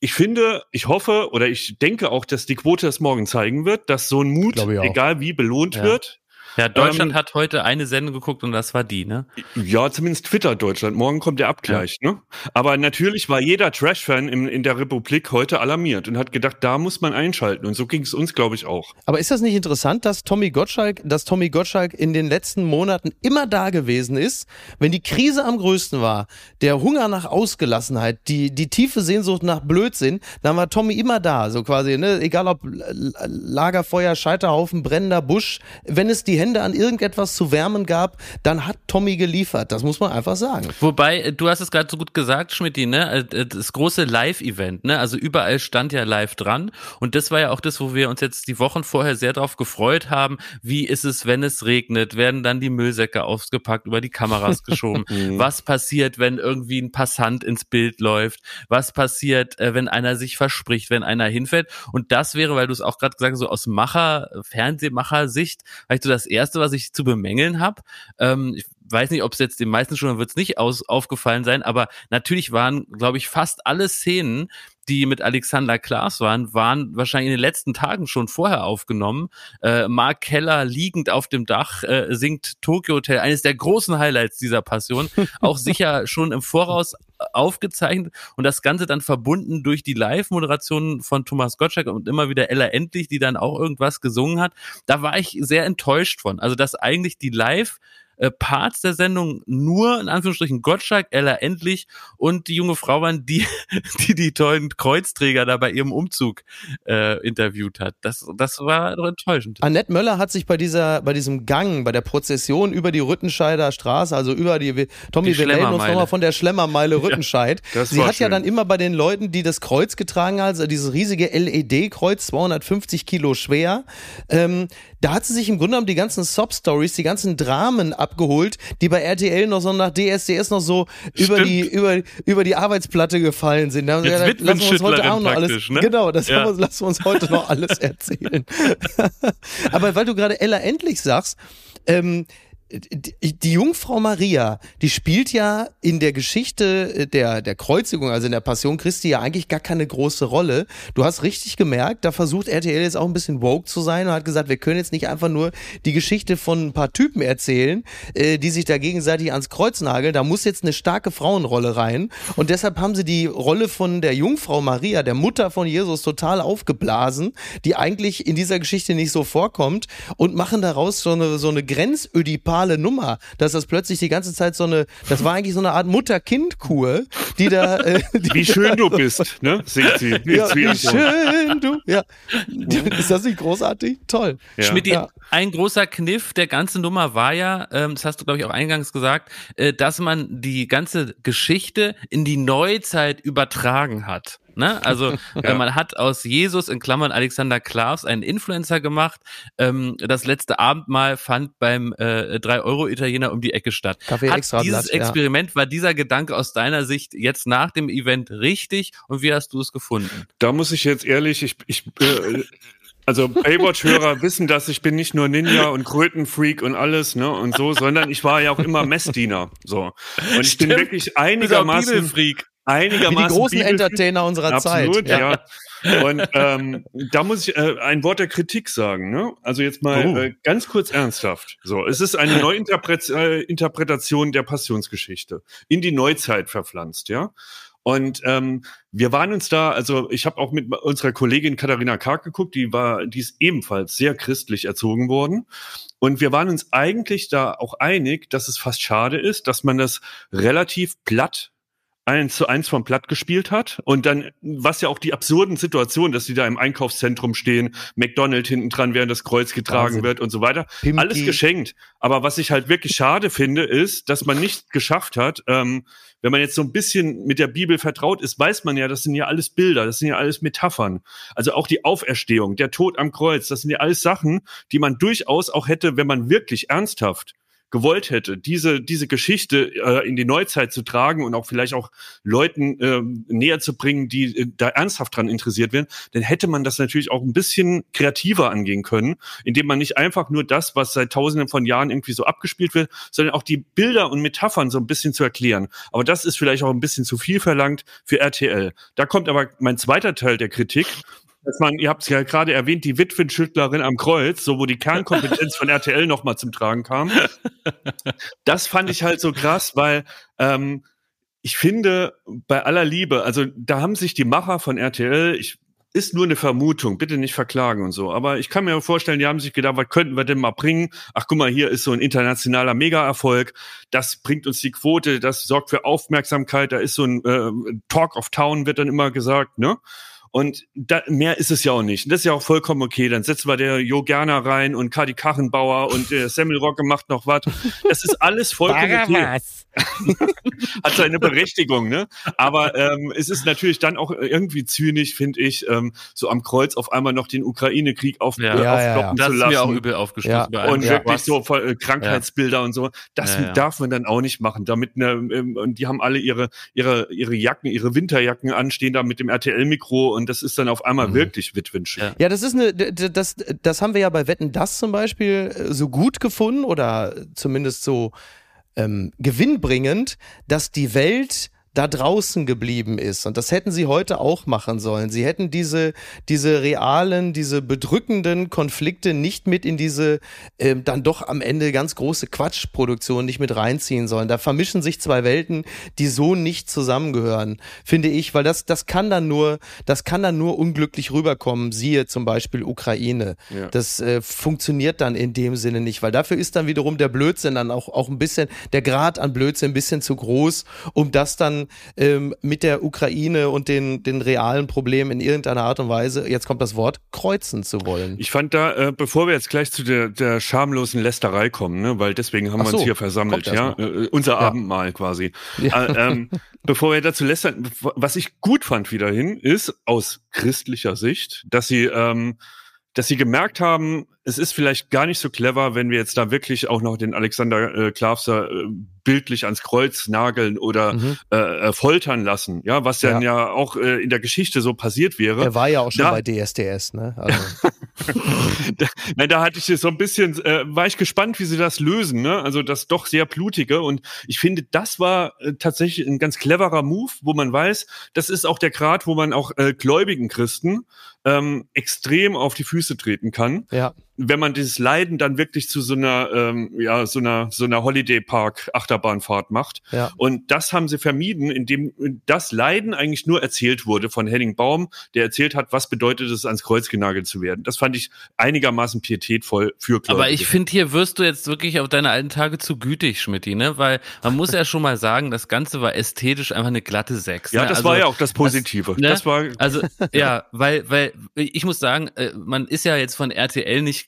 [SPEAKER 2] ich finde, ich hoffe oder ich denke auch, dass die Quote das morgen zeigen wird, dass so ein Mut, egal wie, belohnt
[SPEAKER 3] Ja.
[SPEAKER 2] wird.
[SPEAKER 3] Ja, Deutschland
[SPEAKER 2] Ähm,
[SPEAKER 3] hat heute eine Sendung geguckt und das war die, ne?
[SPEAKER 2] Ja, zumindest Twitter Deutschland. Morgen kommt der Abgleich, ne? Aber natürlich war jeder Trash-Fan in, in der Republik heute alarmiert und hat gedacht, da muss man einschalten. Und so ging es uns, glaube ich, auch.
[SPEAKER 6] Aber ist das nicht interessant, dass Tommy Gottschalk, dass Tommy Gottschalk in den letzten Monaten immer da gewesen ist, wenn die Krise am größten war, der Hunger nach Ausgelassenheit, die, die tiefe Sehnsucht nach Blödsinn, dann war Tommy immer da, so quasi, ne, egal ob Lagerfeuer, Scheiterhaufen, brennender Busch, wenn es die Hände da an irgendetwas zu wärmen gab, dann hat Tommy geliefert. Das muss man einfach sagen.
[SPEAKER 3] Wobei, äh, du hast es gerade so gut gesagt, Schmidti, ne? Äh, Das große Live-Event, ne? Also überall stand ja live dran. Und das war ja auch das, wo wir uns jetzt die Wochen vorher sehr drauf gefreut haben. Wie ist es, wenn es regnet? Werden dann die Müllsäcke ausgepackt, über die Kameras geschoben? *laughs* Was passiert, wenn irgendwie ein Passant ins Bild läuft? Was passiert, äh, wenn einer sich verspricht, wenn einer hinfällt? Und das wäre, weil du es auch gerade gesagt hast, so aus Macher, Fernsehmacher-Sicht, vielleicht so das Erste, was ich zu bemängeln habe. Ähm, ich weiß nicht, ob es jetzt den meisten schon wird es nicht aus, aufgefallen sein, aber natürlich waren, glaube ich, fast alle Szenen, die mit Alexander Klaas waren, waren wahrscheinlich in den letzten Tagen schon vorher aufgenommen. Äh, Mark Keller liegend auf dem Dach äh, singt Tokyo Hotel, eines der großen Highlights dieser Passion, *laughs* auch sicher schon im Voraus aufgezeichnet und das Ganze dann verbunden durch die Live-Moderation von Thomas Gottschalk und immer wieder Ella Endlich, die dann auch irgendwas gesungen hat. Da war ich sehr enttäuscht von. Also, dass eigentlich die Live- äh, Parts der Sendung nur in Anführungsstrichen Gottschalk, Ella Endlich und die junge Frau waren, die *laughs* die, die tollen Kreuzträger da bei ihrem Umzug äh, interviewt hat. Das, das war doch enttäuschend.
[SPEAKER 6] Annette Möller hat sich bei dieser, bei diesem Gang, bei der Prozession über die Rüttenscheider Straße, also über die, Tommy,
[SPEAKER 3] Die
[SPEAKER 6] wir melden uns nochmal von der Schlemmermeile *laughs* Rüttenscheid.
[SPEAKER 2] das
[SPEAKER 6] Sie hat ja
[SPEAKER 2] schön.
[SPEAKER 6] dann immer bei den Leuten, die das Kreuz getragen hat, also dieses riesige LED-Kreuz, 250 Kilo schwer, ähm, da hat sie sich im Grunde genommen die ganzen Sob-Stories, die ganzen Dramen abgeholt, die bei RTL noch so nach DSDS noch so über die, über, über die Arbeitsplatte gefallen sind. Da haben
[SPEAKER 2] Jetzt
[SPEAKER 6] gesagt, lassen wir uns heute auch noch alles,
[SPEAKER 2] ne?
[SPEAKER 6] genau, das
[SPEAKER 2] Ja.
[SPEAKER 6] wir, lassen wir uns heute noch alles *laughs* erzählen. *laughs* Aber weil du gerade Ella endlich sagst, ähm, die, Jungfrau Maria, die spielt ja in der Geschichte der, der Kreuzigung, also in der Passion Christi, ja eigentlich gar keine große Rolle. Du hast richtig gemerkt, da versucht RTL jetzt auch ein bisschen woke zu sein und hat gesagt, wir können jetzt nicht einfach nur die Geschichte von ein paar Typen erzählen, äh, die sich da gegenseitig ans Kreuz nageln. Da muss jetzt eine starke Frauenrolle rein. Und deshalb haben sie die Rolle von der Jungfrau Maria, der Mutter von Jesus, total aufgeblasen, die eigentlich in dieser Geschichte nicht so vorkommt und machen daraus so eine, so eine grenzödipale Nummer, dass das plötzlich die ganze Zeit so eine, das war eigentlich so eine Art Mutter-Kind-Kur, die da, äh, die
[SPEAKER 2] Wie schön du bist, ne? Singt sie.
[SPEAKER 6] ja, wie schön du. Ja. Ist das nicht großartig? Toll.
[SPEAKER 2] Ja.
[SPEAKER 3] Schmidti,
[SPEAKER 6] Ja.
[SPEAKER 3] ein großer Kniff der ganzen Nummer war ja, ähm, das hast du glaube ich auch eingangs gesagt, äh, dass man die ganze Geschichte in die Neuzeit übertragen hat. Ne? Also *laughs* äh, man hat aus Jesus in Klammern Alexander Klaas einen Influencer gemacht. Ähm, das letzte Abendmahl fand beim äh, 3-Euro-Italiener um die Ecke statt.
[SPEAKER 6] Kaffee
[SPEAKER 3] hat dieses
[SPEAKER 6] ja.
[SPEAKER 3] Experiment, war dieser Gedanke aus deiner Sicht jetzt nach dem Event richtig und wie hast du es gefunden?
[SPEAKER 2] Da muss ich jetzt ehrlich, ich, ich äh, also Baywatch-Hörer *laughs* wissen, dass ich bin nicht nur Ninja und Krötenfreak und alles, ne, und so, sondern ich war ja auch immer Messdiener, so. Und ich bin wirklich einigermaßen,
[SPEAKER 3] Bibelfreak.
[SPEAKER 2] Einigermaßen
[SPEAKER 6] Wie die großen
[SPEAKER 2] Bibelfreak.
[SPEAKER 6] Entertainer unserer
[SPEAKER 2] Absolut,
[SPEAKER 6] Zeit.
[SPEAKER 2] ja. Und ähm, da muss ich äh, ein Wort der Kritik sagen. Ne? Also jetzt mal
[SPEAKER 6] Oh.
[SPEAKER 2] äh, ganz kurz ernsthaft. So, es ist eine Neuinterpret äh, Interpretation der Passionsgeschichte in die Neuzeit verpflanzt, ja. Und ähm, wir waren uns da, also ich habe auch mit unserer Kollegin Katharina Karg geguckt, die war, die ist ebenfalls sehr christlich erzogen worden. Und wir waren uns eigentlich da auch einig, dass es fast schade ist, dass man das relativ platt eins zu eins vom Platt gespielt hat und dann, was ja auch die absurden Situationen, dass sie da im Einkaufszentrum stehen, McDonald hinten dran, während das Kreuz getragen
[SPEAKER 6] Wahnsinn.
[SPEAKER 2] wird und so weiter.
[SPEAKER 6] Pimki.
[SPEAKER 2] Alles geschenkt. Aber was ich halt wirklich schade finde, ist, dass man nicht geschafft hat, ähm, wenn man jetzt so ein bisschen mit der Bibel vertraut ist, weiß man ja, das sind ja alles Bilder, das sind ja alles Metaphern. Also auch die Auferstehung, der Tod am Kreuz, das sind ja alles Sachen, die man durchaus auch hätte, wenn man wirklich ernsthaft gewollt hätte, diese, diese Geschichte äh, in die Neuzeit zu tragen und auch vielleicht auch Leuten ähm, näher zu bringen, die äh, da ernsthaft dran interessiert werden, dann hätte man das natürlich auch ein bisschen kreativer angehen können, indem man nicht einfach nur das, was seit tausenden von Jahren irgendwie so abgespielt wird, sondern auch die Bilder und Metaphern so ein bisschen zu erklären. Aber das ist vielleicht auch ein bisschen zu viel verlangt für RTL. Da kommt aber mein zweiter Teil der Kritik. Dass man, ihr habt es ja gerade erwähnt, die Witwenschüttlerin am Kreuz, so wo die Kernkompetenz von RTL nochmal zum Tragen kam. Das fand ich halt so krass, weil ähm, ich finde, bei aller Liebe, also da haben sich die Macher von RTL, ich ist nur eine Vermutung, bitte nicht verklagen und so. Aber ich kann mir vorstellen, die haben sich gedacht, was könnten wir denn mal bringen? Ach, guck mal, hier ist so ein internationaler Mega-Erfolg. Das bringt uns die Quote, das sorgt für Aufmerksamkeit. Da ist so ein äh, Talk of Town, wird dann immer gesagt, ne? Und da, mehr ist es ja auch nicht. Und das ist ja auch vollkommen okay. Dann setzen wir der Jo Gerner rein und Kadi Kachenbauer und der Semmelrocke macht noch was. Das ist alles vollkommen okay. *laughs* Hat seine Berechtigung, ne? Aber ähm, es ist natürlich dann auch irgendwie zynisch, finde ich, ähm, so am Kreuz auf einmal noch den Ukraine-Krieg auf,
[SPEAKER 3] Ja.
[SPEAKER 2] äh,
[SPEAKER 6] Ja, ja,
[SPEAKER 2] aufploppen
[SPEAKER 3] Das
[SPEAKER 2] zu
[SPEAKER 3] ist
[SPEAKER 2] lassen
[SPEAKER 3] mir auch übel aufgestoßen.
[SPEAKER 6] Ja.
[SPEAKER 2] und
[SPEAKER 3] Ja,
[SPEAKER 2] wirklich
[SPEAKER 3] was-
[SPEAKER 2] so voll, äh, Krankheitsbilder und so. Das
[SPEAKER 3] Ja, ja.
[SPEAKER 2] darf man dann auch nicht machen. Damit ne, ähm, und die haben alle ihre ihre ihre Jacken, ihre Winterjacken anstehen da mit dem RTL-Mikro und das ist dann auf einmal wirklich Witwenschön.
[SPEAKER 3] Ja.
[SPEAKER 6] Das ist eine, das, das haben wir ja bei Wetten das zum Beispiel äh, so gut gefunden oder zumindest so ähm, gewinnbringend, dass die Welt da draußen geblieben ist. Und das hätten sie heute auch machen sollen. Sie hätten diese, diese realen, diese bedrückenden Konflikte nicht mit in diese ähm, dann doch am Ende ganz große Quatschproduktion nicht mit reinziehen sollen. Da vermischen sich zwei Welten, die so nicht zusammengehören, finde ich, weil das, das kann dann nur, das kann dann nur unglücklich rüberkommen. Siehe zum Beispiel Ukraine.
[SPEAKER 2] Ja.
[SPEAKER 6] Das äh, funktioniert dann in dem Sinne nicht, weil dafür ist dann wiederum der Blödsinn dann auch, auch ein bisschen, der Grad an Blödsinn ein bisschen zu groß, um das dann ähm, mit der Ukraine und den, den realen Problemen in irgendeiner Art und Weise, jetzt kommt das Wort, kreuzen zu wollen.
[SPEAKER 2] Ich fand da, äh, bevor wir jetzt gleich zu der, der schamlosen Lästerei kommen, ne, weil deswegen haben
[SPEAKER 6] Ach
[SPEAKER 2] wir uns
[SPEAKER 6] so,
[SPEAKER 2] hier versammelt, ja, äh, unser
[SPEAKER 6] Ja.
[SPEAKER 2] Abendmahl quasi. *laughs* Äh, ähm, bevor wir dazu lästern, was ich gut fand wiederhin, ist aus christlicher Sicht, dass sie, ähm, dass sie gemerkt haben, es ist vielleicht gar nicht so clever, wenn wir jetzt da wirklich auch noch den Alexander äh, Klavser äh, bildlich ans Kreuz nageln oder
[SPEAKER 6] Mhm.
[SPEAKER 2] äh, äh, foltern lassen, ja, was dann
[SPEAKER 6] Ja.
[SPEAKER 2] ja, auch äh, in der Geschichte so passiert wäre.
[SPEAKER 6] Er war ja auch schon
[SPEAKER 2] Da-
[SPEAKER 6] bei DSDS, ne? Also, *laughs*
[SPEAKER 2] da, nein, da hatte ich so ein bisschen, äh, war ich gespannt, wie sie das lösen, ne? Also das doch sehr blutige und ich finde, das war äh, tatsächlich ein ganz cleverer Move, wo man weiß, das ist auch der Grad, wo man auch äh, gläubigen Christen ähm, extrem auf die Füße treten kann,
[SPEAKER 6] ja.
[SPEAKER 2] Wenn man dieses Leiden dann wirklich zu so einer, ähm, ja, so einer, so einer Holiday Park Achterbahnfahrt macht.
[SPEAKER 6] Ja.
[SPEAKER 2] Und das haben sie vermieden, indem das Leiden eigentlich nur erzählt wurde von Henning Baum, der erzählt hat, was bedeutet es, ans Kreuz genagelt zu werden. Das fand ich einigermaßen pietätvoll für Gläubige.
[SPEAKER 3] Aber ich finde, hier wirst du jetzt wirklich auf deine alten Tage zu gütig, Schmidti, ne? Weil man muss ja schon mal sagen, das Ganze war ästhetisch einfach eine glatte Sechs.
[SPEAKER 2] ja,
[SPEAKER 3] ne?
[SPEAKER 2] das
[SPEAKER 3] Also,
[SPEAKER 2] war ja auch das Positive.
[SPEAKER 3] ne?
[SPEAKER 2] Das war
[SPEAKER 3] Also *laughs* ja, weil, weil ich muss sagen, äh, man ist ja jetzt von RTL nicht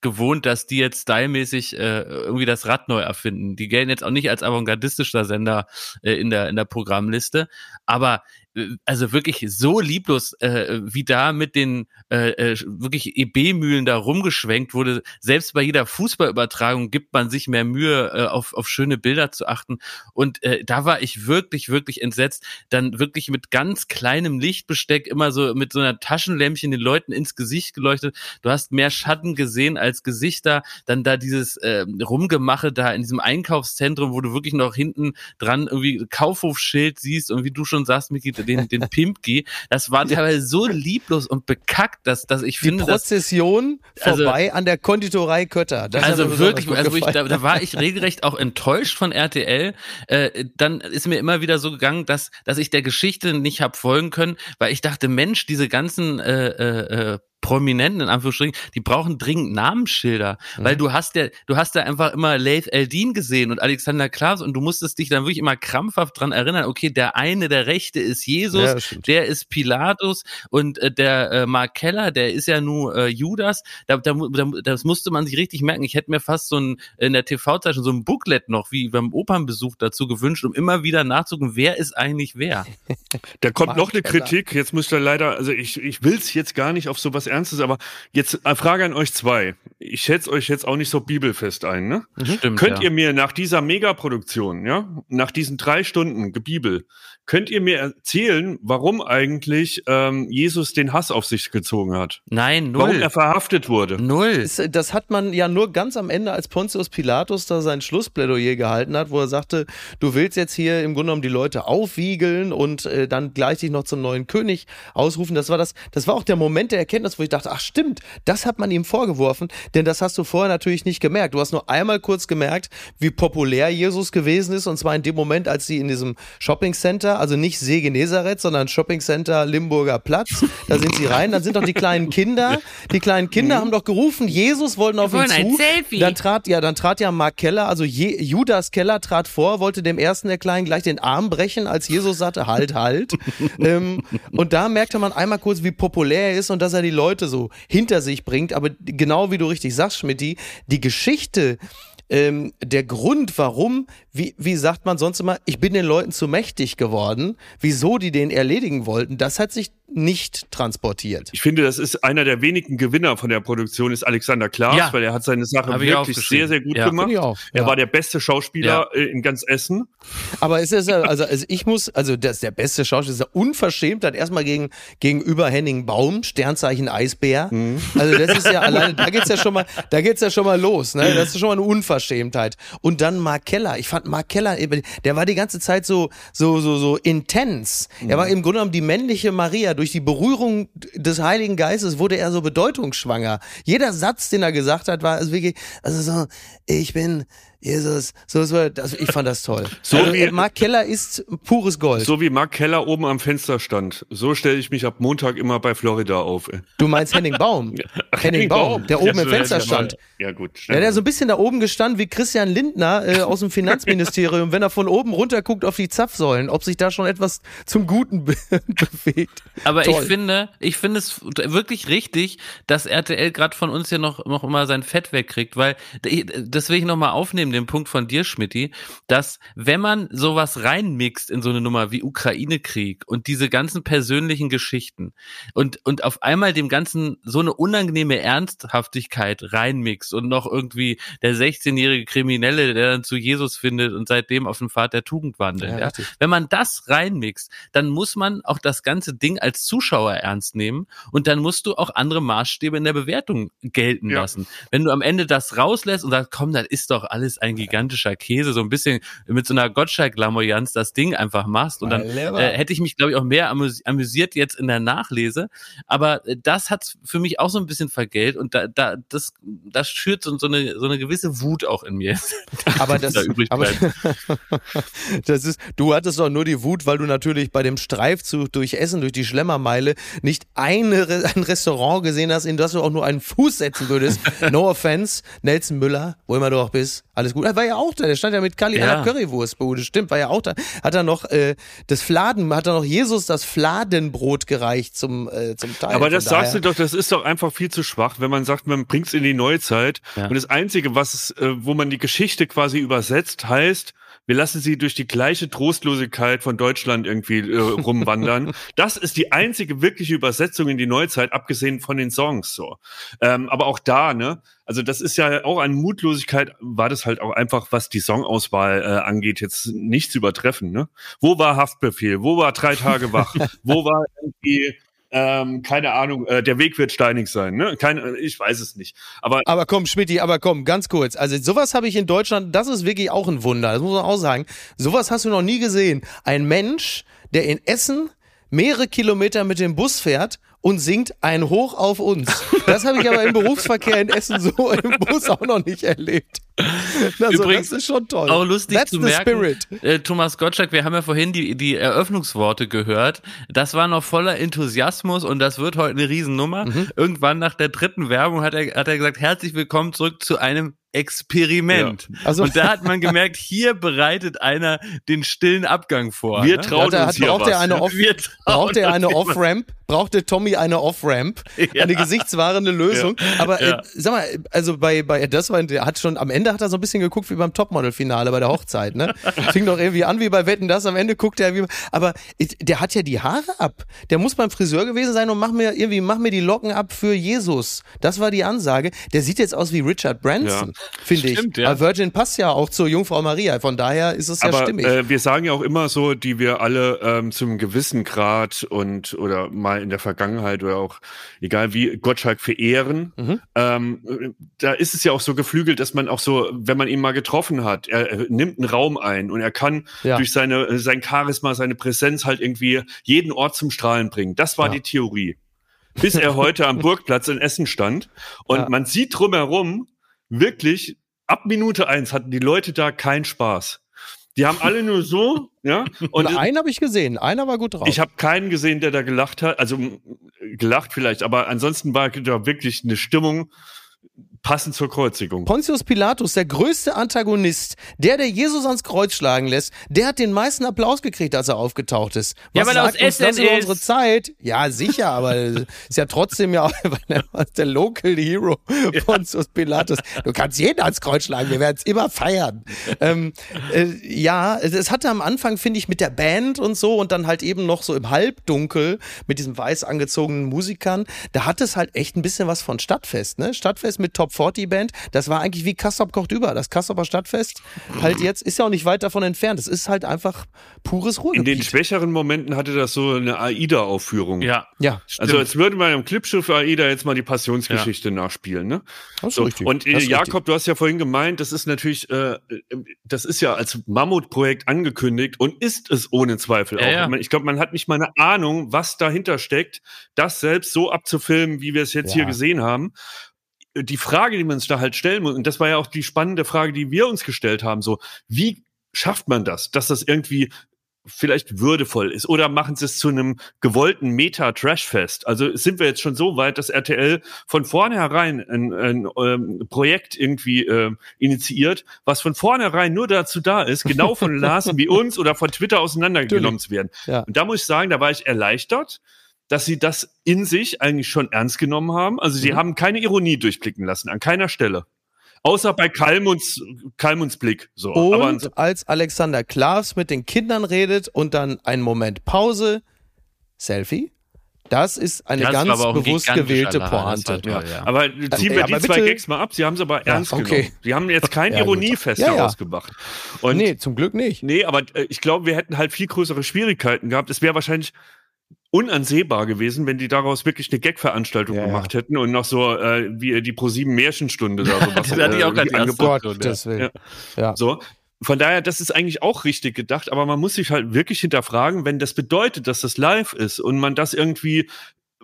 [SPEAKER 3] gewohnt, dass die jetzt stylmäßig äh, irgendwie das Rad neu erfinden. Die gelten jetzt auch nicht als avantgardistischer Sender äh, in der in der Programmliste, aber äh, also wirklich so lieblos, äh, wie da mit den äh, äh, wirklich EB-Mühlen da rumgeschwenkt wurde. Selbst bei jeder Fußballübertragung gibt man sich mehr Mühe, äh, auf, auf schöne Bilder zu achten. Und äh, da war ich wirklich, wirklich entsetzt. Dann wirklich mit ganz kleinem Lichtbesteck immer so mit so einer Taschenlämpchen den Leuten ins Gesicht geleuchtet. Du hast mehr Schatten gesehen als Gesichter. Dann da dieses äh, Rumgemache da in diesem Einkaufszentrum, wo du wirklich noch hinten dran irgendwie Kaufhofschild siehst und wie du schon sagst, Miki, den, den *laughs* Pimpki. Das war teilweise so lieblos und bekackt, dass, dass ich
[SPEAKER 6] Die
[SPEAKER 3] finde, dass
[SPEAKER 6] Prozession
[SPEAKER 3] Also-
[SPEAKER 6] vorbei an der Konditorei Kötter. Das
[SPEAKER 3] also wirklich, also wirklich, da, da war ich regelrecht auch enttäuscht von RTL. Äh, dann ist mir immer wieder so gegangen, dass, dass ich der Geschichte nicht hab folgen können, weil ich dachte, Mensch, diese ganzen äh, äh, äh, Prominenten in Anführungsstrichen, die brauchen dringend Namensschilder, weil du hast ja, du hast ja einfach immer Laith Eldin gesehen und Alexander Klaas und du musstest dich dann wirklich immer krampfhaft dran erinnern, okay, der eine, der Rechte ist Jesus,
[SPEAKER 6] Ja,
[SPEAKER 3] der ist Pilatus und äh, der äh, Mark Keller, der ist ja nur äh, Judas. Da, da, da, das musste man sich richtig merken. Ich hätte mir fast so ein in der TV-Zeitung so ein Booklet noch wie beim Opernbesuch dazu gewünscht, um immer wieder nachzugucken, wer ist eigentlich wer. *laughs*
[SPEAKER 2] Da kommt
[SPEAKER 6] Mark
[SPEAKER 2] noch eine
[SPEAKER 6] Keller.
[SPEAKER 2] Kritik. Jetzt müsst ihr leider, also ich, ich will es jetzt gar nicht auf sowas Ernstes, aber jetzt eine Frage an euch zwei. Ich schätze euch jetzt auch nicht so bibelfest ein, ne?
[SPEAKER 3] Stimmt.
[SPEAKER 2] Könnt
[SPEAKER 3] ja.
[SPEAKER 2] ihr mir nach dieser Megaproduktion, ja, nach diesen drei Stunden Gebibel, könnt ihr mir erzählen, warum eigentlich ähm, Jesus den Hass auf sich gezogen hat?
[SPEAKER 3] Nein,
[SPEAKER 2] Warum
[SPEAKER 3] null.
[SPEAKER 2] er verhaftet wurde?
[SPEAKER 3] Null.
[SPEAKER 6] Das, das hat man ja nur ganz am Ende, als Pontius Pilatus da sein Schlussplädoyer gehalten hat, wo er sagte, du willst jetzt hier im Grunde genommen die Leute aufwiegeln und äh, dann gleich dich noch zum neuen König ausrufen. Das war das, das war auch der Moment der Erkenntnis, wo ich dachte, ach stimmt, das hat man ihm vorgeworfen, denn das hast du vorher natürlich nicht gemerkt. Du hast nur einmal kurz gemerkt, wie populär Jesus gewesen ist und zwar in dem Moment, als sie in diesem Shopping Center, also nicht See Genezareth, sondern Shopping Center Limburger Platz, da sind sie rein, dann sind doch die kleinen Kinder, die kleinen Kinder haben doch gerufen, Jesus wollten auf
[SPEAKER 3] Wir
[SPEAKER 6] ihn
[SPEAKER 3] wollen ein
[SPEAKER 6] zu.
[SPEAKER 3] Selfie.
[SPEAKER 6] Dann trat ja, dann trat ja Mark Keller, also Je Judas Keller trat vor, wollte dem ersten der Kleinen gleich den Arm brechen, als Jesus sagte, halt, halt. alt. *laughs* ähm, und da merkte man einmal kurz, wie populär er ist und dass er die Leute so hinter sich bringt. Aber genau wie du richtig sagst, Schmidti, die Geschichte, ähm, der Grund, warum, wie, wie sagt man sonst immer, ich bin den Leuten zu mächtig geworden, wieso die den erledigen wollten, das hat sich nicht transportiert.
[SPEAKER 2] Ich finde, das ist einer der wenigen Gewinner von der Produktion, ist Alexander Klaas,
[SPEAKER 3] Ja.
[SPEAKER 2] weil er hat seine Sache
[SPEAKER 3] Hab ich
[SPEAKER 2] wirklich sehr, sehr gut
[SPEAKER 3] Ja.
[SPEAKER 2] gemacht.
[SPEAKER 6] Auch,
[SPEAKER 2] Er
[SPEAKER 6] ja.
[SPEAKER 2] war der beste Schauspieler äh, in ganz Essen.
[SPEAKER 6] Aber es ist ja, also, also ich muss, also das ist der beste Schauspieler, ist ja unverschämt, hat erstmal gegen, gegenüber Henning Baum, Sternzeichen Eisbär. Also das ist ja alleine, da geht's ja schon mal, da geht's ja schon mal los, ne? Das ist schon mal eine Unverschämtheit. Und dann Mark Keller. Ich fand Mark Keller, eben, der war die ganze Zeit so, so, so, so intens. Er war im Grunde genommen die männliche Maria. Durch die Berührung des Heiligen Geistes wurde er so bedeutungsschwanger. Jeder Satz, den er gesagt hat, war also wirklich, also so, ich bin Jesus. So, so, das, ich fand das toll.
[SPEAKER 2] So
[SPEAKER 6] also,
[SPEAKER 2] wie-
[SPEAKER 6] Mark Keller ist pures Gold.
[SPEAKER 2] So wie Mark Keller oben am Fenster stand. So stelle ich mich ab Montag immer bei Florida auf.
[SPEAKER 6] Du meinst Henning Baum. *laughs*
[SPEAKER 2] Ach,
[SPEAKER 6] Henning Baum, der oben
[SPEAKER 2] Ja,
[SPEAKER 6] im Fenster
[SPEAKER 2] ja,
[SPEAKER 6] stand.
[SPEAKER 2] Ja, gut.
[SPEAKER 6] Ja, der so ein bisschen da oben gestanden wie Christian Lindner äh, *laughs* aus dem Finanzministerium, wenn er von oben runter guckt auf die Zapfsäulen, ob sich da schon etwas zum Guten be *laughs* bewegt.
[SPEAKER 3] Aber
[SPEAKER 6] Toll.
[SPEAKER 3] ich finde, ich finde es wirklich richtig, dass RTL gerade von uns ja noch, noch immer sein Fett wegkriegt, weil das will ich nochmal aufnehmen, den Punkt von dir, Schmidti, dass wenn man sowas reinmixt in so eine Nummer wie Ukraine-Krieg und diese ganzen persönlichen Geschichten und, und auf einmal dem Ganzen so eine unangenehme Ernsthaftigkeit reinmixt und noch irgendwie der 16-jährige Kriminelle, der dann zu Jesus findet und seitdem auf dem Pfad der Tugend wandelt.
[SPEAKER 6] Ja,
[SPEAKER 3] Ja, wenn man das reinmixt, dann muss man auch das ganze Ding als Zuschauer ernst nehmen und dann musst du auch andere Maßstäbe in der Bewertung gelten
[SPEAKER 2] Ja.
[SPEAKER 3] lassen. Wenn du am Ende das rauslässt und sagst, komm, das ist doch alles ein gigantischer Käse, so ein bisschen mit so einer Gottschalk-Lamoyanz das Ding einfach machst und dann äh, hätte ich mich, glaube ich, auch mehr amüs amüsiert jetzt in der Nachlese. Aber äh, das hat für mich auch so ein bisschen vergelt und da, da, das, das schürt so, so, eine, so eine gewisse Wut auch in mir. *laughs*
[SPEAKER 6] Aber das,
[SPEAKER 3] da
[SPEAKER 6] aber, *laughs* das ist, du hattest doch nur die Wut, weil du natürlich bei dem Streifzug durch Essen, durch die Schlemmermeile, nicht eine, ein Restaurant gesehen hast, in das du auch nur einen Fuß setzen würdest. *laughs* No offense, Nelson Müller, wo immer du auch bist, alles gut. Er war ja auch da, der stand ja mit Kali
[SPEAKER 3] Ja.
[SPEAKER 6] einer Currywurstbude, stimmt, war ja auch da. Hat er noch äh, das Fladen, hat er noch Jesus das Fladenbrot gereicht zum, äh, zum Teil.
[SPEAKER 2] Aber das
[SPEAKER 6] daher-
[SPEAKER 2] sagst du doch, das ist doch einfach viel zu schwach, wenn man sagt, man bringt's in die Neuzeit.
[SPEAKER 3] Ja.
[SPEAKER 2] Und das Einzige, was es, äh, wo man die Geschichte quasi übersetzt, heißt, wir lassen sie durch die gleiche Trostlosigkeit von Deutschland irgendwie äh, rumwandern. *laughs* das ist die einzige wirkliche Übersetzung in die Neuzeit, abgesehen von den Songs so. Ähm, aber auch da, ne? Also das ist ja auch an Mutlosigkeit, war das halt auch einfach, was die Songauswahl äh, angeht, jetzt nicht zu übertreffen. Ne? Wo war Haftbefehl? Wo war drei Tage wach? *laughs* Wo war irgendwie ähm, keine Ahnung, äh, der Weg wird steinig sein, ne? Keine, ich weiß es nicht. Aber
[SPEAKER 6] Aber komm, Schmidti, aber komm, ganz kurz. Also sowas habe ich in Deutschland, das ist wirklich auch ein Wunder, das muss man auch sagen. Sowas hast du noch nie gesehen. Ein Mensch, der in Essen mehrere Kilometer mit dem Bus fährt und singt ein Hoch auf uns. Das habe ich aber im Berufsverkehr in Essen so *laughs* im Bus auch noch nicht erlebt. Also,
[SPEAKER 3] Übrigens
[SPEAKER 6] das ist schon toll.
[SPEAKER 3] Auch lustig
[SPEAKER 6] That's
[SPEAKER 3] zu merken,
[SPEAKER 6] spirit.
[SPEAKER 3] Äh, Thomas Gottschalk, wir haben ja vorhin die, die Eröffnungsworte gehört. Das war noch voller Enthusiasmus und das wird heute eine Riesennummer.
[SPEAKER 6] Mhm.
[SPEAKER 3] Irgendwann nach der dritten Werbung hat er, hat er gesagt, herzlich willkommen zurück zu einem Experiment.
[SPEAKER 6] Also-
[SPEAKER 3] und da hat man gemerkt, hier bereitet einer den stillen Abgang vor.
[SPEAKER 2] wir
[SPEAKER 3] ne?
[SPEAKER 2] trauen
[SPEAKER 6] Hat er-
[SPEAKER 2] uns
[SPEAKER 6] hat-
[SPEAKER 2] hier
[SPEAKER 6] braucht
[SPEAKER 2] was.
[SPEAKER 6] er eine
[SPEAKER 2] ne? *laughs*
[SPEAKER 6] Off- Braucht er eine Off-Ramp? Brauchte Tommy eine Off-Ramp? Eine gesichtswahrende Lösung? Aber
[SPEAKER 3] Ja.
[SPEAKER 6] äh, sag mal, also bei, bei das war, der hat schon, am Ende hat er so ein bisschen geguckt wie beim Topmodel-Finale bei der Hochzeit, ne? *laughs* Fing doch irgendwie an wie bei Wetten, das am Ende guckt er wie, aber der hat ja die Haare ab. Der muss beim Friseur gewesen sein und mach mir irgendwie, mach mir die Locken ab für Jesus. Das war die Ansage. Der sieht jetzt aus wie Richard Branson, finde ich.
[SPEAKER 3] Ja.
[SPEAKER 6] Aber Virgin passt ja auch zur Jungfrau Maria. Von daher ist es ja
[SPEAKER 2] Aber
[SPEAKER 6] stimmig.
[SPEAKER 2] äh, wir sagen ja auch immer so, die wir alle ähm, zum gewissen Grad und oder mal in der Vergangenheit oder auch egal wie Gottschalk verehren.
[SPEAKER 6] Mhm.
[SPEAKER 2] Ähm, da ist es ja auch so geflügelt, dass man auch so, wenn man ihn mal getroffen hat, er, er nimmt einen Raum ein und er kann
[SPEAKER 6] Ja.
[SPEAKER 2] durch seine sein Charisma, seine Präsenz halt irgendwie jeden Ort zum Strahlen bringen. Das war
[SPEAKER 6] Ja.
[SPEAKER 2] die Theorie. Bis er *laughs* heute am Burgplatz in Essen stand und
[SPEAKER 6] Ja.
[SPEAKER 2] man sieht drumherum wirklich ab Minute eins hatten die Leute da keinen Spaß. Die haben alle nur so, *laughs* ja. Und
[SPEAKER 6] Und einen habe ich gesehen. Einer war gut drauf.
[SPEAKER 2] ich habe keinen gesehen, der da gelacht hat. Also gelacht vielleicht, aber ansonsten war da wirklich eine Stimmung, passend zur Kreuzigung.
[SPEAKER 6] Pontius Pilatus, der größte Antagonist, der, der Jesus ans Kreuz schlagen lässt, der hat den meisten Applaus gekriegt, als er aufgetaucht ist.
[SPEAKER 3] Ja,
[SPEAKER 6] Was
[SPEAKER 3] weil er aus
[SPEAKER 6] sagt uns das
[SPEAKER 3] Essen
[SPEAKER 6] über
[SPEAKER 3] ist.
[SPEAKER 6] unsere Zeit? Ja, sicher, aber ist ja trotzdem ja er der Local Hero, Pontius Pilatus. Du kannst jeden ans Kreuz schlagen, wir werden es immer feiern. ähm, äh, ja, es, es hatte am Anfang, finde ich, mit der Band und so und dann halt eben noch so im Halbdunkel mit diesen weiß angezogenen Musikern, da hat es halt echt ein bisschen was von Stadtfest, ne? Stadtfest mit Top 40 Band, das war eigentlich wie Kassop kocht über. Das Kassoper Stadtfest halt jetzt ist ja auch nicht weit davon entfernt. Es ist halt einfach pures
[SPEAKER 2] In
[SPEAKER 6] Ruhrgebiet.
[SPEAKER 2] den schwächeren Momenten hatte das so eine AIDA-Aufführung.
[SPEAKER 3] Ja.
[SPEAKER 6] ja,
[SPEAKER 2] Also als würde man im Clipschiff AIDA jetzt mal die Passionsgeschichte nachspielen, ne?
[SPEAKER 6] das ist
[SPEAKER 2] So,
[SPEAKER 6] richtig.
[SPEAKER 2] und äh,
[SPEAKER 6] Das ist
[SPEAKER 2] Jakob, du hast ja vorhin gemeint, das ist natürlich, äh, das ist ja als Mammutprojekt angekündigt und ist es ohne Zweifel
[SPEAKER 3] Ja,
[SPEAKER 2] auch.
[SPEAKER 3] ja.
[SPEAKER 2] Ich glaube, man hat nicht mal eine Ahnung, was dahinter steckt, das selbst so abzufilmen, wie wir es jetzt
[SPEAKER 6] Ja.
[SPEAKER 2] hier gesehen haben. Die Frage, die man sich da halt stellen muss, und das war ja auch die spannende Frage, die wir uns gestellt haben, so, wie schafft man das, dass das irgendwie vielleicht würdevoll ist oder machen sie es zu einem gewollten Meta-Trash-Fest. Also sind wir jetzt schon so weit, dass RTL von vornherein ein, ein ähm, Projekt irgendwie ähm, initiiert, was von vornherein nur dazu da ist, genau von *laughs* Larsen wie uns oder von Twitter auseinandergenommen zu werden.
[SPEAKER 6] Ja.
[SPEAKER 2] Und da muss ich sagen, da war ich erleichtert, dass sie das in sich eigentlich schon ernst genommen haben. Also
[SPEAKER 6] Mhm.
[SPEAKER 2] sie haben keine Ironie durchblicken lassen, an keiner Stelle. Außer bei Kalmunds, Kalmunds Blick. So. Aber
[SPEAKER 6] Und als Alexander Klavs mit den Kindern redet und dann einen Moment Pause, Selfie, das ist eine
[SPEAKER 3] Das
[SPEAKER 6] ganz
[SPEAKER 3] aber ein
[SPEAKER 6] bewusst gewählte Pointe.
[SPEAKER 3] toll, ja.
[SPEAKER 2] Aber ziehen
[SPEAKER 6] Ey,
[SPEAKER 2] wir
[SPEAKER 6] aber
[SPEAKER 2] die zwei Gags mal ab. Sie haben es aber ernst
[SPEAKER 6] okay.
[SPEAKER 2] genommen. Die haben jetzt kein *laughs*
[SPEAKER 6] Ja.
[SPEAKER 2] Ironiefest
[SPEAKER 6] Ja, ja.
[SPEAKER 2] daraus gemacht. Und nee.
[SPEAKER 6] nee, zum Glück nicht.
[SPEAKER 2] aber äh, ich glaube, wir hätten halt viel größere Schwierigkeiten gehabt. Es wäre wahrscheinlich unansehbar gewesen, wenn die daraus wirklich eine Gag-Veranstaltung
[SPEAKER 6] Ja, ja.
[SPEAKER 2] gemacht hätten und noch so äh, wie die ProSieben Märchenstunde da so was *laughs*
[SPEAKER 3] Das hatte ich auch gerade
[SPEAKER 2] irgendwie
[SPEAKER 3] erst
[SPEAKER 2] angebracht.
[SPEAKER 3] Gott.
[SPEAKER 2] Ja.
[SPEAKER 6] Ja.
[SPEAKER 2] So. Von daher, das ist eigentlich auch richtig gedacht, aber man muss sich halt wirklich hinterfragen, wenn das bedeutet, dass das live ist und man das irgendwie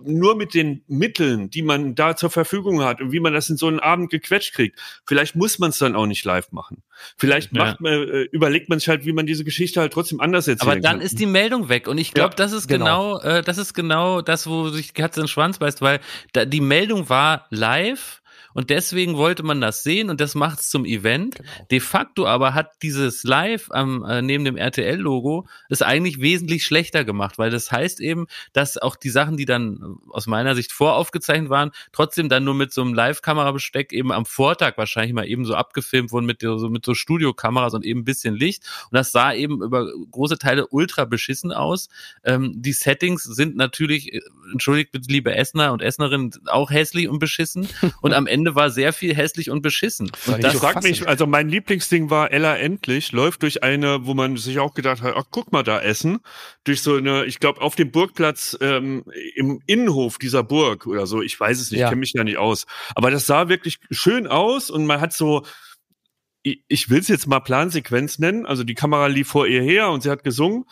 [SPEAKER 2] nur mit den Mitteln, die man da zur Verfügung hat und wie man das in so einen Abend gequetscht kriegt, vielleicht muss man es dann auch nicht live machen. Vielleicht
[SPEAKER 3] Ja.
[SPEAKER 2] macht, man, äh, überlegt man sich halt, wie man diese Geschichte halt trotzdem anders erzählen
[SPEAKER 3] Aber dann
[SPEAKER 2] kann.
[SPEAKER 3] ist die Meldung weg und ich glaube,
[SPEAKER 2] Ja,
[SPEAKER 3] das ist
[SPEAKER 6] genau.
[SPEAKER 3] genau, äh, das ist genau das, wo sich die Katze in den Schwanz beißt, weil da, die Meldung war live und deswegen wollte man das sehen und das macht es zum Event.
[SPEAKER 6] Genau.
[SPEAKER 3] De facto aber hat dieses Live am äh, neben dem RTL-Logo es eigentlich wesentlich schlechter gemacht, weil das heißt eben, dass auch die Sachen, die dann äh, aus meiner Sicht voraufgezeichnet waren, trotzdem dann nur mit so einem Live-Kamerabesteck eben am Vortag wahrscheinlich mal eben so abgefilmt wurden mit so, mit so Studiokameras und eben ein bisschen Licht. Und das sah eben über große Teile ultra beschissen aus. Ähm, die Settings sind natürlich, äh, entschuldigt bitte, liebe Essner und Essnerinnen, auch hässlich und beschissen. *laughs* Und am Ende war sehr viel hässlich und beschissen. Und
[SPEAKER 2] ich
[SPEAKER 6] fassen.
[SPEAKER 2] mich, also mein Lieblingsding war Ella endlich, läuft durch eine, wo man sich auch gedacht hat, ach guck mal da essen, durch so eine, ich glaube auf dem Burgplatz ähm, im Innenhof dieser Burg oder so, ich weiß es nicht,
[SPEAKER 6] Ja.
[SPEAKER 2] ich kenne mich ja nicht aus, aber das sah wirklich schön aus und man hat so, ich, ich will es jetzt mal Plansequenz nennen, also die Kamera lief vor ihr her und sie hat gesungen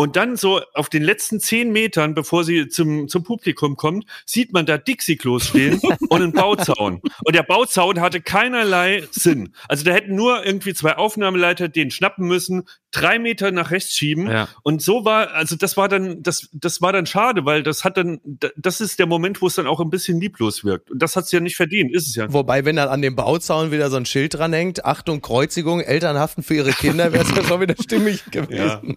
[SPEAKER 2] und dann so auf den letzten zehn Metern, bevor sie zum, zum Publikum kommt, sieht man da Dixie-Klos stehen *laughs* und einen Bauzaun. Und der Bauzaun hatte keinerlei Sinn. Also da hätten nur irgendwie zwei Aufnahmeleiter den schnappen müssen, drei Meter nach rechts schieben.
[SPEAKER 3] Ja.
[SPEAKER 2] Und so war, also das war dann, das, das war dann schade, weil das hat dann, da- das ist der Moment, wo es dann auch ein bisschen lieblos wirkt. Und das hat's ja nicht verdient, ist es ja.
[SPEAKER 6] Wobei, wenn dann an dem Bauzaun wieder so ein Schild dranhängt, Achtung, Kreuzigung, Eltern haften für ihre Kinder, wäre es ja *laughs* schon wieder stimmig gewesen.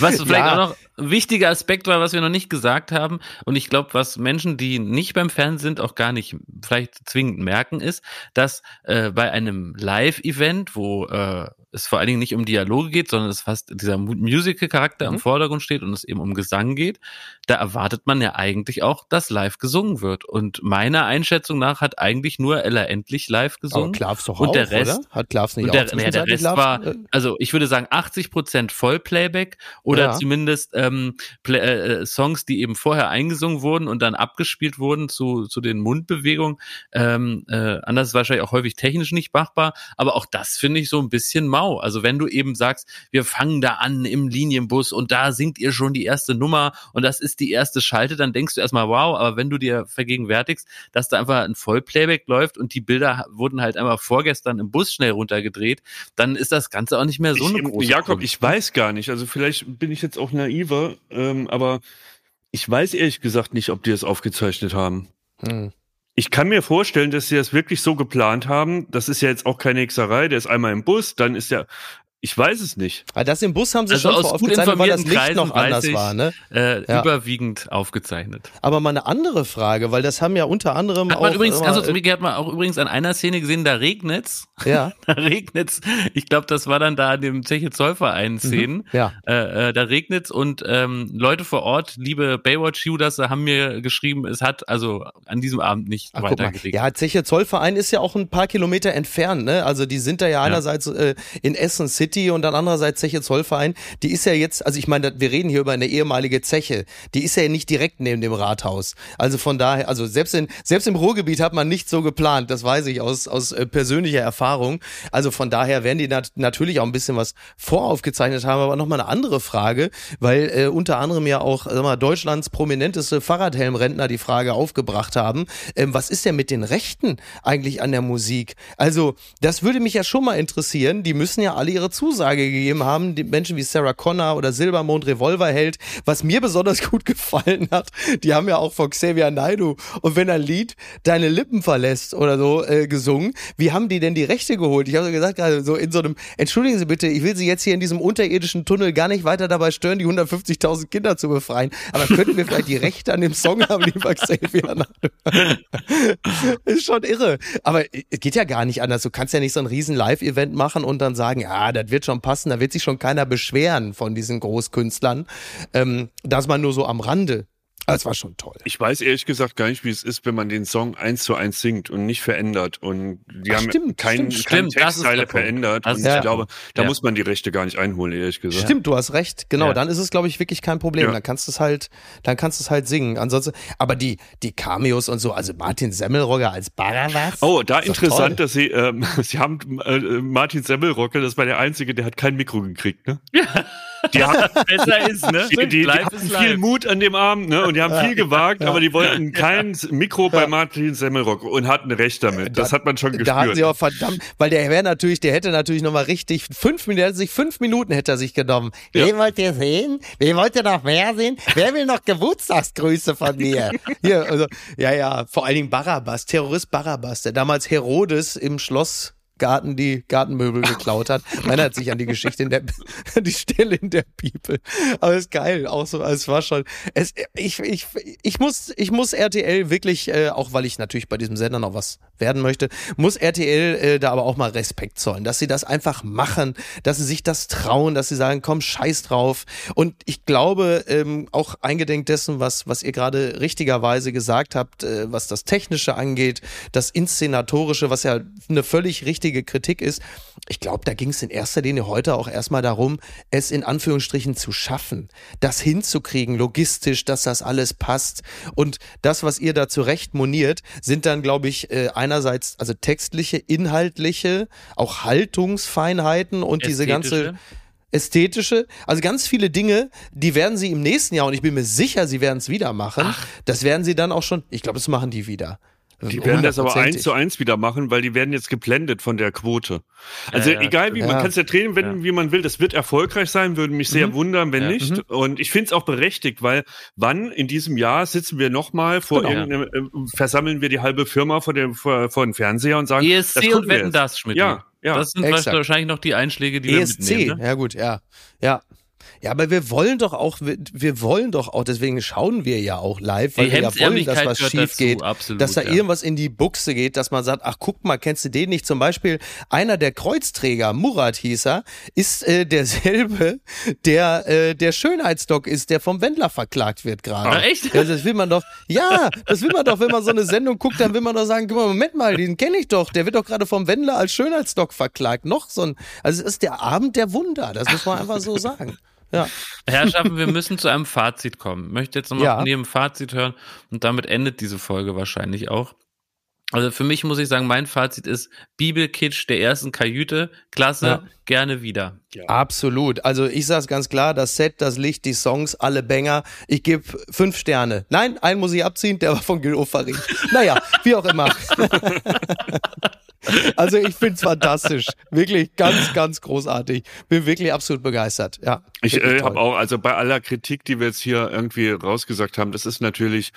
[SPEAKER 3] Was vielleicht
[SPEAKER 6] Ja.
[SPEAKER 3] auch noch wichtiger Aspekt war, was wir noch nicht gesagt haben, und ich glaube, was Menschen, die nicht beim Fernsehen sind, auch gar nicht vielleicht zwingend merken, ist, dass äh, bei einem Live-Event, wo äh, es vor allen Dingen nicht um Dialoge geht, sondern es fast dieser Mu- Musical-Charakter im Vordergrund steht und es eben um Gesang geht, da erwartet man ja eigentlich auch, dass live gesungen wird. Und meiner Einschätzung nach hat eigentlich nur Ella Endlich live
[SPEAKER 6] Aber
[SPEAKER 3] gesungen.
[SPEAKER 6] Klavs doch
[SPEAKER 3] und
[SPEAKER 6] auch,
[SPEAKER 3] der Rest,
[SPEAKER 6] oder? Hat Klavs nicht
[SPEAKER 3] und
[SPEAKER 6] auch
[SPEAKER 3] der, nee, der
[SPEAKER 6] zwischenzeitlich
[SPEAKER 3] Rest war,
[SPEAKER 6] äh,
[SPEAKER 3] also ich würde sagen 80 Prozent Vollplayback oder
[SPEAKER 6] Ja.
[SPEAKER 3] zumindest ähm, Play, äh, Songs, die eben vorher eingesungen wurden und dann abgespielt wurden zu, zu den Mundbewegungen. Ähm, äh, anders ist wahrscheinlich auch häufig technisch nicht machbar, aber auch das finde ich so ein bisschen mau. Also wenn du eben sagst, wir fangen da an im Linienbus und da singt ihr schon die erste Nummer und das ist die erste Schalte, dann denkst du erstmal, wow, aber wenn du dir vergegenwärtigst, dass da einfach ein Vollplayback läuft und die Bilder wurden halt einfach vorgestern im Bus schnell runtergedreht, dann ist das Ganze auch nicht mehr so eine
[SPEAKER 2] ich,
[SPEAKER 3] große
[SPEAKER 2] Jakob,
[SPEAKER 3] Kunst.
[SPEAKER 2] ich weiß gar nicht. Also vielleicht bin ich jetzt auch naiver, ähm, aber ich weiß ehrlich gesagt nicht, ob die es aufgezeichnet haben.
[SPEAKER 6] Hm.
[SPEAKER 2] Ich kann mir vorstellen, dass sie das wirklich so geplant haben. Das ist ja jetzt auch keine Hexerei. Der ist einmal im Bus, dann ist er. Ich weiß es nicht.
[SPEAKER 6] Ah, Das im Bus haben sie
[SPEAKER 3] Also
[SPEAKER 6] schon
[SPEAKER 3] aus
[SPEAKER 6] vor
[SPEAKER 3] gut
[SPEAKER 6] aufgezeichnet, weil das Licht
[SPEAKER 3] Kreisen
[SPEAKER 6] noch anders
[SPEAKER 3] ich,
[SPEAKER 6] war, ne?
[SPEAKER 3] Äh,
[SPEAKER 6] Ja.
[SPEAKER 3] Überwiegend aufgezeichnet.
[SPEAKER 6] Aber mal eine andere Frage, weil das haben ja unter anderem
[SPEAKER 3] Hat
[SPEAKER 6] auch
[SPEAKER 3] man übrigens, ganz kurz, Miki, hat man auch übrigens an einer Szene gesehen, da regnet's.
[SPEAKER 6] ja, *laughs*
[SPEAKER 3] Da regnet's. Ich glaube, das war dann da an dem Zeche Zollverein Szenen.
[SPEAKER 6] ja.
[SPEAKER 3] Äh, äh, da regnet's und ähm, Leute vor Ort, liebe Baywatch-Users, haben mir geschrieben, es hat also an diesem Abend nicht
[SPEAKER 6] Ach, guck
[SPEAKER 3] weiter
[SPEAKER 6] mal.
[SPEAKER 3] geregnet.
[SPEAKER 6] Ja, Zeche Zollverein ist ja auch ein paar Kilometer entfernt, ne? Also die sind da ja einerseits äh, in Essen City und dann andererseits Zeche Zollverein. Die ist ja jetzt, also ich meine, wir reden hier über eine ehemalige Zeche. Die ist ja nicht direkt neben dem Rathaus. Also von daher, also selbst in selbst im Ruhrgebiet hat man nicht so geplant. Das weiß ich aus aus äh, persönlicher Erfahrung. Also von daher werden die nat natürlich auch ein bisschen was voraufgezeichnet haben. Aber noch mal eine andere Frage, weil äh, unter anderem ja auch sag mal, Deutschlands prominenteste Fahrradhelmrentner die Frage aufgebracht haben. Ähm, was ist denn mit den Rechten eigentlich an der Musik? Also das würde mich ja schon mal interessieren. Die müssen ja alle ihre Zusage gegeben haben. Die Menschen wie Sarah Connor oder Silbermond Revolverheld. Was mir besonders *laughs* gut gefallen hat, die haben ja auch von Xavier Naidoo und wenn ein Lied deine Lippen verlässt oder so äh, gesungen, wie haben die denn die Rechte geholt? Ich habe so gesagt, gerade so in so einem, entschuldigen Sie bitte, ich will Sie jetzt hier in diesem unterirdischen Tunnel gar nicht weiter dabei stören, die 150.000 Kinder zu befreien. Aber könnten wir vielleicht die Rechte an dem Song haben, lieber Xavier Naidoo? *laughs* ist schon irre. Aber es geht ja gar nicht anders. Du kannst ja nicht so ein riesen Live-Event machen und dann sagen, ja, das wird schon passen, da wird sich schon keiner beschweren von diesen Großkünstlern. Ähm, das mal nur so am Rande. Das war schon toll.
[SPEAKER 2] Ich weiß ehrlich gesagt gar nicht, wie es ist, wenn man den Song eins zu eins singt und nicht verändert. Und die
[SPEAKER 6] Ach,
[SPEAKER 2] haben
[SPEAKER 6] stimmt,
[SPEAKER 2] keinen,
[SPEAKER 6] stimmt,
[SPEAKER 2] keinen
[SPEAKER 3] stimmt, das ist
[SPEAKER 2] Textteile verändert.
[SPEAKER 3] Das
[SPEAKER 2] und
[SPEAKER 3] ist
[SPEAKER 2] ich glaube, da
[SPEAKER 3] Ja.
[SPEAKER 2] muss man die Rechte gar nicht einholen, ehrlich gesagt.
[SPEAKER 6] Stimmt, du hast recht. Genau,
[SPEAKER 3] Ja.
[SPEAKER 6] dann ist es, glaube ich, wirklich kein Problem.
[SPEAKER 2] Ja.
[SPEAKER 6] Dann kannst du es halt, dann kannst du es halt singen. Ansonsten, aber die, die Cameos und so, also Martin Semmelrogger als Barabbas.
[SPEAKER 2] Oh, da interessant, dass sie, ähm, *laughs* sie haben äh, Martin Semmelrocke, das war der Einzige, der hat kein Mikro gekriegt, ne? Die haben, *laughs*
[SPEAKER 3] Besser ist, ne?
[SPEAKER 2] die, die, die
[SPEAKER 3] ist
[SPEAKER 2] viel
[SPEAKER 3] live.
[SPEAKER 2] Mut an dem Abend, ne? Und die haben viel gewagt, aber die wollten kein Mikro bei Martin Semmelrocke und hatten recht damit. Das hat man schon
[SPEAKER 6] Da hatten
[SPEAKER 2] gespürt.
[SPEAKER 6] sie auch verdammt, weil der wäre natürlich, der hätte natürlich nochmal richtig fünf Minuten, sich fünf Minuten hätte er sich genommen.
[SPEAKER 2] Ja.
[SPEAKER 6] Wen wollt ihr sehen? Wen wollt ihr noch mehr sehen? Wer will noch Geburtstagsgrüße von mir? *laughs* Hier, also, ja, ja, vor allen Dingen Barabbas, Terrorist Barabbas, der damals Herodes im Schloss Garten die Gartenmöbel geklaut hat. Man erinnert sich an die Geschichte in der, die Stelle in der Bibel. Aber ist geil, auch so, es war schon, es, ich, ich, ich muss, ich muss RTL wirklich, äh, auch weil ich natürlich bei diesem Sender noch was werden möchte, muss RTL äh, da aber auch mal Respekt zollen, dass sie das einfach machen, dass sie sich das trauen, dass sie sagen, komm, scheiß drauf. Und ich glaube, ähm, auch eingedenk dessen, was, was ihr gerade richtigerweise gesagt habt, äh, was das Technische angeht, das Inszenatorische, was ja eine völlig richtige Kritik ist. Ich glaube, da ging es in erster Linie heute auch erstmal darum, es in Anführungsstrichen zu schaffen, das hinzukriegen, logistisch, dass das alles passt. Und das, was ihr da zurecht moniert, sind dann, glaube ich, äh, einerseits also textliche, inhaltliche, auch Haltungsfeinheiten und diese ganze
[SPEAKER 3] Ästhetische.
[SPEAKER 6] ästhetische, also ganz viele Dinge, die werden sie im nächsten Jahr und ich bin mir sicher, sie werden es wieder machen. Das werden sie dann auch schon, ich glaube, das machen die wieder.
[SPEAKER 2] Die werden das aber eins zu eins wieder machen, weil die werden jetzt geblendet von der Quote. Also
[SPEAKER 3] Ja, ja,
[SPEAKER 2] egal wie, man
[SPEAKER 6] Ja.
[SPEAKER 2] kann es ja drehen, wenn, wie man will, das wird erfolgreich sein, würde mich sehr wundern, wenn
[SPEAKER 3] Ja.
[SPEAKER 2] nicht. Und ich finde es auch berechtigt, weil wann in diesem Jahr sitzen wir nochmal vor
[SPEAKER 6] Genau.
[SPEAKER 2] irgendeinem, äh, versammeln wir die halbe Firma vor dem, vor, vor dem Fernseher und sagen,
[SPEAKER 3] ESC
[SPEAKER 2] das
[SPEAKER 3] und Wetten das, Schmidt.
[SPEAKER 2] Ja, ja.
[SPEAKER 3] Das sind
[SPEAKER 6] Exakt.
[SPEAKER 3] wahrscheinlich noch die Einschläge, die
[SPEAKER 6] ESC,
[SPEAKER 3] wir mitnehmen. Ne?
[SPEAKER 6] ja gut, ja, ja. Ja, aber wir wollen doch auch, wir, wir wollen doch auch, deswegen schauen wir ja auch live, weil
[SPEAKER 3] Die
[SPEAKER 6] wir ja wollen, dass was schief
[SPEAKER 3] dazu,
[SPEAKER 6] geht,
[SPEAKER 3] absolut,
[SPEAKER 6] dass da
[SPEAKER 3] ja.
[SPEAKER 6] irgendwas in die Buchse geht, dass man sagt, ach guck mal, kennst du den nicht? Zum Beispiel einer der Kreuzträger, Murat hieß er, ist äh, derselbe, der äh, der Schönheitsdoc ist, der vom Wendler verklagt wird gerade.
[SPEAKER 3] Ah, echt?
[SPEAKER 6] Ja, das will man doch, ja, das will man doch, wenn man so eine Sendung guckt, dann will man doch sagen, guck mal, Moment mal, den kenne ich doch, der wird doch gerade vom Wendler als Schönheitsdoc verklagt. Noch so ein, also es ist der Abend der Wunder, das muss man einfach so sagen. Ja.
[SPEAKER 3] Herrschaften, wir müssen zu einem Fazit kommen. Ich möchte jetzt nochmal
[SPEAKER 6] Ja.
[SPEAKER 3] von jedem Fazit hören und damit endet diese Folge wahrscheinlich auch. Also für mich muss ich sagen, mein Fazit ist Bibelkitsch der ersten Kajüte, klasse,
[SPEAKER 6] Ja.
[SPEAKER 3] gerne wieder.
[SPEAKER 6] Absolut. Also ich sag's ganz klar, das Set, das Licht, die Songs, alle Banger. Ich gebe fünf Sterne. Nein, einen muss ich abziehen, der war von Gil Ofarim. Naja, wie auch immer. *laughs* also ich find's fantastisch. Wirklich ganz, ganz großartig. Bin wirklich absolut begeistert. Ja.
[SPEAKER 2] Ich äh, habe auch, also bei aller Kritik, die wir jetzt hier irgendwie rausgesagt haben, das ist natürlich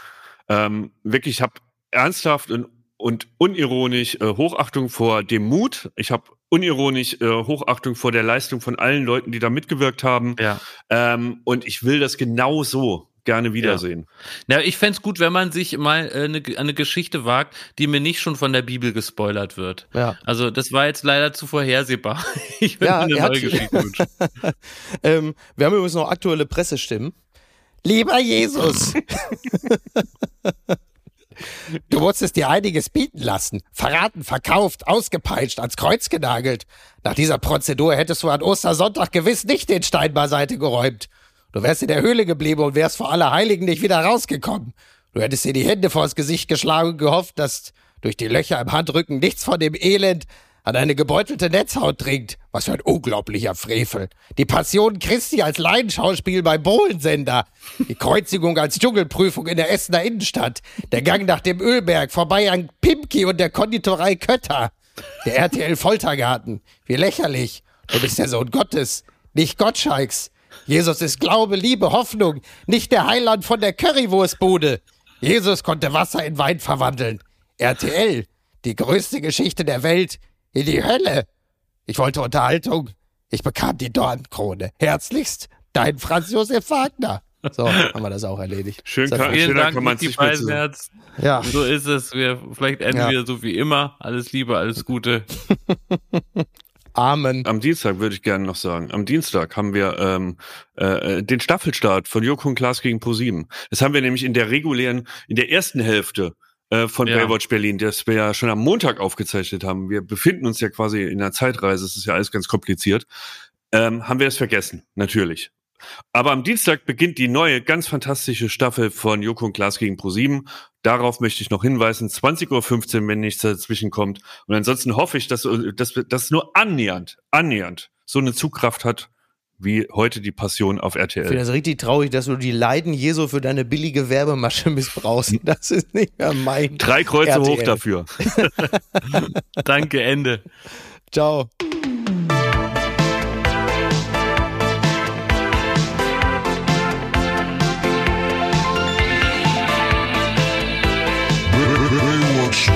[SPEAKER 2] ähm, wirklich, ich habe ernsthaft und, und unironisch äh, Hochachtung vor dem Mut. Ich habe unironisch äh, Hochachtung vor der Leistung von allen Leuten, die da mitgewirkt haben.
[SPEAKER 3] Ja.
[SPEAKER 2] Ähm, und ich will das genau so gerne wiedersehen.
[SPEAKER 3] Ja, ich fänd's gut, wenn man sich mal äh, eine, eine Geschichte wagt, die mir nicht schon von der Bibel gespoilert wird.
[SPEAKER 1] Ja.
[SPEAKER 3] Also das war jetzt leider zu vorhersehbar. *laughs* Ich will
[SPEAKER 1] Ja,
[SPEAKER 3] mir eine
[SPEAKER 1] hat-
[SPEAKER 3] neue Geschichte wünschen. *laughs*
[SPEAKER 1] ähm, wir haben übrigens noch aktuelle Pressestimmen. Lieber Jesus, *laughs* du musstest dir einiges bieten lassen. Verraten, verkauft, ausgepeitscht, ans Kreuz genagelt. Nach dieser Prozedur hättest du an Ostersonntag gewiss nicht den Stein beiseite geräumt. Du wärst in der Höhle geblieben und wärst vor aller Heiligen nicht wieder rausgekommen. Du hättest dir die Hände vors Gesicht geschlagen und gehofft, dass durch die Löcher im Handrücken nichts von dem Elend an eine gebeutelte Netzhaut dringt. Was für ein unglaublicher Frevel. Die Passion Christi als Laienschauspiel beim Bohlensender. Die Kreuzigung als Dschungelprüfung in der Essener Innenstadt. Der Gang nach dem Ölberg vorbei an Pimki und der Konditorei Kötter. Der RTL Foltergarten. Wie lächerlich. Du bist der Sohn Gottes, nicht Gottschalks. Jesus ist Glaube, Liebe, Hoffnung, nicht der Heiland von der Currywurstbude. Jesus konnte Wasser in Wein verwandeln. RTL, die größte Geschichte der Welt, in die Hölle. Ich wollte Unterhaltung. Ich bekam die Dornkrone. Herzlichst, dein Franz Josef Wagner. So, haben wir das auch erledigt.
[SPEAKER 2] Schön kann-.
[SPEAKER 3] Vielen
[SPEAKER 2] schöner
[SPEAKER 3] Dank,
[SPEAKER 2] kann mehr zu-
[SPEAKER 3] Beisenherz.
[SPEAKER 1] Ja.
[SPEAKER 3] So ist es. Wir, vielleicht enden
[SPEAKER 1] Ja.
[SPEAKER 3] wir so wie immer. Alles Liebe, alles Gute. *laughs*
[SPEAKER 1] Amen.
[SPEAKER 2] Am Dienstag würde ich gerne noch sagen. Am Dienstag haben wir ähm, äh, den Staffelstart von Joko und Klaas gegen ProSieben. Das haben wir nämlich in der regulären, in der ersten Hälfte äh, von
[SPEAKER 3] Ja.
[SPEAKER 2] Baywatch Berlin, das wir ja schon am Montag aufgezeichnet haben. Wir befinden uns ja quasi in einer Zeitreise. Es ist ja alles ganz kompliziert. Ähm, haben wir das vergessen, natürlich. Aber am Dienstag beginnt die neue, ganz fantastische Staffel von Joko und Klaas gegen ProSieben. Darauf möchte ich noch hinweisen. 20.15 Uhr, wenn nichts dazwischen kommt. Und ansonsten hoffe ich, dass, dass das nur annähernd, annähernd so eine Zugkraft hat, wie heute die Passion auf
[SPEAKER 1] Ich finde
[SPEAKER 2] RTL.
[SPEAKER 1] das richtig traurig, dass du die Leiden Jesu für deine billige Werbemasche missbrauchst. *laughs* Das ist nicht mehr mein.
[SPEAKER 2] Drei Kreuze
[SPEAKER 1] RTL.
[SPEAKER 2] hoch dafür. *laughs*
[SPEAKER 3] Danke, Ende.
[SPEAKER 1] Ciao.